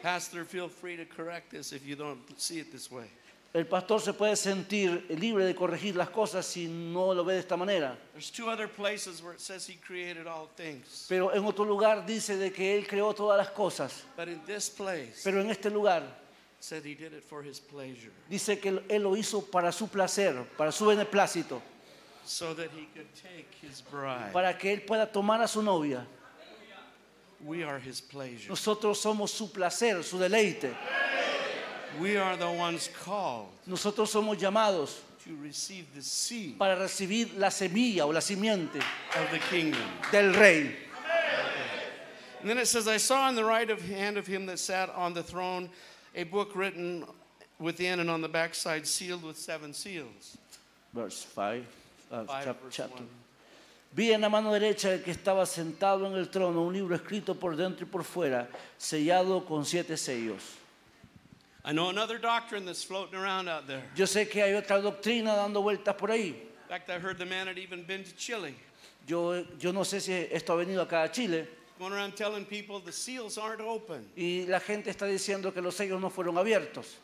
Pastor, feel free to correct this if you don't see it this way.
El pastor se puede sentir libre de corregir las cosas si no lo ve de esta manera.
There's two other places where it says he created all things.
Pero en otro lugar dice de que Él creó todas las cosas.
But in this place,
Pero en este lugar
said he did it for his pleasure,
dice que Él lo hizo para su placer, para su beneplácito,
so that he could take his bride.
para que Él pueda tomar a su novia.
We are his pleasure.
Nosotros somos su placer, su deleite.
We are the ones called
Nosotros somos llamados
to receive the seed
para recibir la semilla o la simiente
of the kingdom.
del rey.
And then it says, I saw in the right of hand of him that sat on the throne a book written within and on the backside, sealed with seven seals.
Verse 5, uh,
Five,
chap-
verse
chapter.
one.
Vi en la mano derecha del que estaba sentado en el trono un libro escrito por dentro y por fuera, sellado con siete sellos.
I know another doctrine that's floating around out there.
Yo sé que hay otra doctrina dando vueltas por ahí.
In fact, I heard the man had even been to Chile.
Yo, yo no sé si esto ha venido acá a Chile
going around telling people the seals aren't open.
y la gente está diciendo que los sellos no fueron abiertos.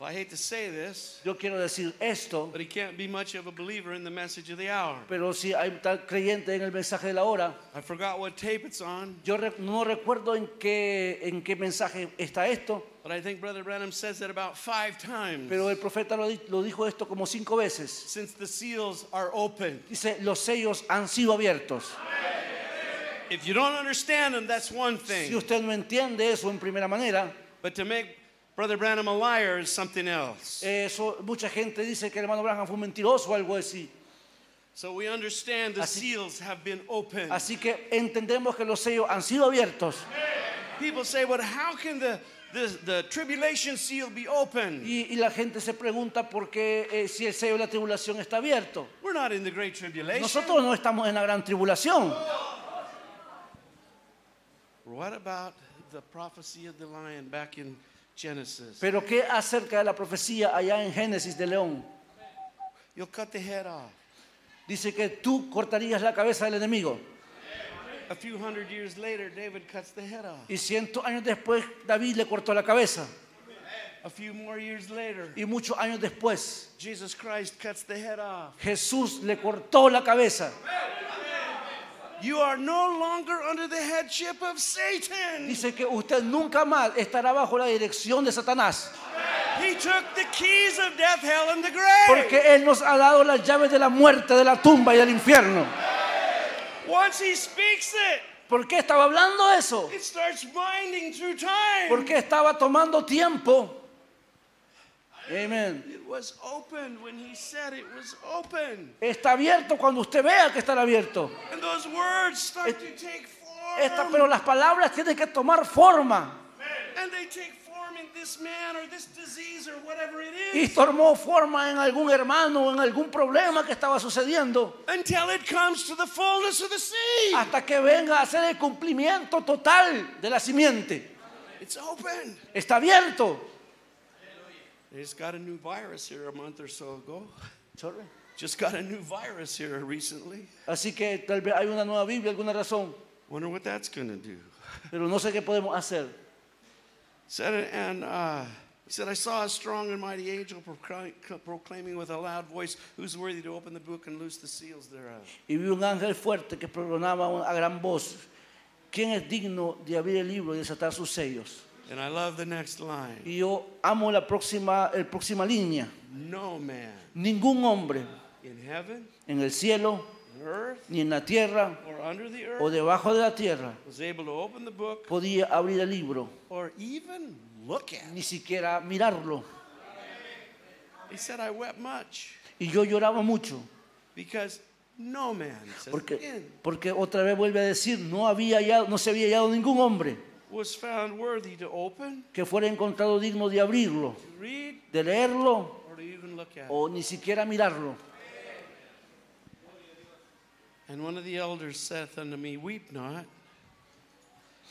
Well, I hate to say this,
Yo quiero decir esto,
but he can't be much of a believer in the message of the hour.
pero si hay tal creyente en el mensaje de la hora,
I forgot what tape it's on,
yo re- no recuerdo en qué, en qué mensaje está esto,
but I think Brother Branham says it about five times.
pero el profeta lo, di- lo dijo esto como cinco veces.
Since the seals are open.
Dice, los sellos han sido abiertos.
If you don't understand them, that's one
Si
thing.
usted no entiende eso en primera manera,
But to make Brother Branham a liar is something else.
eso, mucha gente dice que el hermano Branham fue un mentiroso o algo así.
So we understand the
Así-
seals have been opened.
Así que entendemos que los sellos han sido abiertos.
People say, but how can the, the, the tribulation seal be open?
Y, y la gente se pregunta por qué eh, si el sello de la tribulación está abierto.
We're not in the great tribulation.
Nosotros no estamos en la gran tribulación.
What about the prophecy of the lion back in Genesis?
Pero ¿qué acerca de la profecía allá en Génesis de León?
You'll cut the head off.
Dice que tú cortarías la cabeza del enemigo.
A few hundred years later, David cuts the head off.
Y cientos años después David le cortó la cabeza.
A few more years later,
Y muchos años después
Jesus Christ cuts the head off.
Jesús le cortó la cabeza.
You are no longer under the headship of Satan.
Dice que usted nunca más estará bajo la dirección de Satanás.
He took the keys of death, hell, and the grave.
Porque Él nos ha dado las llaves de la muerte, de la tumba y del infierno.
Once he speaks it,
¿Por qué estaba hablando eso?
it starts winding through time.
Porque estaba tomando tiempo. Amén.
It was open when he said it was open.
Está abierto cuando usted vea que está abierto.
And those words start to take
Esta-
form.
pero las palabras tienen que tomar forma.
And they take form in this man or this disease or whatever it
Y
is.
tomó forma en algún hermano o en algún problema que estaba sucediendo.
Until it comes to the fullness of the seed.
Hasta que venga a ser el cumplimiento total de la simiente.
It's open.
Está abierto.
They just got a new virus here a month or so ago.
Sorry.
Just got a new virus here recently.
Así que tal vez hay una nueva Biblia, alguna razón.
Wonder what that's going to do.
Pero no sé qué podemos hacer.
Said it, and uh, he said, I saw a strong and mighty angel proclaiming with a loud voice, Who's worthy to open the book and loose the seals thereof?
Y vi un ángel fuerte que proclamaba a gran voz. ¿Quién es digno de abrir el libro y desatar sus sellos?
And I love the next line.
Y yo amo la próxima, el próxima línea.
No man
Ningún hombre
in heaven,
en el cielo,
on earth,
ni en la tierra
or under the
o debajo de la tierra
was able to open the book
podía abrir el libro,
or even look at.
ni siquiera mirarlo.
He said, I wept much.
Y yo lloraba mucho,
because no man says
porque,
again,
porque otra vez vuelve a decir, no, había hallado- no se había hallado ningún hombre
was found worthy to open,
que fuera encontrado digno de abrirlo,
to read,
de leerlo
or to even look at
o ni siquiera mirarlo.
And one of the elders saith unto me, Weep not.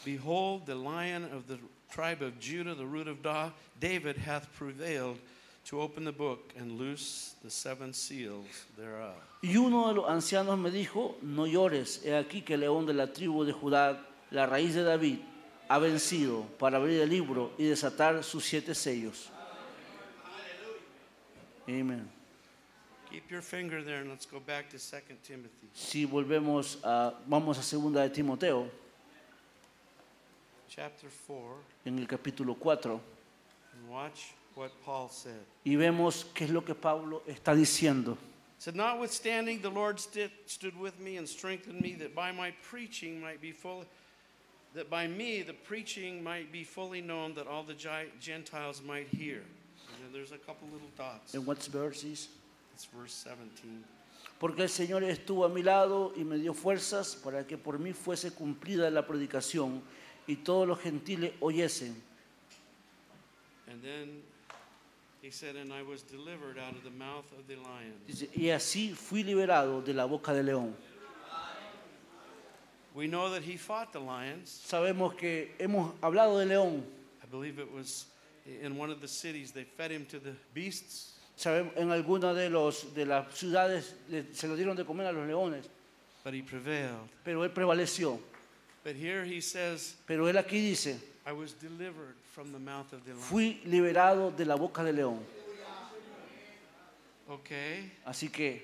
Behold, the lion of the tribe of Judah, the root of Da- David, hath prevailed to open the book and loose the seven seals thereof.
Y uno de los ancianos me dijo, no llores, he aquí que el león de la tribu de Judá, la raíz de David, ha vencido para abrir el libro y desatar sus siete sellos. Amén.
Keep your finger there and let's go back to 2 Timothy
Si volvemos a, vamos a segunda de Timoteo,
chapter 4
en el capítulo 4,
and watch what Paul said.
y vemos qué es lo que Pablo está diciendo.
Said, Notwithstanding, the Lord stood with me and strengthened me that by my preaching might be fully, that by me the preaching might be fully known that all the Gentiles might hear. And then there's a couple little dots.
En what verses?
It's verse 17.
Porque el Señor estuvo a mi lado y me dio fuerzas para que por mí fuese cumplida la predicación y todos los gentiles oyesen.
And then he said, And I was delivered out of the mouth of the lion.
Dice, y así fui liberado de la boca del león.
We know that he fought the lions.
Sabemos que hemos hablado de león.
I believe it was in one of the cities. They fed him to the beasts.
Sabemos, en alguna de, los, de las ciudades le- se lo dieron de comer a los leones.
but he prevailed.
pero él prevaleció.
But here he says,
Pero él aquí dice,
I was delivered from the mouth of the lion.
fui liberado de la boca del león.
Okay?
Así que,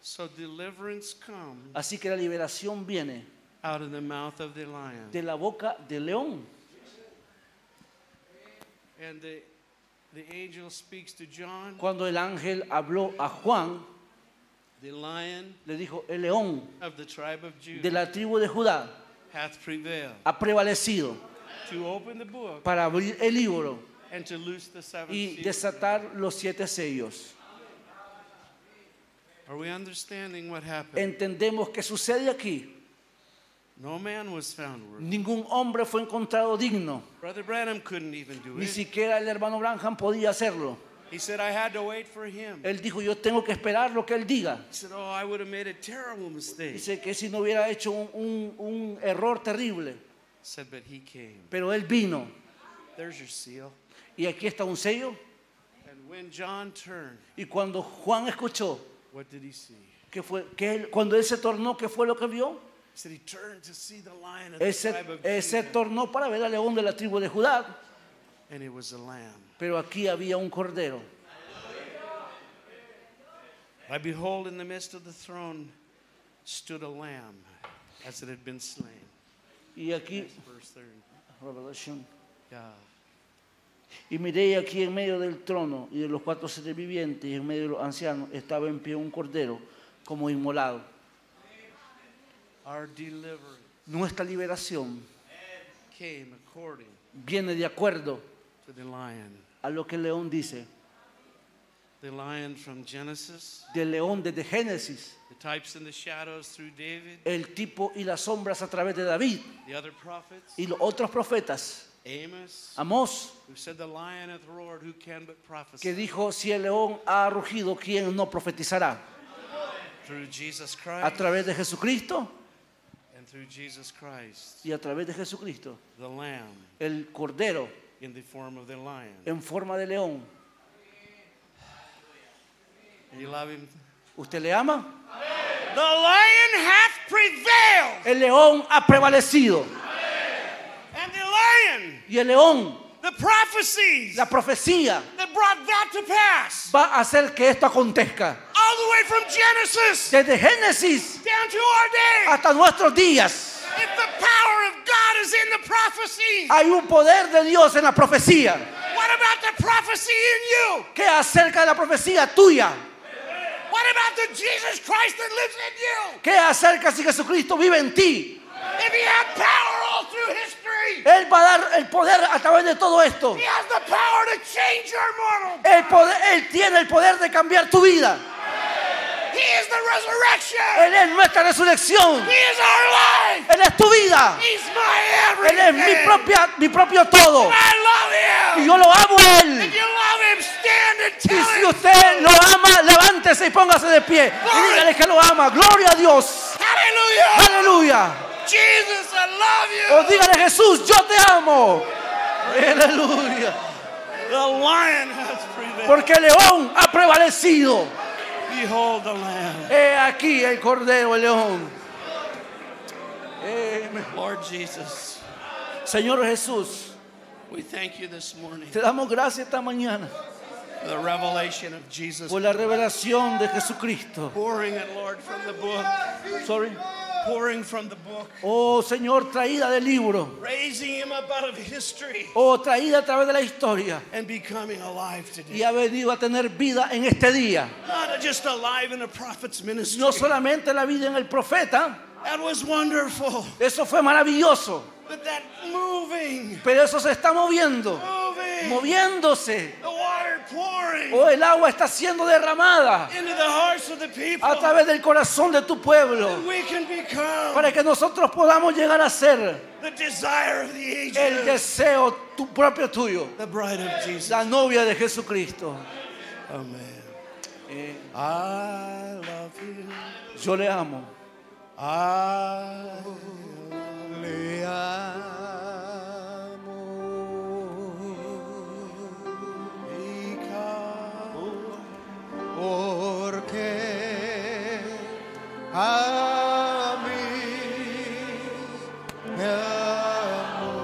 So deliverance comes
así que la liberación viene
out of the mouth of the lion.
de la boca del león.
And the, the angel speaks to John.
Cuando el ángel habló a Juan,
The lion
le dijo, el león
of the tribe of
de la tribu de Judá
hath prevailed
ha prevalecido
to open the book
para abrir el libro
and to loose the seven
y
seals.
desatar los siete sellos.
Are we understanding what happened?
Entendemos que sucede aquí.
No man was found worthy.
Ningún hombre fue encontrado digno.
Brother Branham couldn't even do
Ni
it.
siquiera el hermano Branham podía hacerlo.
He said, I had to wait for him.
Él dijo, yo tengo que esperar lo que él diga.
He said, Oh, I would have made a terrible mistake.
Dice que si no hubiera hecho un, un- un error terrible.
said, But he came.
Pero él vino.
There's your seal.
Y aquí está un sello.
And when John turned,
Y cuando Juan escuchó,
what did he see?
que fue, que él- cuando él se tornó, ¿qué fue lo que vio? Él se, se tornó para ver al león de la tribu de Judá. Pero aquí había un cordero.
I behold, in the midst of the throne stood a lamb, as it had been slain.
Y aquí,
Verse 30.
Revelation.
Yeah.
Y miré aquí en medio del trono y de los cuatro seres vivientes y en medio de los ancianos estaba en pie un cordero como inmolado.
Our deliverance
Nuestra liberación viene de acuerdo
to the lion.
a lo que el león dice.
The lion from Genesis,
Del león desde Génesis,
the types and the shadows through David,
el tipo y las sombras a través de David
the other prophets,
y los otros profetas.
Amos,
Amós,
who said, The lion hath roared, who can but prophesy?
que dijo, si el león ha rugido, ¿quién no profetizará?
Through Jesus
A
Christ,
través de Jesucristo
and through Jesus Christ,
y a través de Jesucristo.
the lamb
El cordero
in the form of the lion.
en forma de león. ¿Usted le ama?
The lion hath prevailed,
El león ha prevalecido.
and the lion,
Y el león, la profecía,
that brought that to pass,
va a hacer que esto acontezca.
All the way from Genesis
Desde Génesis
down to our day.
hasta nuestros días
If the power of God is in the prophecy,
hay un poder de Dios en la profecía.
what about the prophecy in you?
¿Qué acerca de la profecía tuya?
What about the Jesus Christ that lives in you?
¿Qué acerca si Jesucristo vive en ti?
If he had power all through history,
Él va a dar el poder a través de todo esto.
he has the power to change your mortal.
El poder, él tiene el poder de cambiar tu vida.
He is the resurrection.
Él es nuestra resurrección.
He is our life.
Él es tu vida.
He's my
Él es mi, propia, mi propio todo.
I love
Y
him.
yo lo amo a
If
Él.
you love him, stand and
Y si
him.
usted lo ama, levántese y póngase de pie. Y dígale que lo ama. Gloria a Dios.
Hallelujah.
Aleluya.
Jesus, I love
O
you.
dígale Jesús, yo te amo. Aleluya.
The lion has prevailed.
Porque el león ha prevalecido.
Behold the lamb.
He aquí el cordero, el león. Amén.
Lord Jesus,
Señor Jesús,
we thank you this morning
te damos gracias esta mañana
for the revelation of Jesus.
por la revelación de Jesucristo.
Pouring it, Lord, from the book.
Sorry.
Pouring from the book.
Oh Señor, traída del libro.
Raising him up out of history
Oh, traída a través de la historia.
and becoming alive
Y
today.
ha venido a tener vida en este día.
Not just alive in a prophet's ministry.
No solamente la vida en el profeta,
That was wonderful.
eso fue maravilloso.
But that moving,
Pero eso se está moviendo,
moving,
moviéndose.
the water pouring
Oh, el agua está siendo derramada
into the hearts of the people.
a través del corazón de tu pueblo.
We can become
Para que nosotros podamos llegar a ser
the desire of the
el deseo tu propio tuyo,
The bride of Jesus.
la novia de Jesucristo.
Amen.
Eh,
I love you.
yo le amo.
I
te amo hija porque a
mí me amó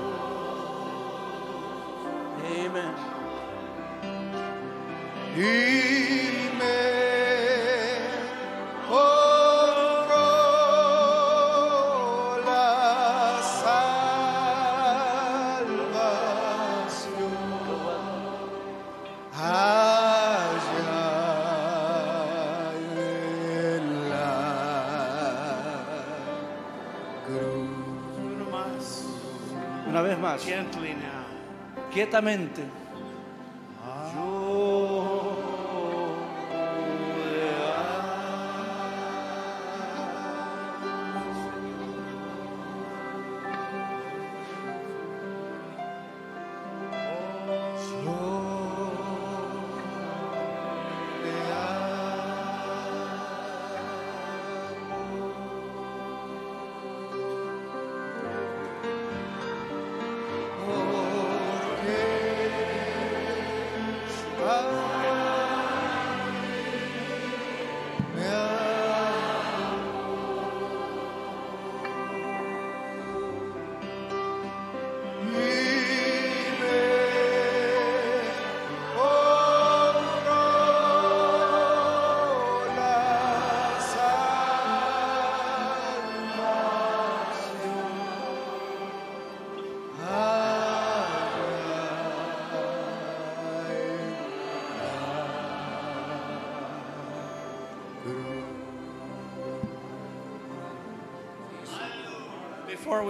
Amen.
y me Gently now.
quietamente.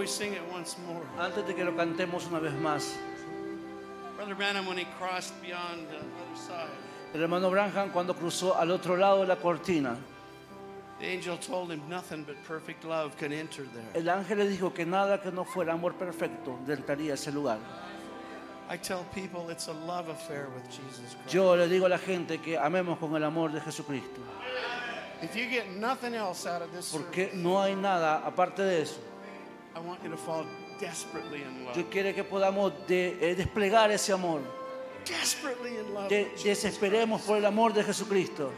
We sing it once more,
Antes de que lo cantemos una vez más,
Brother Branham, when he crossed beyond the other side,
el hermano Branham cuando cruzó al otro lado de la cortina,
the angel told him nothing but perfect love can enter there.
el ángel le dijo que nada que no fuera amor perfecto entraría a ese lugar.
I tell people it's a love affair with Jesus Christ.
Yo le digo a la gente que amemos con el amor de Jesucristo,
If you get nothing else out of this,
porque
service,
no hay nada aparte de eso.
I want you to fall desperately in love.
Yo quiero que podamos de- eh, desplegar ese amor,
Desperately in love.
que
with Jesus.
desesperemos por el amor de Jesucristo.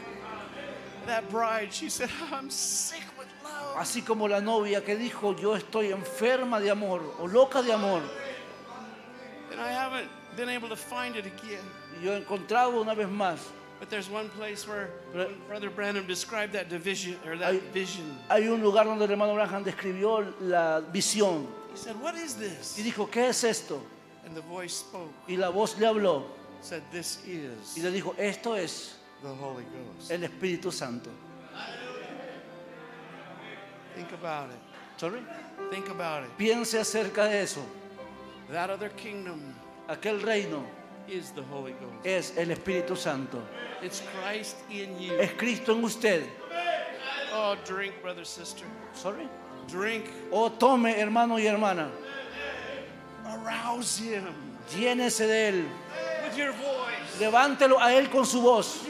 That bride, she said, I'm sick with love.
Así como la novia que dijo, yo estoy enferma de amor o loca de amor.
And I haven't been able to find it again.
Y yo he encontrado una vez más.
But there's one place where Brother Branham described that division or that
I-
vision.
Hay un lugar donde el hermano Branham describió la visión
He said, What is
y
this?
dijo, ¿qué es esto?
And the voice spoke,
Y la voz le habló
said, This is
y le dijo, esto es
the Holy Ghost.
el Espíritu Santo.
Think about it.
Sorry.
Think about it.
Piense acerca de eso.
That other kingdom
Aquel reino
is the Holy Ghost.
es el Espíritu Santo.
It's Christ in you.
Es Cristo en usted.
Oh, drink, brother, sister.
Sorry.
Drink.
O tome, hermano y hermana.
Arouse him
Llénese de él.
with your voice,
Levántelo a él con su voz,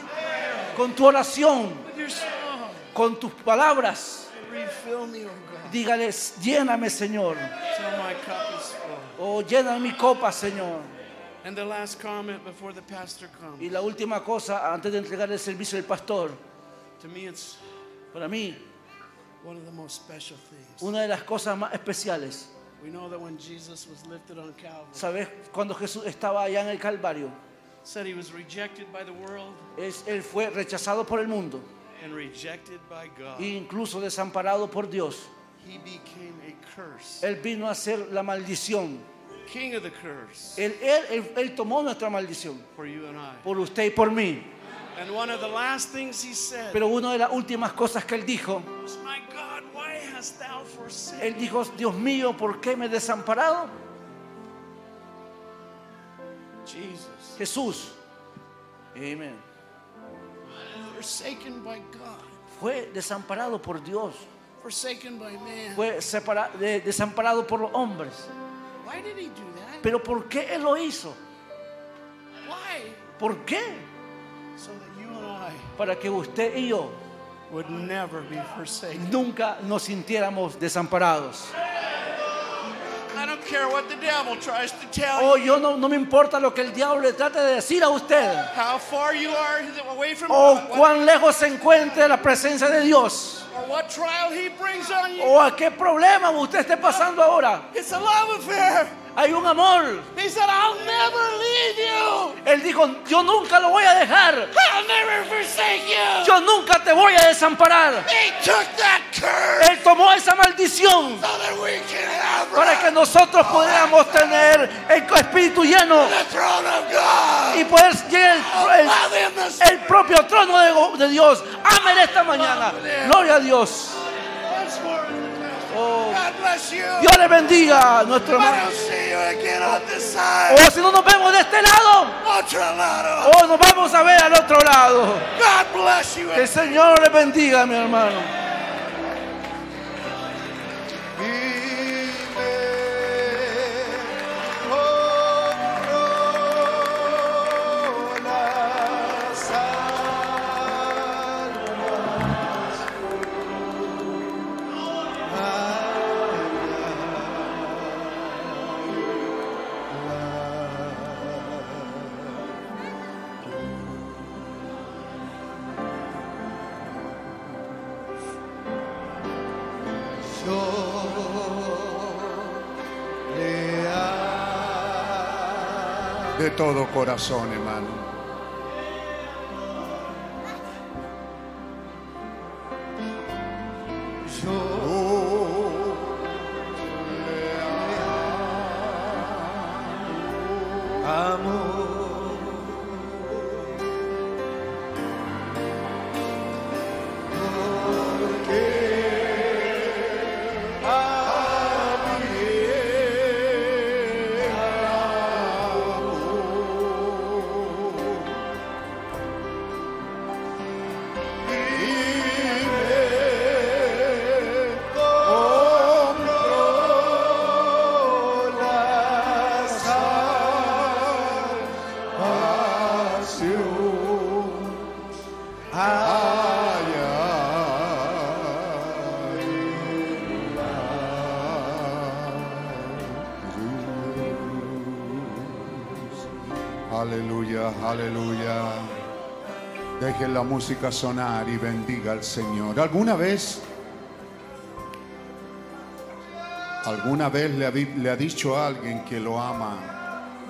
con tu oración,
with your song.
con tus palabras.
Refill me, oh God,
Dígales, lléname, Señor.
till my cup is full.
O llena mi copa, Señor.
And the last comment before the pastor
Y
comes.
la última cosa, antes de entregar el servicio al pastor,
To me, it's
para mí,
one of the most special things.
una de las cosas más especiales,
We know that when Jesus was lifted on Calvary,
¿sabes? Cuando Jesús estaba allá en el Calvario,
said he was rejected by the world
es, él fue rechazado por el mundo
and rejected by God.
e incluso desamparado por Dios.
He became a curse.
Él vino a ser la maldición.
King of the curse
Él, él, él- tomó nuestra maldición
for you and I.
por usted y por mí.
And one of the last things he said
Pero una de las últimas cosas que él dijo,
My God, why hast thou forsaken
él dijo, Dios mío, ¿por qué me he desamparado?
Jesus?
Jesús, amén,
Forsaken by God,
fue desamparado por Dios,
forsaken by man.
fue de- desamparado por los hombres.
Why did he do that?
Pero ¿por qué él lo hizo?
Why?
¿Por qué?
So that you and I
Para que usted y yo
would never be forsaken.
nunca nos sintiéramos desamparados.
I don't care what the devil tries to tell
Oh,
you.
yo no, no me importa lo que el diablo le trate de decir a usted.
How far you are away from
O.
What,
cuán lejos se encuentre la presencia de Dios. O a qué problema usted esté pasando ahora.
It's a love affair.
Hay un amor.
He said, I'll never leave you.
Él dijo, yo nunca lo voy a dejar.
I'll never forsake you.
Yo nunca te voy a desamparar.
He took that curse
Él tomó esa maldición
so that we can have
para que nosotros pudiéramos tener el espíritu lleno
the throne of God.
y poder llegar el,
this
el propio trono de, de Dios. Amén esta mañana. Gloria a Dios.
More.
Oh. Dios le bendiga a nuestro hermano.
don't see you
you again on this side.
O si no nos vemos de este lado,
Otro lado.
o nos vamos a ver al otro lado. Que el Señor le bendiga, mi hermano.
Todo corazón, hermano. Música sonar y bendiga al Señor. ¿Alguna vez, alguna vez le ha, le ha dicho a alguien que lo ama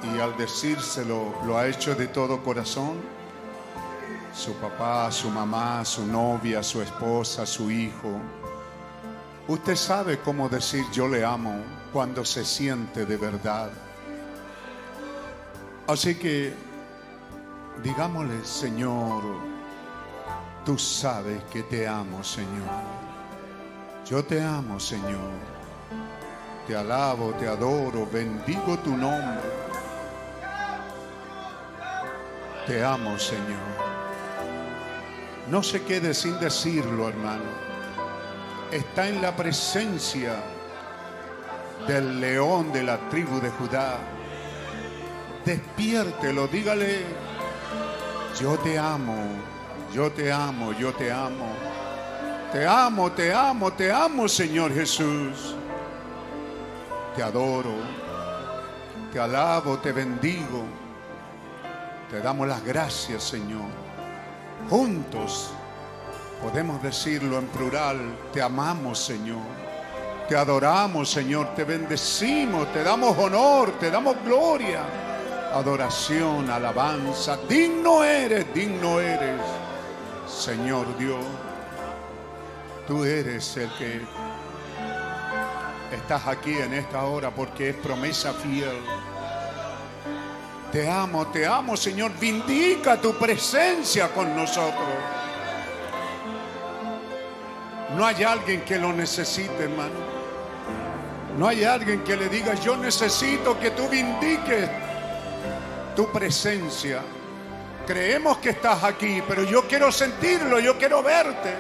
y al decírselo lo ha hecho de todo corazón? Su papá, su mamá, su novia, su esposa, su hijo. Usted sabe cómo decir yo le amo cuando se siente de verdad. Así que digámosle, Señor, tú sabes que te amo, Señor. Yo te amo, Señor. Te alabo, te adoro, bendigo tu nombre. Te amo, Señor. No se quede sin decirlo, hermano. Está en la presencia del león de la tribu de Judá despiértelo, dígale, yo te amo, yo te amo, yo te amo. Te amo, te amo, te amo, Señor Jesús. Te adoro, te alabo, te bendigo. Te damos las gracias, Señor. Juntos podemos decirlo en plural, te amamos, Señor. Te adoramos, Señor, te bendecimos, te damos honor, te damos gloria, adoración, alabanza. Digno eres, digno eres, Señor Dios. Tú eres el que estás aquí en esta hora porque es promesa fiel. Te amo, te amo, Señor. Vindica tu presencia con nosotros. No hay alguien que lo necesite, hermano. No hay alguien que le diga, yo necesito que tú vindiques tu presencia. Creemos que estás aquí, pero yo quiero sentirlo, yo quiero verte.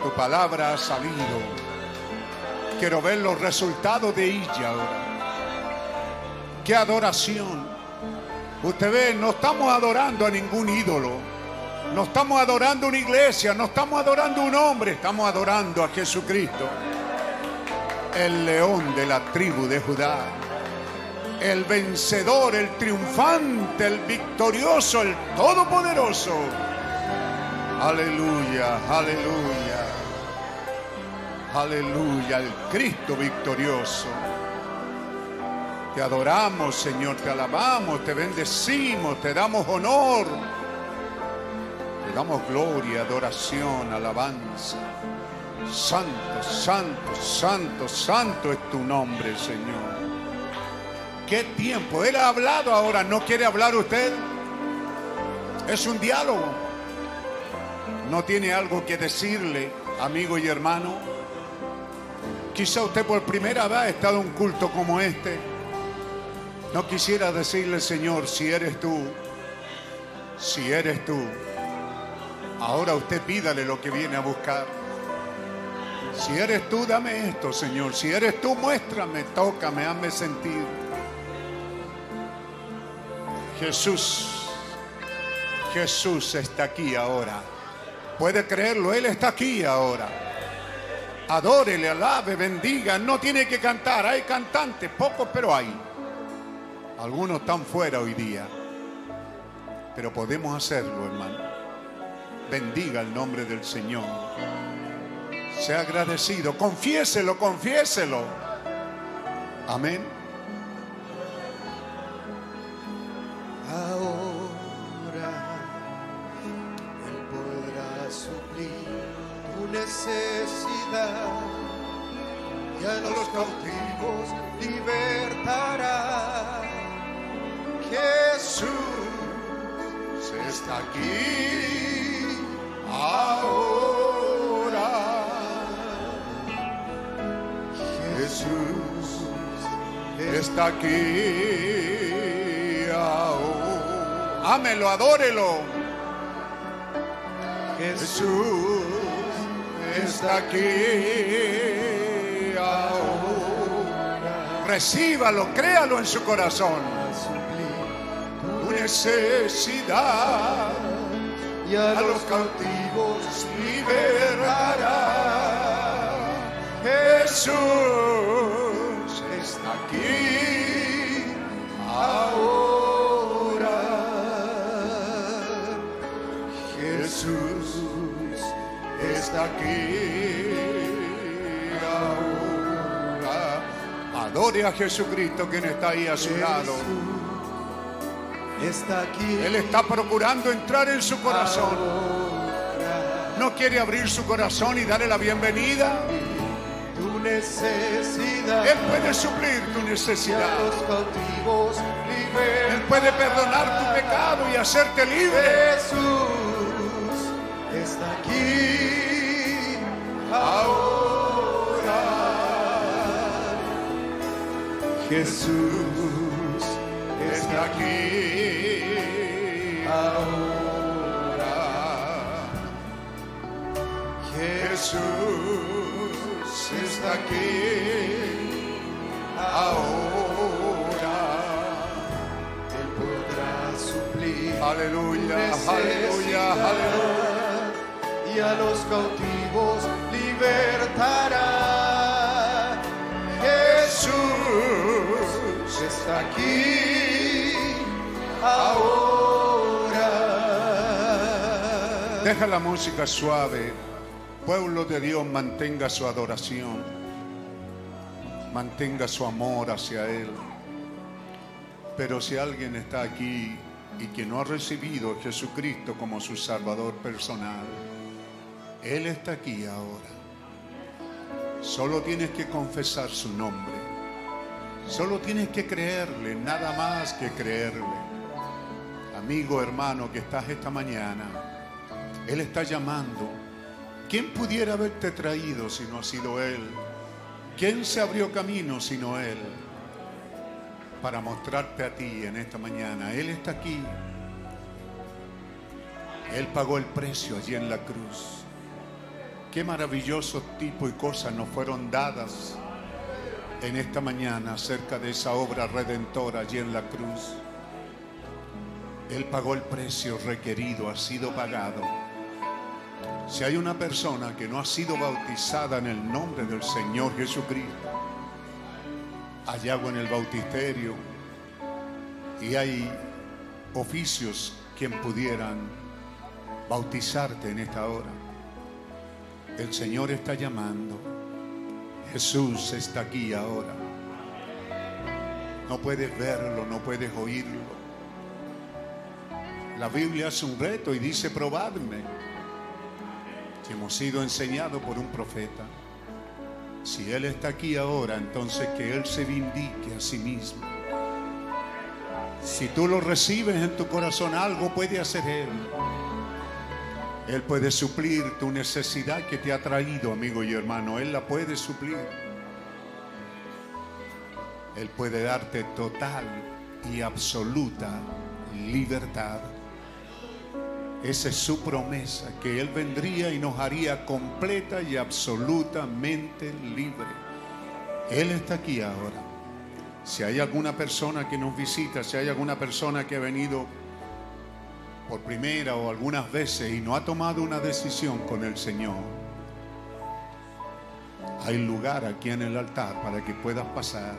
Tu palabra ha salido. Quiero ver los resultados de ella ahora. Qué adoración. Usted ve, no estamos adorando a ningún ídolo. No estamos adorando una iglesia, no estamos adorando un hombre, estamos adorando a Jesucristo el león de la tribu de Judá, el vencedor, el triunfante, el victorioso, el todopoderoso. Aleluya, aleluya, aleluya, el Cristo victorioso. Te adoramos, Señor, te alabamos, te bendecimos, te damos honor, te damos gloria, adoración, alabanza. Santo, santo, santo, santo es tu nombre, Señor. ¿Qué tiempo? Él ha hablado ahora, ¿no quiere hablar usted? Es un diálogo. ¿No tiene algo que decirle, amigo y hermano? Quizá usted por primera vez ha estado en un culto como este. No quisiera decirle, Señor, si eres tú, si eres tú, ahora usted pídale lo que viene a buscar. Si eres tú, dame esto, Señor. Si eres tú, muéstrame, tócame, hazme sentir. Jesús, Jesús está aquí ahora. Puede creerlo, Él está aquí ahora. Adórele, alabe, bendiga. No tiene que cantar. Hay cantantes, pocos, pero hay. Algunos están fuera hoy día. Pero podemos hacerlo, hermano. Bendiga el nombre del Señor. Sea agradecido. Confiéselo, confiéselo. Amén.
Ahora Él podrá suplir tu necesidad y a los cautivos libertará. Jesús
está aquí ahora. Jesús está aquí ahora. Ámelo, adórelo. Jesús está aquí ahora. Recíbalo, créalo en su corazón. Tu necesidad
y a
a los cautivos liberará. Jesús está aquí ahora. Está aquí ahora. Adore a Jesucristo quien está ahí a su lado.
está aquí.
Él está procurando entrar en su corazón. No quiere abrir su corazón y darle la bienvenida.
Tu necesidad.
Él puede suplir tu necesidad.
los cautivos
Él puede perdonar tu pecado y hacerte libre.
Jesús está aquí ahora. Jesús
Está aquí ahora. Jesús está aquí ahora.
Él podrá suplir
Aleluya, aleluya, aleluya.
y a los cautivos libertará. Jesús está aquí ahora.
Deja la música suave. Pueblo de Dios, mantenga su adoración. Mantenga su amor hacia Él. Pero si alguien está aquí y que no ha recibido a Jesucristo como su Salvador personal, Él está aquí ahora. Solo tienes que confesar su nombre. Solo tienes que creerle, nada más que creerle. Amigo, hermano, que estás esta mañana, Él está llamando. ¿Quién pudiera haberte traído si no ha sido Él? ¿Quién se abrió camino sino Él? Para mostrarte a ti en esta mañana. Él está aquí. Él pagó el precio allí en la cruz. Qué maravillosos tipos y cosas nos fueron dadas en esta mañana acerca de esa obra redentora allí en la cruz. Él pagó el precio requerido, ha sido pagado. Si hay una persona que no ha sido bautizada en el nombre del Señor Jesucristo, hay en el bautisterio y hay oficios quien pudieran bautizarte en esta hora. El Señor está llamando. Jesús está aquí ahora. No puedes verlo, no puedes oírlo. La Biblia hace un reto y dice, probadme. Si hemos sido enseñados por un profeta, si Él está aquí ahora, entonces que Él se vindique a sí mismo. Si tú lo recibes en tu corazón, algo puede hacer Él. Él puede suplir tu necesidad que te ha traído, amigo y hermano. Él la puede suplir. Él puede darte total y absoluta libertad. Esa es su promesa, que Él vendría y nos haría completa y absolutamente libre. Él está aquí ahora. Si hay alguna persona que nos visita, si hay alguna persona que ha venido por primera o algunas veces y no ha tomado una decisión con el Señor, hay lugar aquí en el altar para que puedas pasar.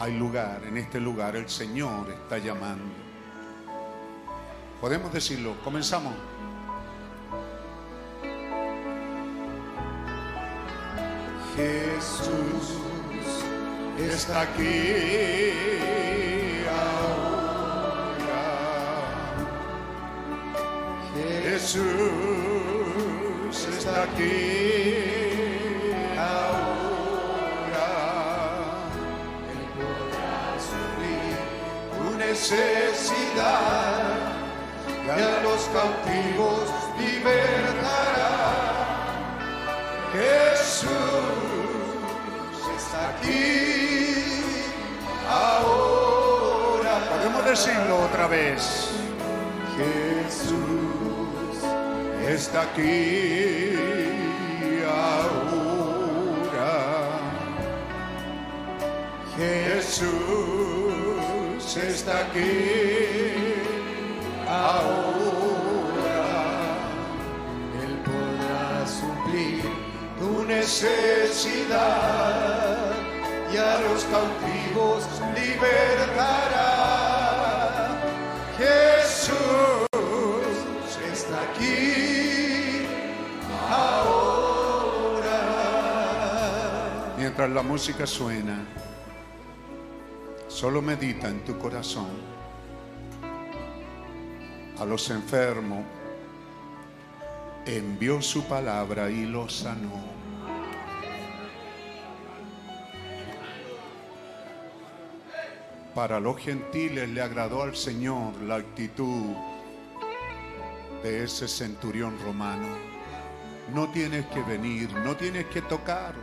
Hay lugar, en este lugar el Señor está llamando. Podemos decirlo, comenzamos. Jesús está aquí Jesús está aquí ahora. Él podrá suplir tu necesidad y a los cautivos libertará. Jesús está aquí ahora. Podemos decirlo otra vez. Jesús está aquí ahora. Jesús está aquí ahora. Él podrá suplir tu necesidad y a los cautivos libertará. Mientras la música suena, solo medita en tu corazón a los enfermos, envió su palabra y los sanó. Para los gentiles le agradó al Señor la actitud de ese centurión romano. No tienes que venir, no tienes que tocar,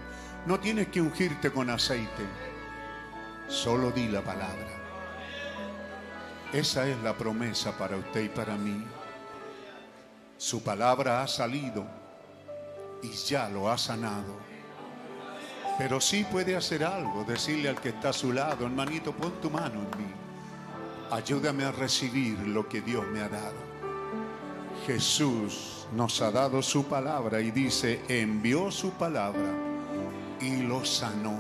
no tienes que ungirte con aceite. Solo di la palabra. Esa es la promesa para usted y para mí. Su palabra ha salido y ya lo ha sanado. Pero sí puede hacer algo, decirle al que está a su lado, hermanito, pon tu mano en mí. Ayúdame a recibir lo que Dios me ha dado. Jesús nos ha dado su palabra y dice, envió su palabra y lo sanó.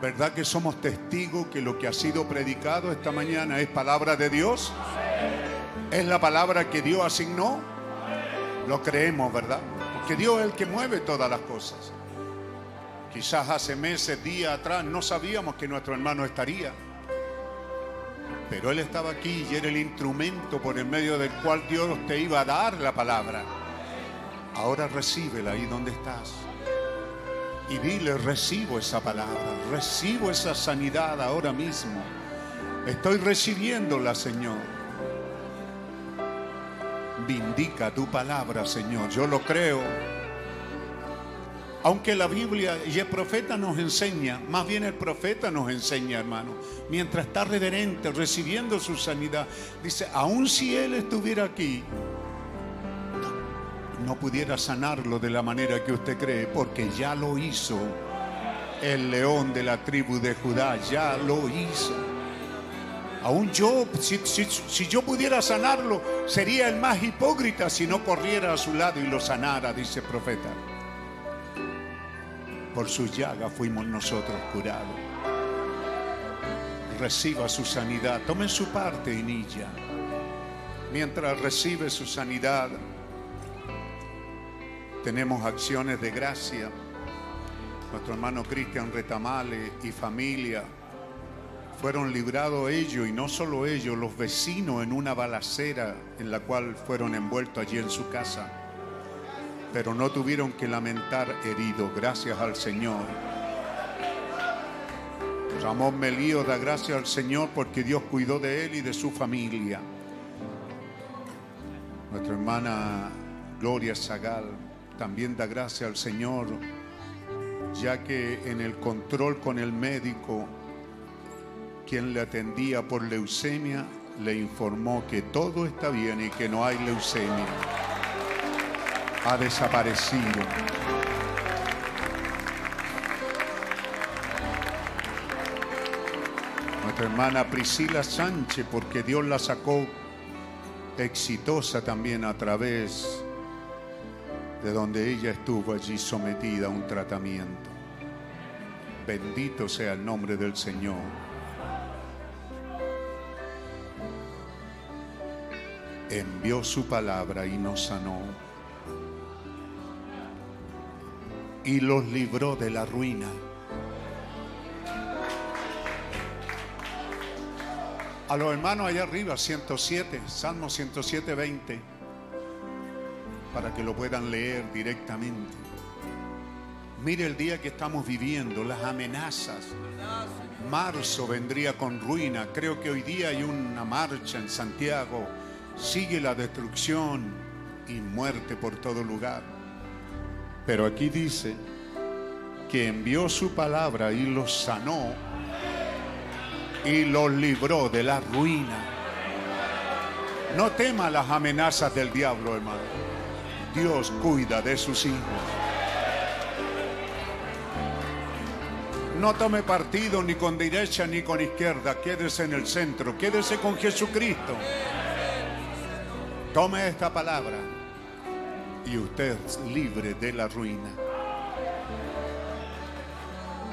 ¿Verdad que somos testigos que lo que ha sido predicado esta mañana es palabra de Dios? ¿Es la palabra que Dios asignó? Lo creemos, ¿verdad? Porque Dios es el que mueve todas las cosas. Quizás hace meses, días atrás, no sabíamos que nuestro hermano estaría. Pero Él estaba aquí y era el instrumento por el medio del cual Dios te iba a dar la palabra. Ahora recíbela ahí donde estás. Y dile, recibo esa palabra, recibo esa sanidad ahora mismo. Estoy recibiéndola, Señor. Vindica tu palabra, Señor. Yo lo creo. Aunque la Biblia y el profeta nos enseña, más bien el profeta nos enseña, hermano, mientras está reverente, recibiendo su sanidad, dice, aun si él estuviera aquí, no pudiera sanarlo de la manera que usted cree, porque ya lo hizo. El león de la tribu de Judá ya lo hizo. Aún yo, si, yo pudiera sanarlo, sería el más hipócrita si no corriera a su lado y lo sanara, dice el profeta. Por su llaga fuimos nosotros curados. Reciba su sanidad, tome su parte en ella. Mientras recibe su sanidad, tenemos acciones de gracia. Nuestro hermano Cristian Retamale y familia fueron librados ellos y no solo ellos, los vecinos en una balacera en la cual fueron envueltos allí en su casa. Pero no tuvieron que lamentar heridos, gracias al Señor. Ramón Melío da gracias al Señor porque Dios cuidó de él y de su familia. Nuestra hermana Gloria Zagal también da gracias al Señor ya que en el control con el médico, quien le atendía por leucemia, le informó que todo está bien y que no hay leucemia. Ha desaparecido. Nuestra hermana Priscila Sánchez, porque Dios la sacó exitosa también a través de donde ella estuvo allí sometida a un tratamiento. Bendito sea el nombre del Señor. Envió su palabra y nos sanó. Y los libró de la ruina. A los hermanos allá arriba, 107, Salmo 107, 20, para que lo puedan leer directamente. Mire el día que estamos viviendo, las amenazas. Marzo vendría con ruina. Creo que hoy día hay una marcha en Santiago. Sigue la destrucción y muerte por todo lugar. Pero aquí dice que envió su palabra y los sanó y los libró de la ruina. No tema las amenazas del diablo, hermano. Dios cuida de sus hijos. No tome partido ni con derecha ni con izquierda. Quédese en el centro. Quédese con Jesucristo. Tome esta palabra y usted es libre de la ruina.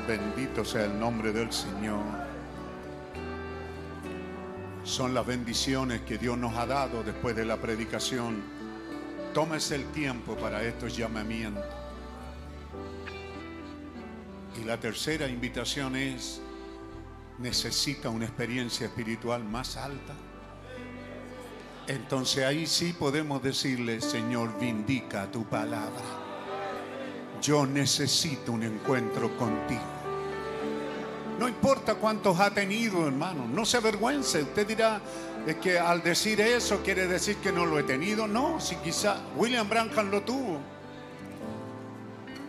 Bendito sea el nombre del Señor. Son las bendiciones que Dios nos ha dado después de la predicación. Tómese el tiempo para estos llamamientos. Y la tercera invitación es, necesita una experiencia espiritual más alta. Entonces ahí sí podemos decirle, Señor, vindica tu palabra. Yo necesito un encuentro contigo. No importa cuántos ha tenido, hermano, no se avergüence. Usted dirá, es que al decir eso quiere decir que no lo he tenido. No, si quizá William Branham lo tuvo.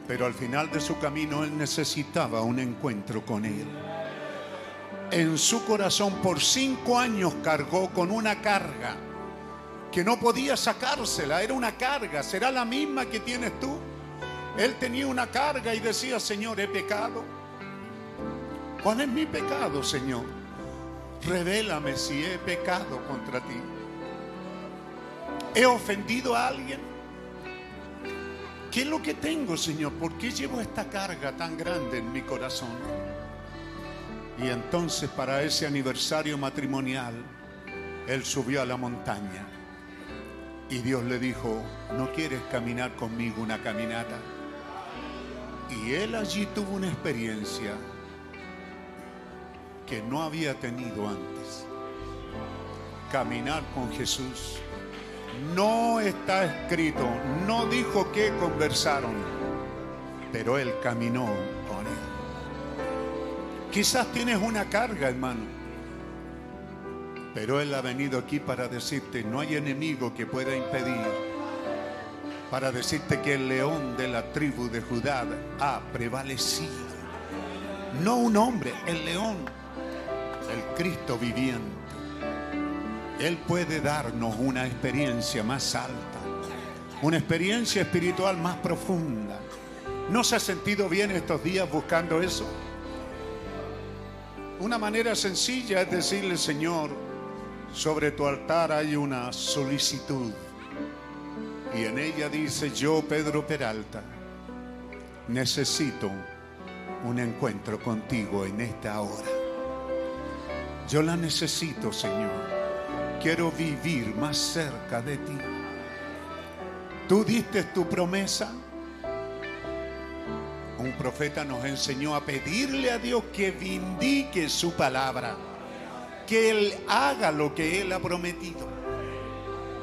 Pero al final de su camino él necesitaba un encuentro con él. En su corazón por cinco años cargó con una carga que no podía sacársela, era una carga, será la misma que tienes tú. Él tenía una carga y decía, Señor, he pecado. ¿Cuál es mi pecado, Señor? Revélame si he pecado contra ti. ¿He ofendido a alguien? ¿Qué es lo que tengo, Señor? ¿Por qué llevo esta carga tan grande en mi corazón? Y entonces para ese aniversario matrimonial, él subió a la montaña y Dios le dijo, ¿no quieres caminar conmigo una caminata? Y él allí tuvo una experiencia que no había tenido antes. Caminar con Jesús. No está escrito, no dijo que conversaron, pero él caminó con él. Quizás tienes una carga, hermano, pero él ha venido aquí para decirte, no hay enemigo que pueda impedir, para decirte que el león de la tribu de Judá ha prevalecido. No un hombre, el león, el Cristo viviente. Él puede darnos una experiencia más alta, una experiencia espiritual más profunda. ¿No se ha sentido bien estos días buscando eso? Una manera sencilla es decirle, Señor, sobre tu altar hay una solicitud. Y en ella dice, yo, Pedro Peralta, necesito un encuentro contigo en esta hora. Yo la necesito, Señor quiero vivir más cerca de ti. Tú diste tu promesa. Un profeta nos enseñó a pedirle a Dios que vindique su palabra, que Él haga lo que Él ha prometido.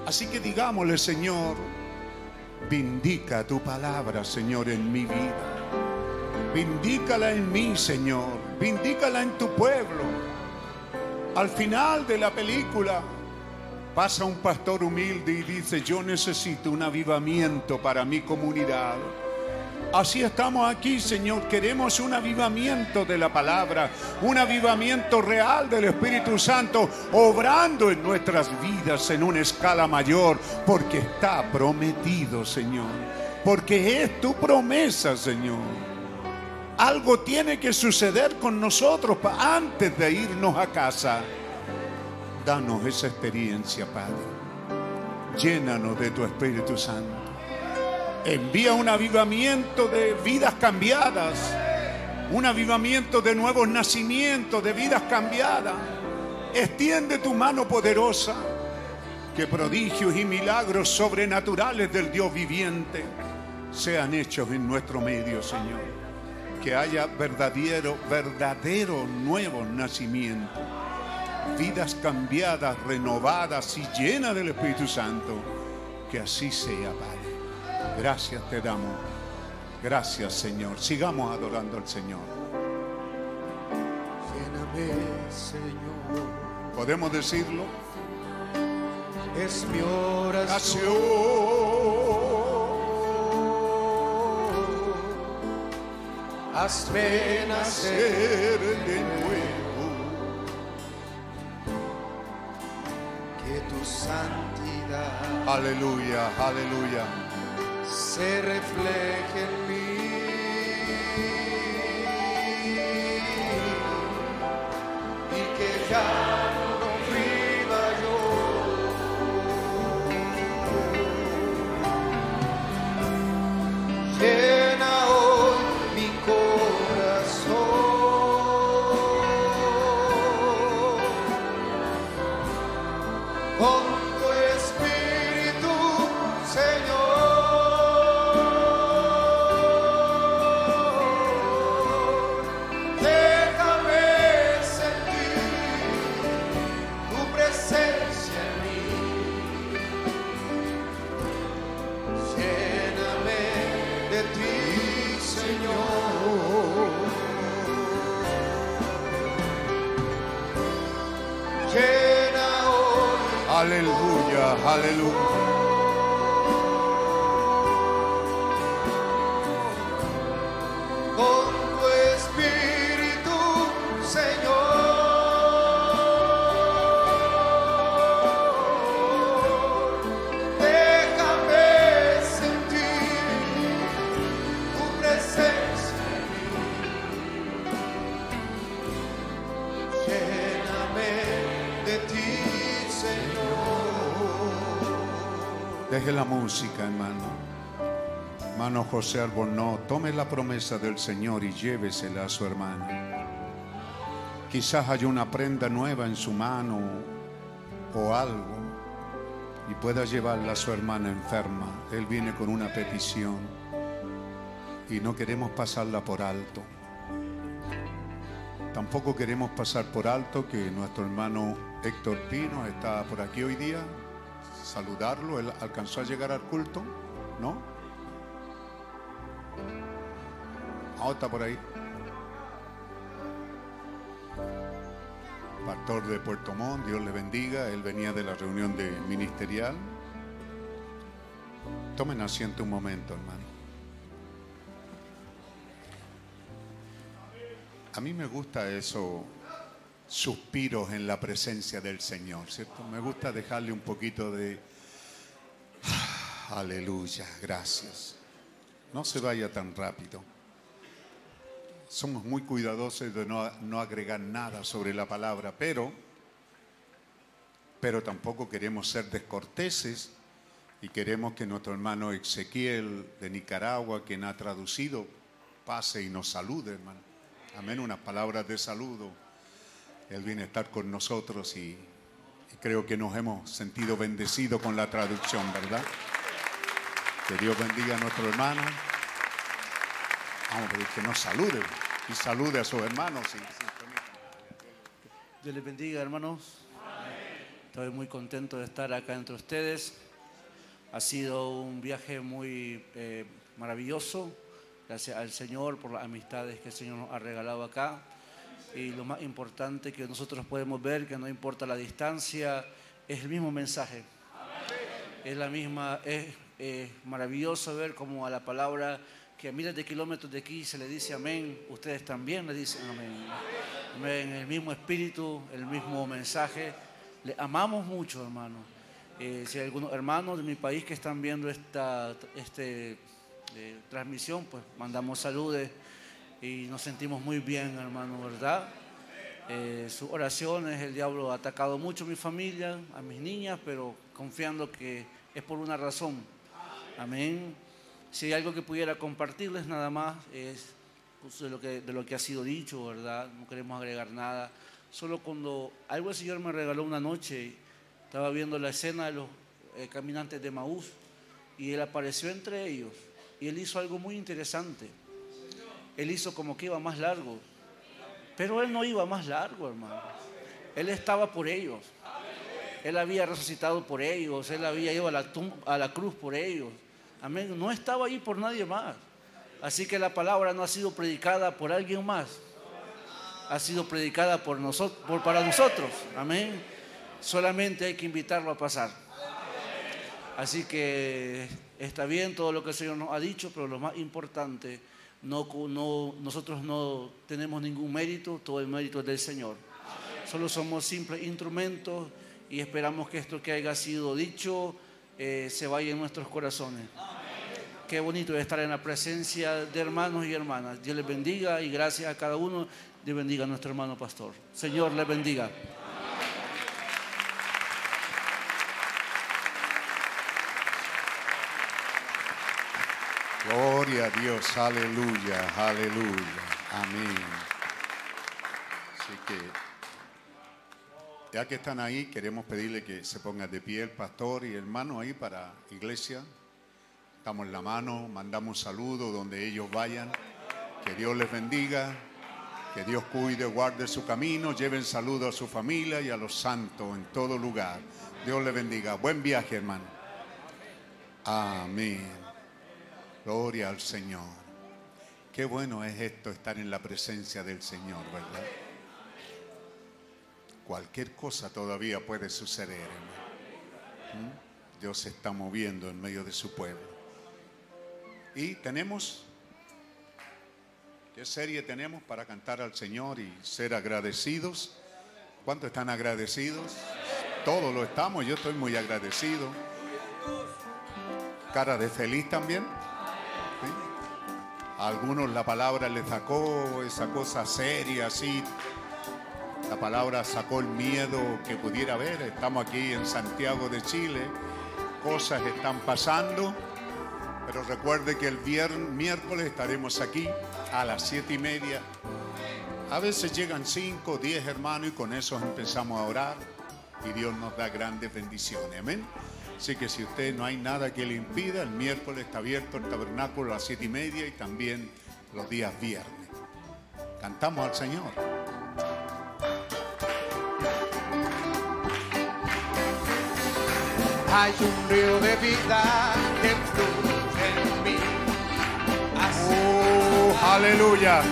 Así que digámosle, Señor, vindica tu palabra, Señor, en mi vida. Vindícala en mí, Señor. Vindícala en tu pueblo. Al final de la película, Pasa un pastor humilde y dice, yo necesito un avivamiento para mi comunidad. Así estamos aquí, Señor. Queremos un avivamiento de la palabra, un avivamiento real del Espíritu Santo, obrando en nuestras vidas en una escala mayor, porque está prometido, Señor. Porque es tu promesa, Señor. Algo tiene que suceder con nosotros antes de irnos a casa. Danos esa experiencia, Padre. Llénanos de tu Espíritu Santo. Envía un avivamiento de vidas cambiadas, un avivamiento de nuevos nacimientos, de vidas cambiadas. Extiende tu mano poderosa, que prodigios y milagros sobrenaturales del Dios viviente sean hechos en nuestro medio, Señor. Que haya verdadero, verdadero nuevo nacimiento. Vidas cambiadas, renovadas y llenas del Espíritu Santo. Que así sea, Padre. Gracias te damos. Gracias, Señor. Sigamos adorando al Señor.
Lléname, Señor.
¿Podemos decirlo?
Es mi oración. Hazme nacer
de nuevo.
que tu santidad
Aleluya, aleluya.
se refleje en mí. Y que ya
Aleluya, música, hermano. Hermano José Albornoz, tome la promesa del Señor y llévesela a su hermana. Quizás haya una prenda nueva en su mano o algo y pueda llevarla a su hermana enferma. Él viene con una petición y no queremos pasarla por alto. Tampoco queremos pasar por alto que nuestro hermano Héctor Pino está por aquí hoy día. Saludarlo, él alcanzó a llegar al culto, ¿no? Ah, está por ahí. Pastor de Puerto Montt, Dios le bendiga. Él venía de la reunión de ministerial. Tomen asiento un momento, hermano. A mí me gusta eso, suspiros en la presencia del Señor, ¿cierto? Me gusta dejarle un poquito de aleluya, gracias. No se vaya tan rápido. Somos muy cuidadosos de no, no agregar nada sobre la palabra, pero, pero tampoco queremos ser descorteses y queremos que nuestro hermano Ezequiel de Nicaragua, quien ha traducido, pase y nos salude, hermano. Amén, unas palabras de saludo. Él viene a estar con nosotros y, y creo que nos hemos sentido bendecidos con la traducción, ¿verdad? Que Dios bendiga a nuestro hermano. Vamos a pedir que nos salude y salude a sus hermanos. y-
Dios les bendiga, hermanos. Estoy muy contento de estar acá entre ustedes. Ha sido un viaje muy eh, maravilloso. Gracias al Señor por las amistades que el Señor nos ha regalado acá. Y lo más importante que nosotros podemos ver, que no importa la distancia, es el mismo mensaje. Es la misma, es maravilloso ver cómo a la palabra que a miles de kilómetros de aquí se le dice amén, ustedes también le dicen amén. Amén, el mismo espíritu, el mismo mensaje. Le amamos mucho, hermano. Eh, si hay algunos hermanos de mi país que están viendo esta este, eh, transmisión, pues mandamos saludos y nos sentimos muy bien, hermano, ¿verdad? Eh, sus oraciones, el diablo ha atacado mucho a mi familia, a mis niñas, pero confiando que es por una razón. Amén. Si hay algo que pudiera compartirles nada más es pues, de lo que, de lo que ha sido dicho, ¿verdad? No queremos agregar nada. Solo cuando algo el Señor me regaló una noche, estaba viendo la escena de los eh, caminantes de Maús y Él apareció entre ellos y Él hizo algo muy interesante. Él hizo como que iba más largo, pero Él no iba más largo, hermano. Él estaba por ellos. Él había resucitado por ellos, Él había ido a la, a la cruz por ellos. Amén. No estaba ahí por nadie más. Así que la palabra no ha sido predicada por alguien más. Ha sido predicada por nosotros, por, para nosotros. Amén. Solamente hay que invitarlo a pasar. Así que está bien todo lo que el Señor nos ha dicho, pero lo más importante, no, no, nosotros no tenemos ningún mérito, todo el mérito es del Señor. Solo somos simples instrumentos y esperamos que esto que haya sido dicho eh, se vaya en nuestros corazones. Qué bonito estar en la presencia de hermanos y hermanas. Dios les bendiga y gracias a cada uno. Dios bendiga a nuestro hermano pastor. Señor les bendiga.
Gloria a Dios, aleluya, aleluya, amén. Así que, ya que están ahí, queremos pedirle que se ponga de pie el pastor y hermano ahí para iglesia. Damos la mano, mandamos saludos donde ellos vayan. Que Dios les bendiga, que Dios cuide, guarde su camino, lleven saludo a su familia y a los santos en todo lugar. Dios les bendiga. Buen viaje, hermano. Amén. Gloria al Señor. Qué bueno es esto, estar en la presencia del Señor, ¿verdad? Cualquier cosa todavía puede suceder, hermano. ¿Mm? Dios se está moviendo en medio de su pueblo. Y tenemos, ¿qué serie tenemos para cantar al Señor y ser agradecidos? ¿Cuántos están agradecidos? Todos lo estamos, yo estoy muy agradecido. Cara de feliz también. A algunos la palabra le sacó esa cosa seria, así. La palabra sacó el miedo que pudiera haber. Estamos aquí en Santiago de Chile. Cosas están pasando. Pero recuerde que el viernes, miércoles estaremos aquí a las siete y media. A veces llegan cinco, diez hermanos y con eso empezamos a orar. Y Dios nos da grandes bendiciones. Amén. Así que si usted no hay nada que le impida, el miércoles está abierto el tabernáculo a las siete y media y también los días viernes. Cantamos al Señor.
Hay un río de vida que fluye en mí. Así
Oh, aleluya.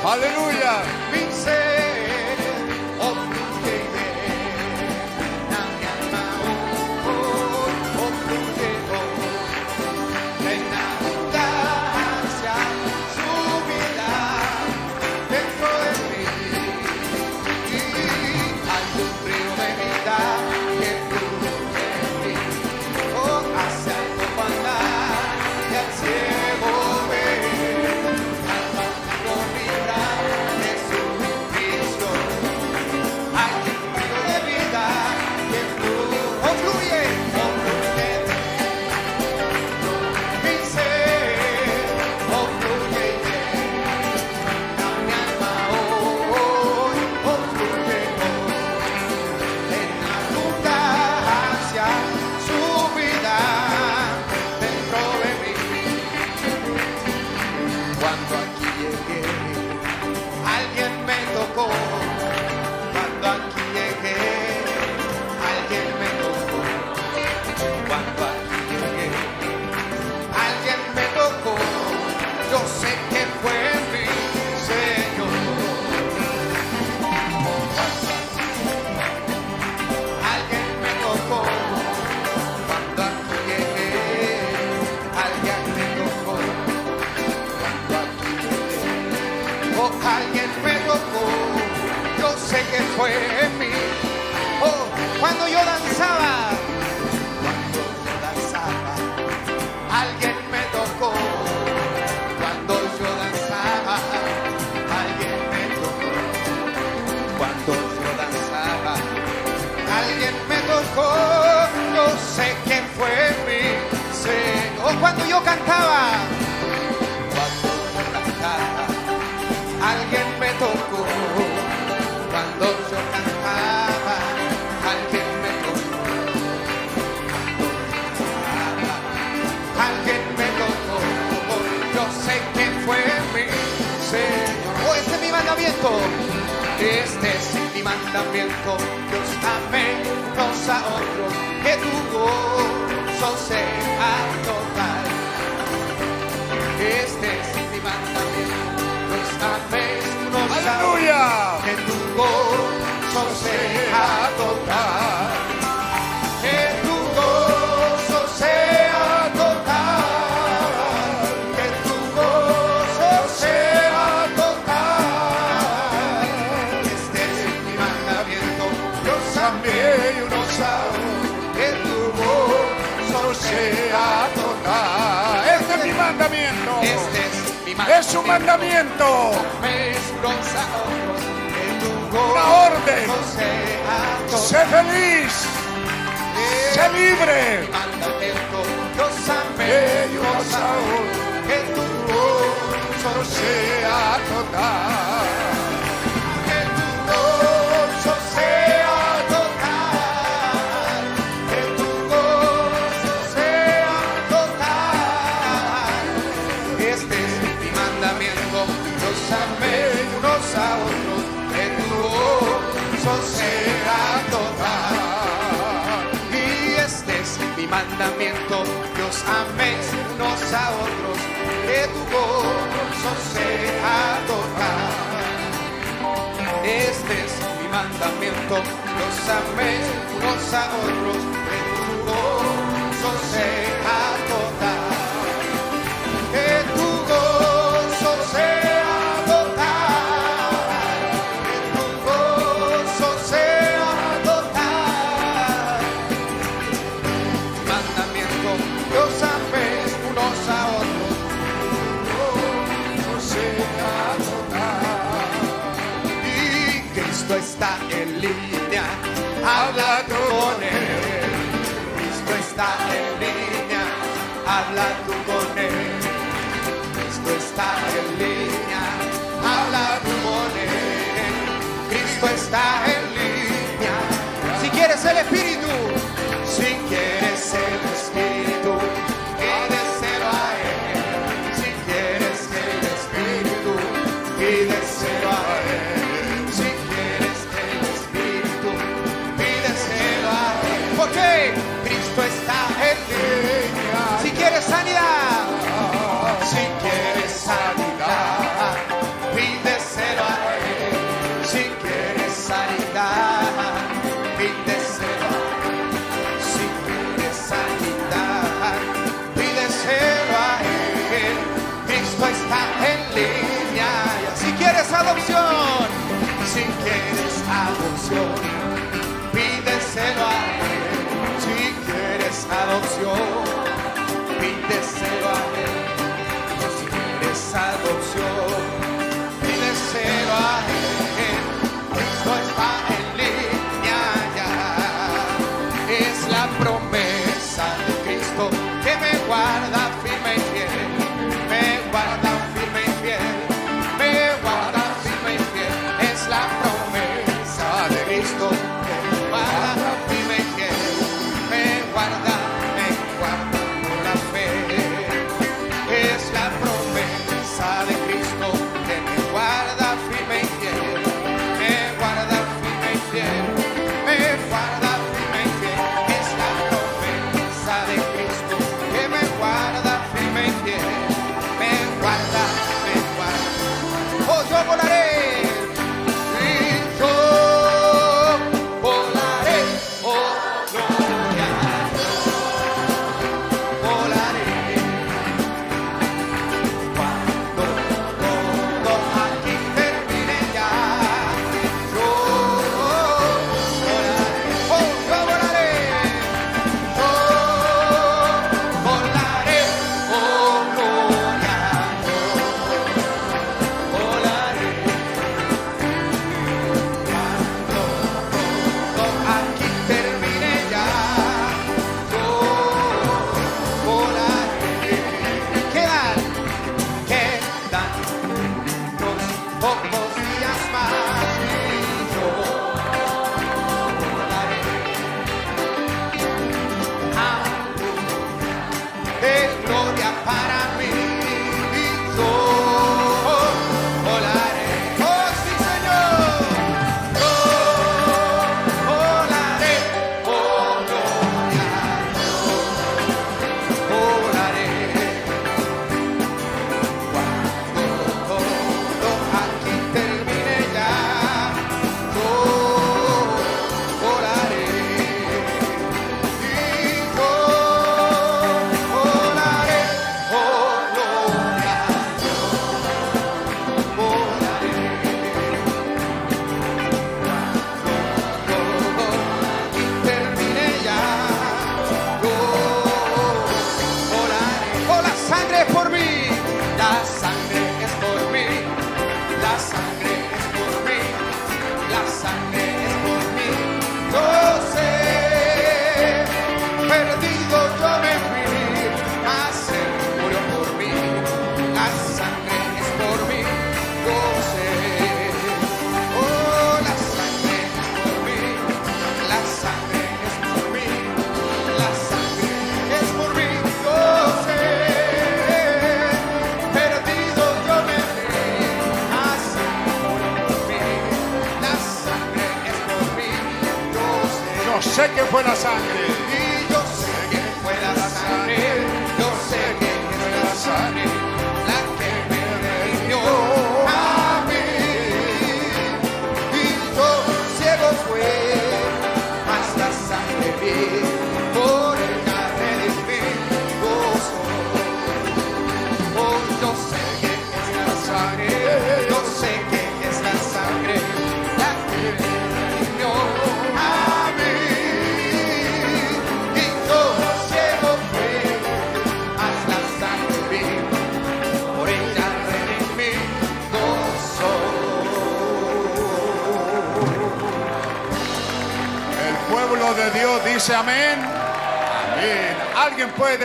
Oh,
aleluya.
Fue en mí. Oh, cuando yo danzaba, cuando yo danzaba, alguien me tocó. Cuando yo danzaba, alguien me tocó. Cuando yo danzaba, alguien me tocó. Yo sé que fue en mí. Sé, oh, cuando yo cantaba, cuando yo cantaba, alguien me tocó. Este es mi mandamiento. Este. Dios amé unos a otros. Que tu gozo sea total. Este es mi mandamiento. Dios amé unos a otros. Que tu sea total. Que tu gozo sea total. Que tu gozo sea total. Este es mi mandamiento. Dios amé y otros. Que tu gozo sea total.
Este es mi mandamiento.
Este es mi
Es un mandamiento.
Una
orden. Sé feliz. Sé libre.
Que tu gozo
sea total.
Mandamiento, Dios améis unos a otros, que tu gozo sea total. Este es mi mandamiento, los améis unos a otros, que tu gozo sea Cristo está en línea, habla con él. Cristo está en línea, habla tú con él. Cristo está en línea, habla tú con él. Cristo está en línea. Si quieres el Espíritu, Si quieres adopción, pídeselo a él. Si quieres adopción, pídeselo a él. Pues si quieres adopción, pídeselo a él. Esto está en línea ya. Es la
promesa.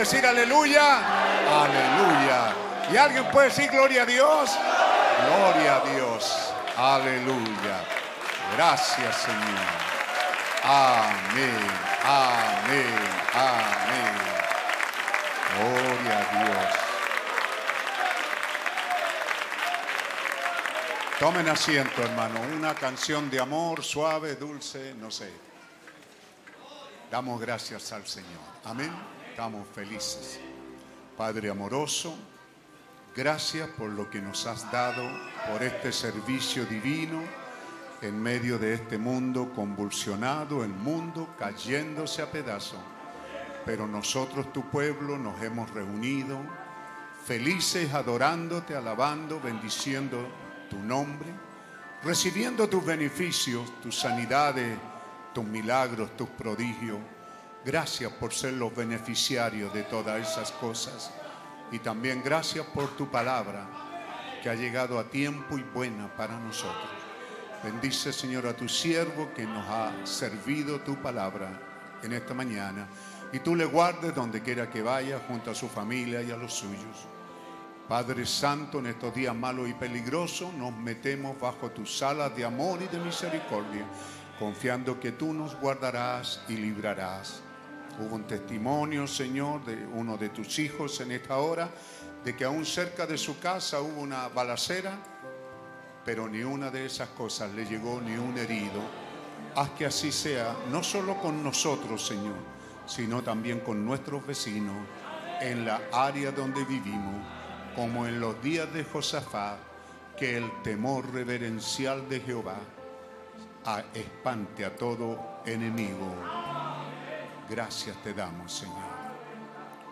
Decir aleluya? Aleluya. ¿Y alguien puede decir gloria a Dios? Gloria a Dios. Aleluya. Gracias Señor. Amén. Amén. Amén. Gloria a Dios. Tomen asiento, hermano. Una canción de amor suave, dulce, no sé. Damos gracias al Señor. Estamos felices. Padre amoroso, gracias por lo que nos has dado, por este servicio divino en medio de este mundo convulsionado, el mundo cayéndose a pedazos. Pero nosotros, tu pueblo, nos hemos reunido felices adorándote, alabando, bendiciendo tu nombre, recibiendo tus beneficios, tus sanidades, tus milagros, tus prodigios. Gracias por ser los beneficiarios de todas esas cosas. Y también gracias por tu palabra que ha llegado a tiempo y buena para nosotros. Bendice, Señor, a tu siervo que nos ha servido tu palabra en esta mañana. Y tú le guardes donde quiera que vaya, junto a su familia y a los suyos. Padre Santo, en estos días malos y peligrosos, nos metemos bajo tus alas de amor y de misericordia, confiando que tú nos guardarás y librarás. Hubo un testimonio, Señor, de uno de tus hijos en esta hora, de que aún cerca de su casa hubo una balacera, pero ni una de esas cosas le llegó ni un herido. Haz que así sea, no solo con nosotros, Señor, sino también con nuestros vecinos, en la área donde vivimos, como en los días de Josafat, que el temor reverencial de Jehová espante a todo enemigo. Gracias te damos, Señor.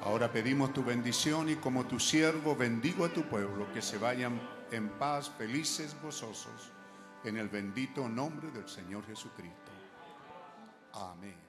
Ahora pedimos tu bendición y como tu siervo bendigo a tu pueblo, que se vayan en paz, felices, gozosos, en el bendito nombre del Señor Jesucristo. Amén.